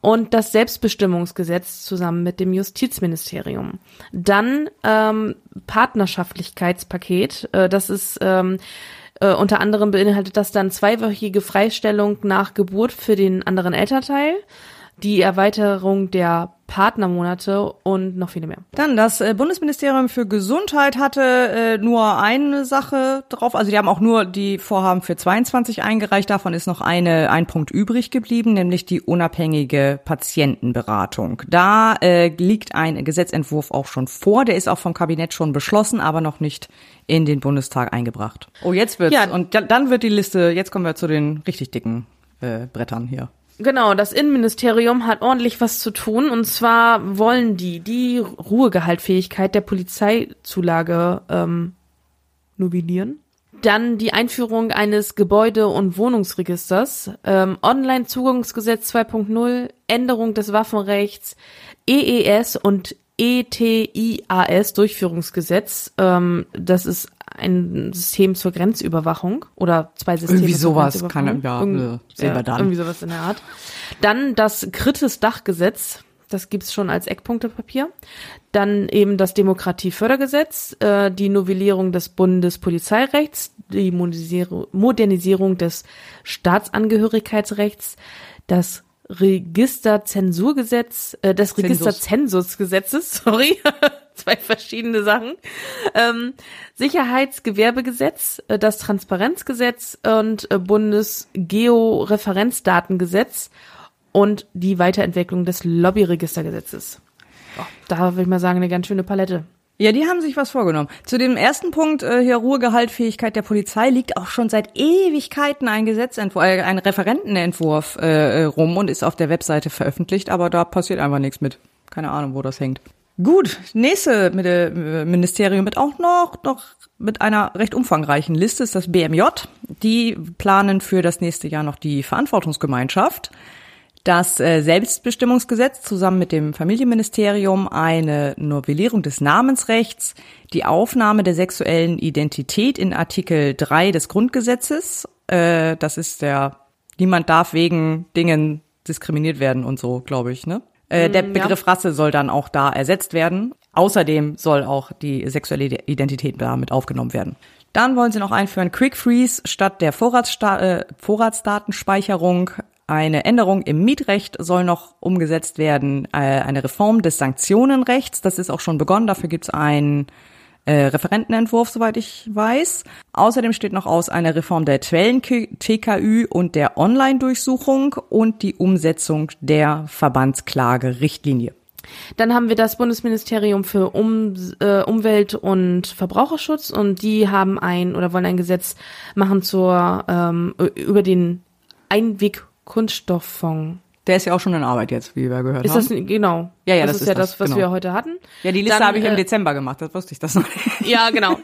und das Selbstbestimmungsgesetz zusammen mit dem Justizministerium. Dann ähm, Partnerschaftlichkeitspaket. Äh, das ist ähm, äh, unter anderem beinhaltet das dann zweiwöchige Freistellung nach Geburt für den anderen Elternteil die Erweiterung der Partnermonate und noch viele mehr.
Dann das äh, Bundesministerium für Gesundheit hatte äh, nur eine Sache drauf, also die haben auch nur die Vorhaben für 22 eingereicht, davon ist noch eine ein Punkt übrig geblieben, nämlich die unabhängige Patientenberatung. Da äh, liegt ein Gesetzentwurf auch schon vor, der ist auch vom Kabinett schon beschlossen, aber noch nicht in den Bundestag eingebracht. Oh, jetzt wird's ja. und dann wird die Liste, jetzt kommen wir zu den richtig dicken äh, Brettern hier.
Genau, das Innenministerium hat ordentlich was zu tun und zwar wollen die die Ruhegehaltfähigkeit der Polizeizulage ähm, novellieren. Dann die Einführung eines Gebäude- und Wohnungsregisters, ähm, Online-Zugangsgesetz 2.0, Änderung des Waffenrechts, EES und ETIAS Durchführungsgesetz. Ähm, das ist ein System zur Grenzüberwachung oder zwei Systeme
Irgendwie sowas kann- ja,
Irgend-
sehen wir dann.
Irgendwie sowas in der Art. Dann das Kritis Dachgesetz. Das gibt's schon als Eckpunktepapier. Dann eben das Demokratiefördergesetz, äh, die Novellierung des Bundespolizeirechts, die Modernisierung, des Staatsangehörigkeitsrechts, das Registerzensurgesetz, äh, das
Zensus.
Registerzensusgesetzes, sorry, zwei verschiedene Sachen, ähm, Sicherheitsgewerbegesetz, äh, das Transparenzgesetz und äh, Bundesgeoreferenzdatengesetz und die Weiterentwicklung des Lobbyregistergesetzes. Oh, da würde ich mal sagen, eine ganz schöne Palette.
Ja, die haben sich was vorgenommen. Zu dem ersten Punkt, äh, hier Ruhegehaltfähigkeit der Polizei, liegt auch schon seit Ewigkeiten ein Gesetzentwurf, äh, ein Referentenentwurf äh, äh, rum und ist auf der Webseite veröffentlicht, aber da passiert einfach nichts mit. Keine Ahnung, wo das hängt. Gut, nächste Ministerium mit auch noch, noch mit einer recht umfangreichen Liste ist das BMJ. Die planen für das nächste Jahr noch die Verantwortungsgemeinschaft das äh, Selbstbestimmungsgesetz zusammen mit dem Familienministerium eine Novellierung des Namensrechts, die Aufnahme der sexuellen Identität in Artikel 3 des Grundgesetzes. Äh, das ist der, niemand darf wegen Dingen diskriminiert werden und so, glaube ich, ne? Äh, der Begriff Rasse soll dann auch da ersetzt werden. Außerdem soll auch die sexuelle Identität damit aufgenommen werden. Dann wollen sie noch einführen Quick Freeze statt der Vorratssta äh, Vorratsdatenspeicherung. Eine Änderung im Mietrecht soll noch umgesetzt werden. Äh, eine Reform des Sanktionenrechts, das ist auch schon begonnen. Dafür gibt's einen äh, Referentenentwurf, soweit ich weiß. Außerdem steht noch aus eine Reform der Quellen-TKÜ und der Online-Durchsuchung und die Umsetzung der Verbandsklage-Richtlinie.
Dann haben wir das Bundesministerium für um, äh, Umwelt und Verbraucherschutz und die haben ein oder wollen ein Gesetz machen zur ähm, über den Einweg-Kunststofffonds.
Der ist ja auch schon in Arbeit jetzt, wie wir gehört
Ist
haben.
das genau?
Ja, ja,
das,
das
ist
ist
ja
das,
das, was
genau.
wir heute hatten.
ja, die Liste habe ich im
äh,
Dezember gemacht, das wusste ich das noch nicht.
Ja, genau.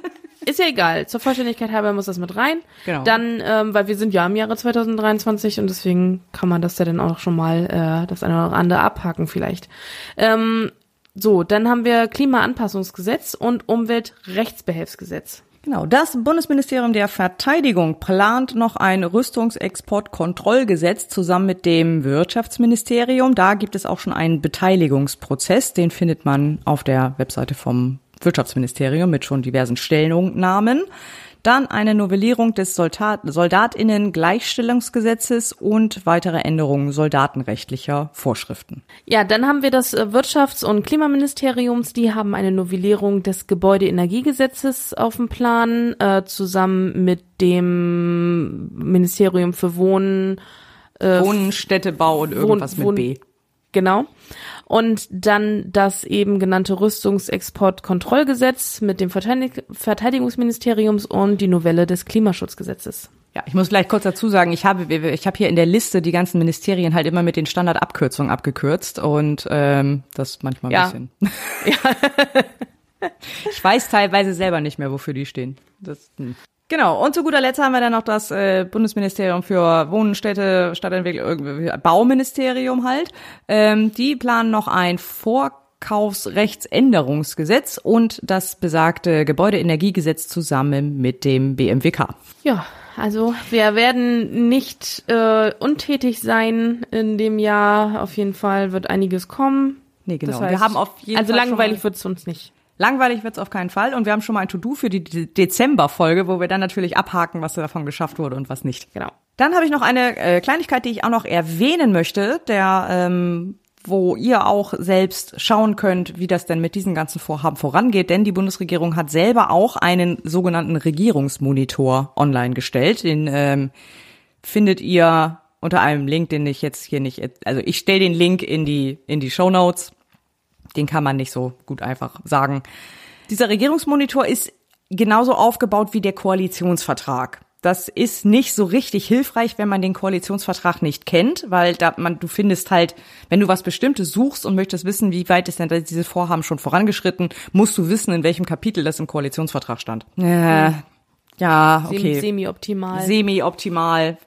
Ist ja egal. Zur Vollständigkeit halber muss das mit rein.
Genau.
Dann, ähm, weil wir sind ja im Jahre 2023 und deswegen kann man das ja dann auch schon mal äh, das eine oder andere abhaken vielleicht. Ähm, so, dann haben wir Klimaanpassungsgesetz und Umweltrechtsbehelfsgesetz.
Genau, das Bundesministerium der Verteidigung plant noch ein Rüstungsexportkontrollgesetz zusammen mit dem Wirtschaftsministerium. Da gibt es auch schon einen Beteiligungsprozess, den findet man auf der Webseite vom Wirtschaftsministerium mit schon diversen Stellungnahmen. Dann eine Novellierung des Soldat Soldatinnen-Gleichstellungsgesetzes und weitere Änderungen soldatenrechtlicher Vorschriften.
Ja, dann haben wir das äh, Wirtschafts- und Klimaministeriums, die haben eine Novellierung des Gebäudeenergiegesetzes auf dem Plan, äh, zusammen mit dem Ministerium für Wohnen,
Wohnen, Städtebau und irgendwas
Wohn-
mit B.
Genau. Und dann das eben genannte Rüstungsexportkontrollgesetz mit dem Verteidig Verteidigungsministeriums und die Novelle des Klimaschutzgesetzes.
Ja, ich muss vielleicht kurz dazu sagen, ich habe ich habe hier in der Liste die ganzen Ministerien halt immer mit den Standardabkürzungen abgekürzt und ähm, das manchmal ein
Ja.
bisschen. ich weiß teilweise selber nicht mehr, wofür die stehen. Das, hm. Genau, und zu guter Letzt haben wir dann noch das äh, Bundesministerium für Wohnen, Städte, Stadtentwicklung, irgendwie Bauministerium halt. Ähm, die planen noch ein Vorkaufsrechtsänderungsgesetz und das besagte Gebäudeenergiegesetz zusammen mit dem BMWK.
Ja, also wir werden nicht äh, untätig sein in dem Jahr. Auf jeden Fall wird einiges kommen.
Nee, genau.
Das heißt,
wir haben auf jeden
also
Fall
langweilig
mal-
wird's uns nicht.
Langweilig wird's auf keinen Fall. Und wir haben schon mal ein To-Do für die De- Dezember-Folge, wo wir dann natürlich abhaken, was davon geschafft wurde und was nicht.
Genau.
Dann habe ich noch eine äh, Kleinigkeit, die ich auch noch erwähnen möchte, der, ähm, wo ihr auch selbst schauen könnt, wie das denn mit diesen ganzen Vorhaben vorangeht. Denn die Bundesregierung hat selber auch einen sogenannten Regierungsmonitor online gestellt. Den ähm, findet ihr unter einem Link, den ich jetzt hier nicht, also ich stelle den Link in die in die Show Notes. Den kann man nicht so gut einfach sagen. Dieser Regierungsmonitor ist genauso aufgebaut wie der Koalitionsvertrag. Das ist nicht so richtig hilfreich, wenn man den Koalitionsvertrag nicht kennt, weil da man, du findest halt, wenn du was Bestimmtes suchst und möchtest wissen, wie weit ist denn dieses Vorhaben schon vorangeschritten, musst du wissen, in welchem Kapitel das im Koalitionsvertrag stand. Äh, Ja, okay.
Semi-optimal.
Semi-optimal.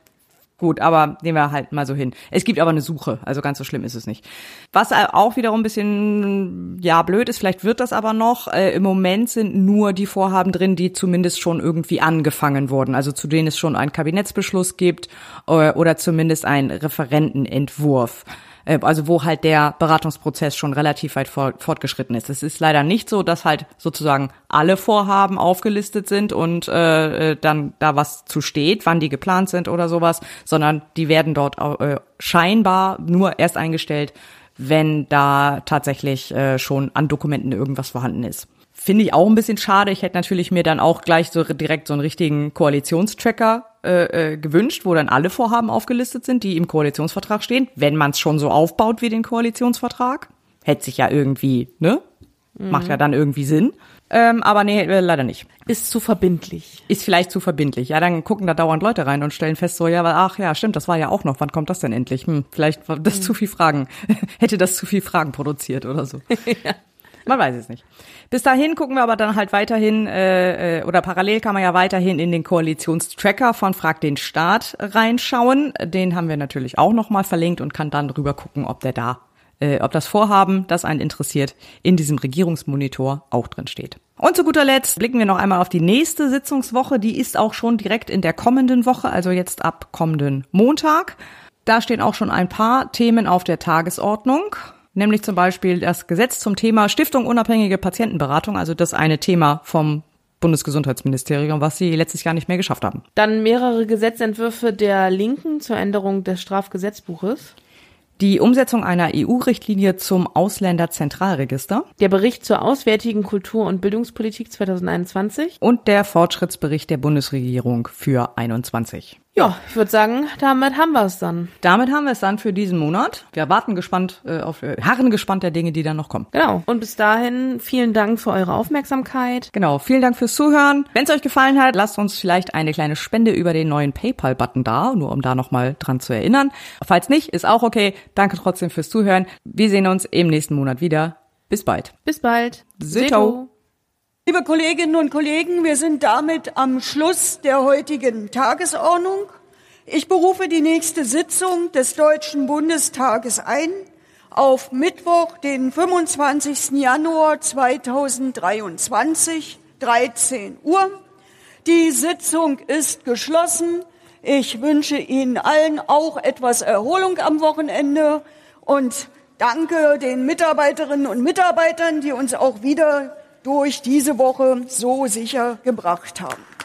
Gut, aber nehmen wir halt mal so hin. Es gibt aber eine Suche, also ganz so schlimm ist es nicht. Was auch wiederum ein bisschen, ja, blöd ist, vielleicht wird das aber noch. Äh, Im Moment sind nur die Vorhaben drin, die zumindest schon irgendwie angefangen wurden, also zu denen es schon einen Kabinettsbeschluss gibt äh, oder zumindest einen Referentenentwurf. Äh, also wo halt der Beratungsprozess schon relativ weit fortgeschritten ist. Es ist leider nicht so, dass halt sozusagen alle Vorhaben aufgelistet sind und äh, äh, dann da was zu steht, wann die geplant sind oder sowas, sondern die werden dort äh, scheinbar nur erst eingestellt, wenn da tatsächlich äh, schon an Dokumenten irgendwas vorhanden ist. Finde ich auch ein bisschen schade. Ich hätte natürlich mir dann auch gleich so direkt so einen richtigen Koalitionstracker äh, äh, gewünscht, wo dann alle Vorhaben aufgelistet sind, die im Koalitionsvertrag stehen, wenn man es schon so aufbaut wie den Koalitionsvertrag. Hätte sich ja irgendwie, ne? Mhm. Macht ja dann irgendwie Sinn. Ähm, aber nee, äh, leider nicht.
Ist zu verbindlich.
Ist vielleicht zu verbindlich. Ja, dann gucken da dauernd Leute rein und stellen fest, so, ja, ach ja, stimmt, das war ja auch noch. Wann kommt das denn endlich? Hm, vielleicht war das mhm. zu viel Fragen. Hätte das zu viel Fragen produziert oder so. ja. Man weiß es nicht. Bis dahin gucken wir aber dann halt weiterhin, äh, äh, oder parallel kann man ja weiterhin in den Koalitionstracker von Frag den Staat reinschauen. Den haben wir natürlich auch nochmal verlinkt und kann dann drüber gucken, ob der da, äh, ob das Vorhaben, das einen interessiert, in diesem Regierungsmonitor auch drin steht. Und zu guter Letzt blicken wir noch einmal auf die nächste Sitzungswoche. Die ist auch schon direkt in der kommenden Woche, also jetzt ab kommenden Montag. Da stehen auch schon ein paar Themen auf der Tagesordnung nämlich zum Beispiel das Gesetz zum Thema Stiftung unabhängige Patientenberatung, also das eine Thema vom Bundesgesundheitsministerium, was sie letztes Jahr nicht mehr geschafft haben.
Dann mehrere Gesetzentwürfe der Linken zur Änderung des Strafgesetzbuches.
Die Umsetzung einer EU-Richtlinie zum Ausländerzentralregister.
Der Bericht zur auswärtigen Kultur- und Bildungspolitik 2021.
Und der Fortschrittsbericht der Bundesregierung für 21.
Ja, ich würde sagen, damit haben wir es dann.
Damit haben wir es dann für diesen Monat. Wir warten gespannt äh, auf äh, harren gespannt der Dinge, die dann noch kommen.
Genau. Und bis dahin vielen Dank für eure Aufmerksamkeit.
Genau. Vielen Dank fürs Zuhören. Wenn es euch gefallen hat, lasst uns vielleicht eine kleine Spende über den neuen PayPal-Button da, nur um da nochmal dran zu erinnern. Falls nicht, ist auch okay. Danke trotzdem fürs Zuhören. Wir sehen uns im nächsten Monat wieder. Bis bald.
Bis bald.
Seto.
Liebe Kolleginnen und Kollegen, wir sind damit am Schluss der heutigen Tagesordnung. Ich berufe die nächste Sitzung des Deutschen Bundestages ein auf Mittwoch, den 25. Januar 2023, 13 Uhr. Die Sitzung ist geschlossen. Ich wünsche Ihnen allen auch etwas Erholung am Wochenende und danke den Mitarbeiterinnen und Mitarbeitern, die uns auch wieder durch diese Woche so sicher gebracht haben.